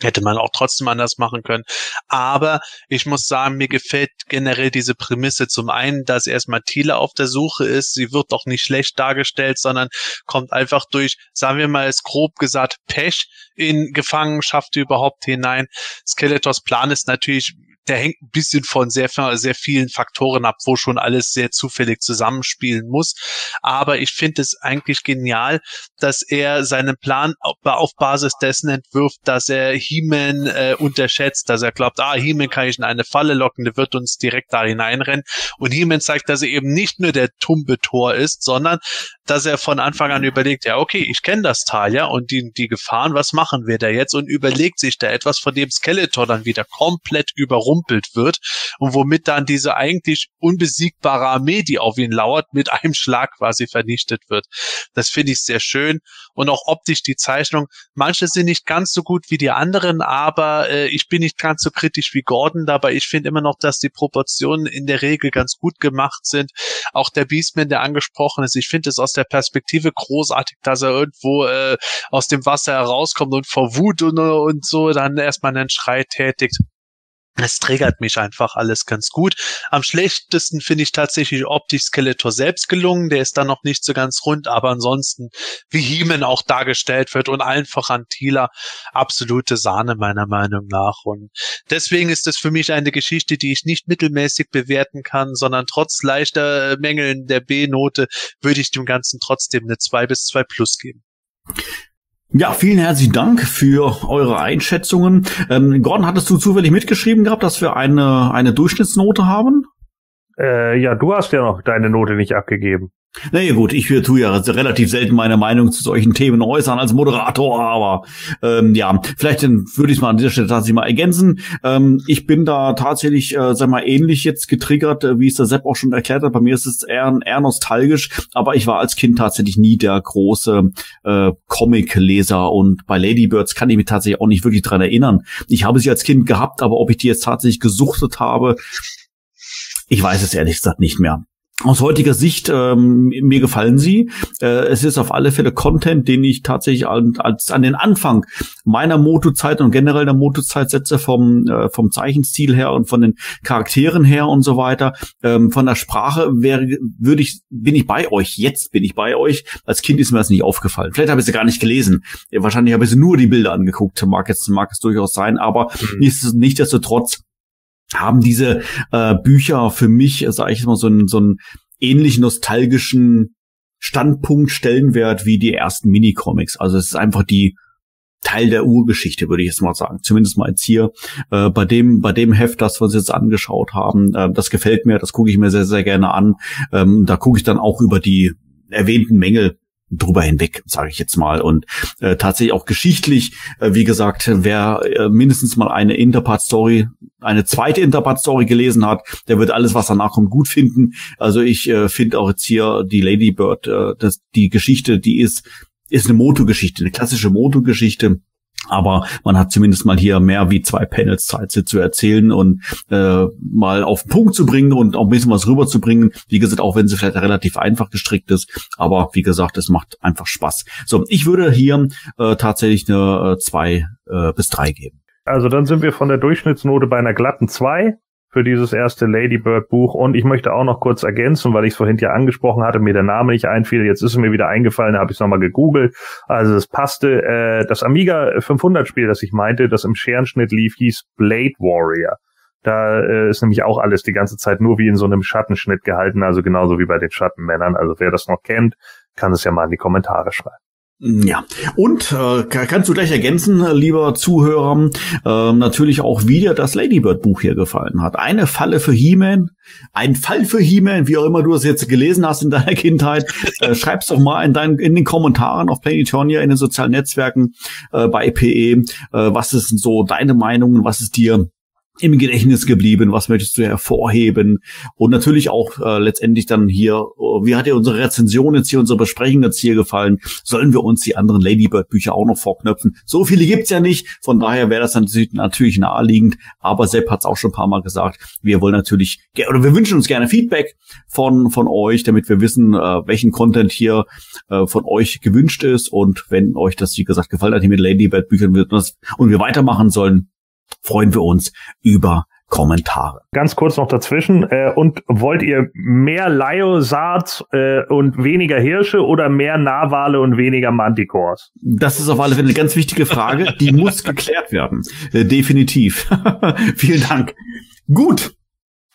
Hätte man auch trotzdem anders machen können. Aber ich muss sagen, mir gefällt generell diese Prämisse. Zum einen, dass erstmal Thiele auf der Suche ist. Sie wird doch nicht schlecht dargestellt, sondern kommt einfach durch, sagen wir mal, es grob gesagt, Pech in Gefangenschaft überhaupt hinein. Skeletors Plan ist natürlich der hängt ein bisschen von sehr, sehr vielen Faktoren ab, wo schon alles sehr zufällig zusammenspielen muss. Aber ich finde es eigentlich genial, dass er seinen Plan auf Basis dessen entwirft, dass er He-Man äh, unterschätzt, dass er glaubt, ah, He-Man kann ich in eine Falle locken, der wird uns direkt da hineinrennen. Und He-Man zeigt, dass er eben nicht nur der tumbe Tor ist, sondern dass er von Anfang an überlegt, ja, okay, ich kenne das Tal, ja, und die, die Gefahren, was machen wir da jetzt? Und überlegt sich da etwas, von dem Skeletor dann wieder komplett überrumpelt wird und womit dann diese eigentlich unbesiegbare Armee, die auf ihn lauert, mit einem Schlag quasi vernichtet wird. Das finde ich sehr schön und auch optisch die Zeichnung. Manche sind nicht ganz so gut wie die anderen, aber äh, ich bin nicht ganz so kritisch wie Gordon dabei. Ich finde immer noch, dass die Proportionen in der Regel ganz gut gemacht sind. Auch der Beastman, der angesprochen ist, ich finde es aus der Perspektive großartig, dass er irgendwo äh, aus dem Wasser herauskommt und vor Wut und, und so dann erstmal einen Schrei tätigt. Es triggert mich einfach alles ganz gut. Am schlechtesten finde ich tatsächlich optisch Skeletor selbst gelungen. Der ist dann noch nicht so ganz rund, aber ansonsten, wie Heeman auch dargestellt wird und einfach an Tila, absolute Sahne meiner Meinung nach. Und deswegen ist es für mich eine Geschichte, die ich nicht mittelmäßig bewerten kann, sondern trotz leichter Mängeln der B-Note würde ich dem Ganzen trotzdem eine 2 bis 2 plus geben. Ja, vielen herzlichen Dank für eure Einschätzungen. Ähm, Gordon, hattest du zufällig mitgeschrieben gehabt, dass wir eine, eine Durchschnittsnote haben? Äh, ja, du hast ja noch deine Note nicht abgegeben. Naja gut, ich tue ja relativ selten meine Meinung zu solchen Themen äußern als Moderator, aber ähm, ja, vielleicht würde ich es mal an dieser Stelle tatsächlich mal ergänzen. Ähm, ich bin da tatsächlich, äh, sag mal, ähnlich jetzt getriggert, äh, wie es der Sepp auch schon erklärt hat. Bei mir ist es eher, eher nostalgisch, aber ich war als Kind tatsächlich nie der große äh, Comic-Leser und bei Ladybirds kann ich mich tatsächlich auch nicht wirklich dran erinnern. Ich habe sie als Kind gehabt, aber ob ich die jetzt tatsächlich gesuchtet habe, ich weiß es ehrlich gesagt nicht mehr aus heutiger Sicht, ähm, mir gefallen sie. Äh, es ist auf alle Fälle Content, den ich tatsächlich als, als an den Anfang meiner Motozeit und generell der Motozeit setze, vom, äh, vom Zeichenstil her und von den Charakteren her und so weiter. Ähm, von der Sprache wäre, würde ich, bin ich bei euch. Jetzt bin ich bei euch. Als Kind ist mir das nicht aufgefallen. Vielleicht habe ich sie gar nicht gelesen. Wahrscheinlich habe ich sie nur die Bilder angeguckt. Mag jetzt, mag es durchaus sein, aber mhm. nichtsdestotrotz haben diese äh, Bücher für mich, sage ich mal, so einen, so einen ähnlich nostalgischen Standpunkt, Stellenwert wie die ersten Minicomics. Also es ist einfach die Teil der Urgeschichte, würde ich jetzt mal sagen. Zumindest mal jetzt hier äh, bei dem bei dem Heft, das wir uns jetzt angeschaut haben. Äh, das gefällt mir, das gucke ich mir sehr sehr gerne an. Ähm, da gucke ich dann auch über die erwähnten Mängel drüber hinweg, sage ich jetzt mal. Und äh, tatsächlich auch geschichtlich, äh, wie gesagt, wer äh, mindestens mal eine Interpart-Story, eine zweite Interpart-Story gelesen hat, der wird alles, was danach kommt, gut finden. Also ich äh, finde auch jetzt hier die Lady Bird, äh, das, die Geschichte, die ist, ist eine Moto-Geschichte, eine klassische Moto-Geschichte aber man hat zumindest mal hier mehr wie zwei Panels Zeit, zu erzählen und äh, mal auf den Punkt zu bringen und auch ein bisschen was rüberzubringen. Wie gesagt, auch wenn sie vielleicht relativ einfach gestrickt ist. Aber wie gesagt, es macht einfach Spaß. So, ich würde hier äh, tatsächlich eine äh, zwei äh, bis drei geben. Also dann sind wir von der Durchschnittsnote bei einer glatten zwei für dieses erste Ladybird Buch. Und ich möchte auch noch kurz ergänzen, weil ich es vorhin ja angesprochen hatte, mir der Name nicht einfiel. Jetzt ist es mir wieder eingefallen, habe ich es nochmal gegoogelt. Also es passte. Äh, das Amiga 500 Spiel, das ich meinte, das im Scherenschnitt lief, hieß Blade Warrior. Da äh, ist nämlich auch alles die ganze Zeit nur wie in so einem Schattenschnitt gehalten, also genauso wie bei den Schattenmännern. Also wer das noch kennt, kann es ja mal in die Kommentare schreiben. Ja, und äh, kannst du gleich ergänzen, lieber Zuhörer, äh, natürlich auch wieder das Ladybird-Buch hier gefallen hat. Eine Falle für He-Man, ein Fall für He-Man, wie auch immer du es jetzt gelesen hast in deiner Kindheit. Äh, schreib's doch mal in, deinen, in den Kommentaren auf Planetonia, in den sozialen Netzwerken äh, bei PE. Äh, was ist so deine Meinung, was ist dir im Gedächtnis geblieben? Was möchtest du hervorheben? Und natürlich auch äh, letztendlich dann hier, äh, wie hat dir unsere Rezension jetzt hier, unsere Besprechung jetzt hier gefallen? Sollen wir uns die anderen Ladybird-Bücher auch noch vorknöpfen? So viele gibt's ja nicht, von daher wäre das natürlich naheliegend. Aber Sepp hat's auch schon ein paar Mal gesagt, wir wollen natürlich, oder wir wünschen uns gerne Feedback von, von euch, damit wir wissen, äh, welchen Content hier äh, von euch gewünscht ist. Und wenn euch das, wie gesagt, gefallen hat hier mit Ladybird-Büchern und wir weitermachen sollen, freuen wir uns über Kommentare. Ganz kurz noch dazwischen. Äh, und wollt ihr mehr Lyosards äh, und weniger Hirsche oder mehr Narwale und weniger Manticores? Das ist auf alle Fälle eine ganz wichtige Frage. Die muss geklärt werden. Äh, definitiv. Vielen Dank. Gut.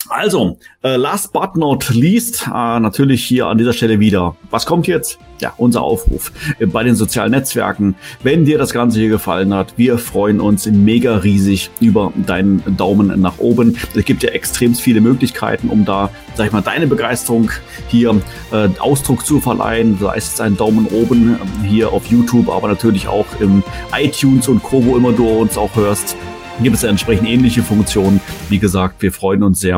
Also, äh, last but not least, äh, natürlich hier an dieser Stelle wieder. Was kommt jetzt? Ja, unser Aufruf äh, bei den sozialen Netzwerken. Wenn dir das Ganze hier gefallen hat, wir freuen uns mega riesig über deinen Daumen nach oben. Es gibt ja extrem viele Möglichkeiten, um da, sag ich mal, deine Begeisterung hier äh, Ausdruck zu verleihen. Sei es ein Daumen oben äh, hier auf YouTube, aber natürlich auch im iTunes und Co., wo immer du uns auch hörst gibt es entsprechend ähnliche Funktionen. Wie gesagt, wir freuen uns sehr,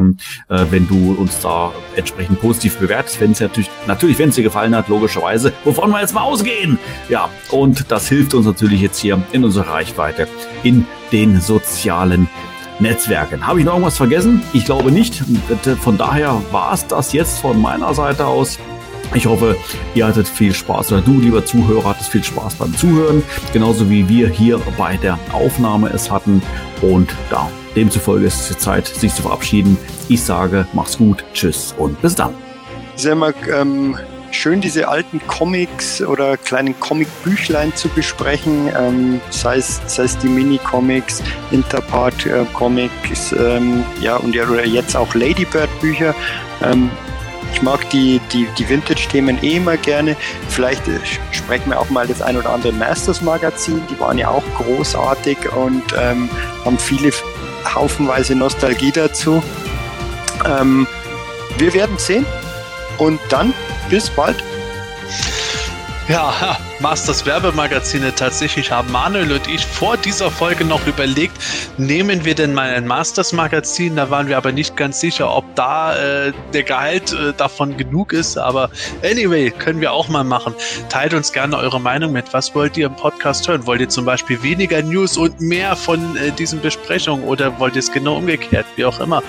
äh, wenn du uns da entsprechend positiv bewertest, wenn es natürlich, natürlich, wenn es dir gefallen hat, logischerweise, wovon wir jetzt mal ausgehen. Ja, und das hilft uns natürlich jetzt hier in unserer Reichweite in den sozialen Netzwerken. Habe ich noch irgendwas vergessen? Ich glaube nicht. Von daher war es das jetzt von meiner Seite aus. Ich hoffe, ihr hattet viel Spaß oder du, lieber Zuhörer, hattest viel Spaß beim Zuhören, genauso wie wir hier bei der Aufnahme es hatten. Und da, demzufolge ist es Zeit, sich zu verabschieden. Ich sage, mach's gut, tschüss und bis dann. Sehr mal ähm, schön, diese alten Comics oder kleinen Comic-Büchlein zu besprechen, ähm, sei, es, sei es die Mini-Comics, Interpart-Comics, äh, ähm, ja, und ja, oder jetzt auch Ladybird-Bücher. Ähm, ich mag die, die, die Vintage-Themen eh immer gerne. Vielleicht äh, sprechen wir auch mal das ein oder andere Masters-Magazin. Die waren ja auch großartig und ähm, haben viele haufenweise Nostalgie dazu. Ähm, wir werden sehen. Und dann bis bald. Ja, Masters Werbemagazine. Tatsächlich haben Manuel und ich vor dieser Folge noch überlegt, nehmen wir denn mal ein Masters Magazin? Da waren wir aber nicht ganz sicher, ob da äh, der Gehalt äh, davon genug ist. Aber anyway, können wir auch mal machen. Teilt uns gerne eure Meinung mit. Was wollt ihr im Podcast hören? Wollt ihr zum Beispiel weniger News und mehr von äh, diesen Besprechungen oder wollt ihr es genau umgekehrt? Wie auch immer.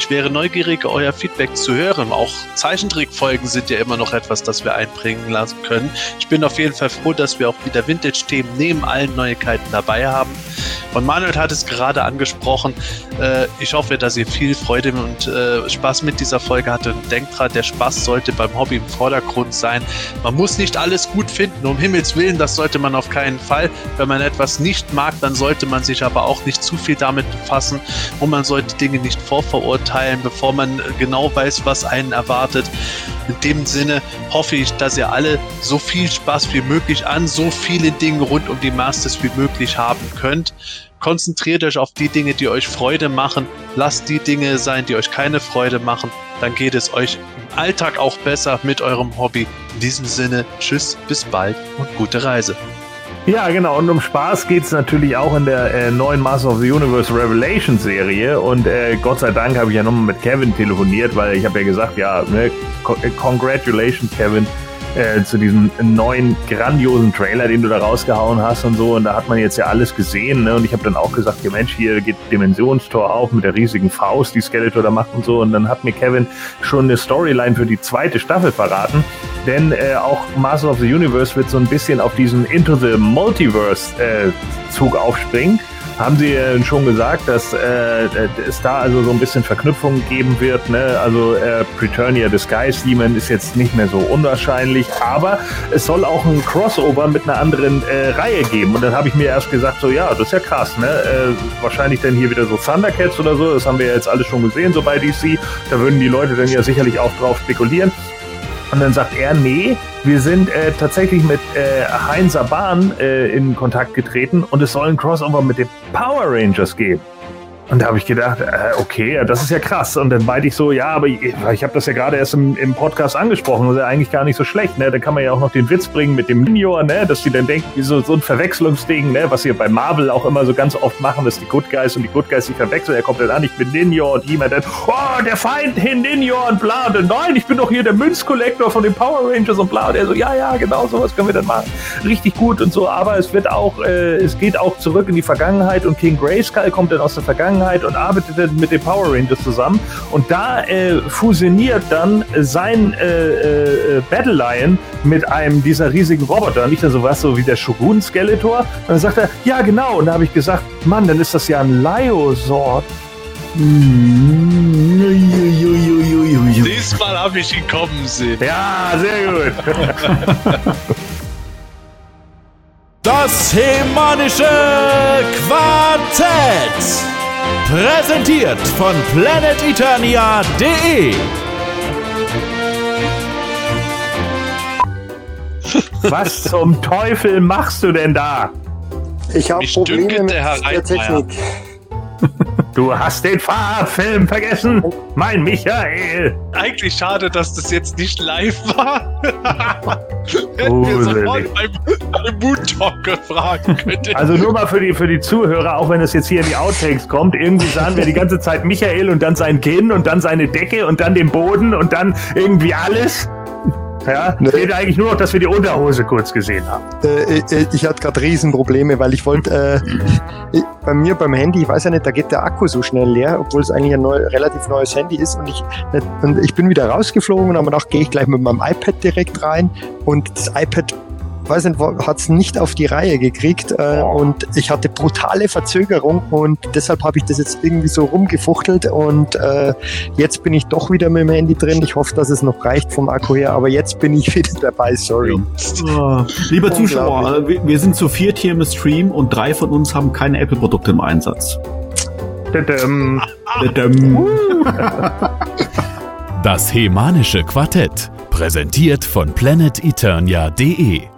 Ich wäre neugierig, euer Feedback zu hören. Auch Zeichentrickfolgen sind ja immer noch etwas, das wir einbringen lassen können. Bin auf jeden Fall froh, dass wir auch wieder Vintage-Themen neben allen Neuigkeiten dabei haben. Und Manuel hat es gerade angesprochen. Äh, ich hoffe, dass ihr viel Freude und äh, Spaß mit dieser Folge hattet. Und denkt dran, der Spaß sollte beim Hobby im Vordergrund sein. Man muss nicht alles gut finden, um Himmels Willen, das sollte man auf keinen Fall. Wenn man etwas nicht mag, dann sollte man sich aber auch nicht zu viel damit befassen und man sollte Dinge nicht vorverurteilen, bevor man genau weiß, was einen erwartet. In dem Sinne hoffe ich, dass ihr alle so viel Spaß wie möglich an so viele Dinge rund um die Masters wie möglich haben könnt. Konzentriert euch auf die Dinge, die euch Freude machen. Lasst die Dinge sein, die euch keine Freude machen. Dann geht es euch im Alltag auch besser mit eurem Hobby. In diesem Sinne, tschüss, bis bald und gute Reise. Ja, genau. Und um Spaß geht's natürlich auch in der äh, neuen Master of the Universe Revelation Serie. Und äh, Gott sei Dank habe ich ja nochmal mit Kevin telefoniert, weil ich habe ja gesagt, ja, ne, äh, congratulations, Kevin äh, zu diesem neuen grandiosen Trailer, den du da rausgehauen hast und so. Und da hat man jetzt ja alles gesehen. Ne? Und ich habe dann auch gesagt, ja Mensch, hier geht Dimensionstor auf mit der riesigen Faust, die Skeletor da macht und so. Und dann hat mir Kevin schon eine Storyline für die zweite Staffel verraten. Denn äh, auch Master of the Universe wird so ein bisschen auf diesen Into the Multiverse äh, Zug aufspringen haben Sie äh, schon gesagt, dass äh, es da also so ein bisschen Verknüpfungen geben wird. Ne? Also äh, Preternia Disguise Demon ist jetzt nicht mehr so unwahrscheinlich, aber es soll auch ein Crossover mit einer anderen äh, Reihe geben. Und dann habe ich mir erst gesagt, so ja, das ist ja krass. Ne? Äh, wahrscheinlich dann hier wieder so Thundercats oder so. Das haben wir ja jetzt alles schon gesehen, so bei DC. Da würden die Leute dann ja sicherlich auch drauf spekulieren. Und dann sagt er, nee, wir sind äh, tatsächlich mit äh, Heinz Bahn äh, in Kontakt getreten und es soll ein Crossover mit den Power Rangers geben. Und da habe ich gedacht, äh, okay, das ist ja krass. Und dann meinte ich so, ja, aber ich, ich habe das ja gerade erst im, im Podcast angesprochen, das ist ja eigentlich gar nicht so schlecht. Ne? Da kann man ja auch noch den Witz bringen mit dem Minior, ne? dass die dann denken, so, so ein Verwechslungsding, ne? was sie bei Marvel auch immer so ganz oft machen, dass die Good Guys und die Good Guys sich verwechseln. Er kommt dann an, ich bin Ninja und jemand dann, oh, der Feind hin Ninja und bla. Und dann, nein, ich bin doch hier der Münzkollektor von den Power Rangers und bla. Und er so, ja, ja, genau, sowas können wir dann machen. Richtig gut und so, aber es wird auch, äh, es geht auch zurück in die Vergangenheit und King Grayskull kommt dann aus der Vergangenheit und arbeitet dann mit den Power Rangers zusammen. Und da äh, fusioniert dann sein äh, äh, Battle Lion mit einem dieser riesigen Roboter. Nicht so was so wie der Shogun Skeletor. Und dann sagt er, ja genau. Und da habe ich gesagt, Mann, dann ist das ja ein Liosort. Diesmal habe ich ihn kommen sehen. Ja, sehr gut. Das hemanische Quartett. Präsentiert von planeteternia.de. Was zum Teufel machst du denn da? Ich habe Probleme mit der, der Technik. Du hast den Fahrradfilm vergessen, mein Michael. Eigentlich schade, dass das jetzt nicht live war. Hätten wir sofort beim, beim Mood Talk gefragt. Also nur mal für die, für die Zuhörer, auch wenn es jetzt hier in die Outtakes kommt, irgendwie sahen wir die ganze Zeit Michael und dann sein Kinn und dann seine Decke und dann den Boden und dann irgendwie alles. Ja, nee. fehlt eigentlich nur noch, dass wir die Unterhose kurz gesehen haben. Äh, ich, äh, ich hatte gerade Riesenprobleme, weil ich wollte, äh, bei mir beim Handy, ich weiß ja nicht, da geht der Akku so schnell leer, obwohl es eigentlich ein neu, relativ neues Handy ist und ich, und ich bin wieder rausgeflogen und habe gedacht, gehe ich gleich mit meinem iPad direkt rein und das iPad weiß nicht, hat es nicht auf die Reihe gekriegt äh, und ich hatte brutale Verzögerung und deshalb habe ich das jetzt irgendwie so rumgefuchtelt und äh, jetzt bin ich doch wieder mit dem Handy drin. Ich hoffe, dass es noch reicht vom Akku her, aber jetzt bin ich wieder dabei, sorry. Oh, lieber Zuschauer, wir, wir sind zu viert hier im Stream und drei von uns haben keine Apple-Produkte im Einsatz. Das Hemanische Quartett, präsentiert von planeteternia.de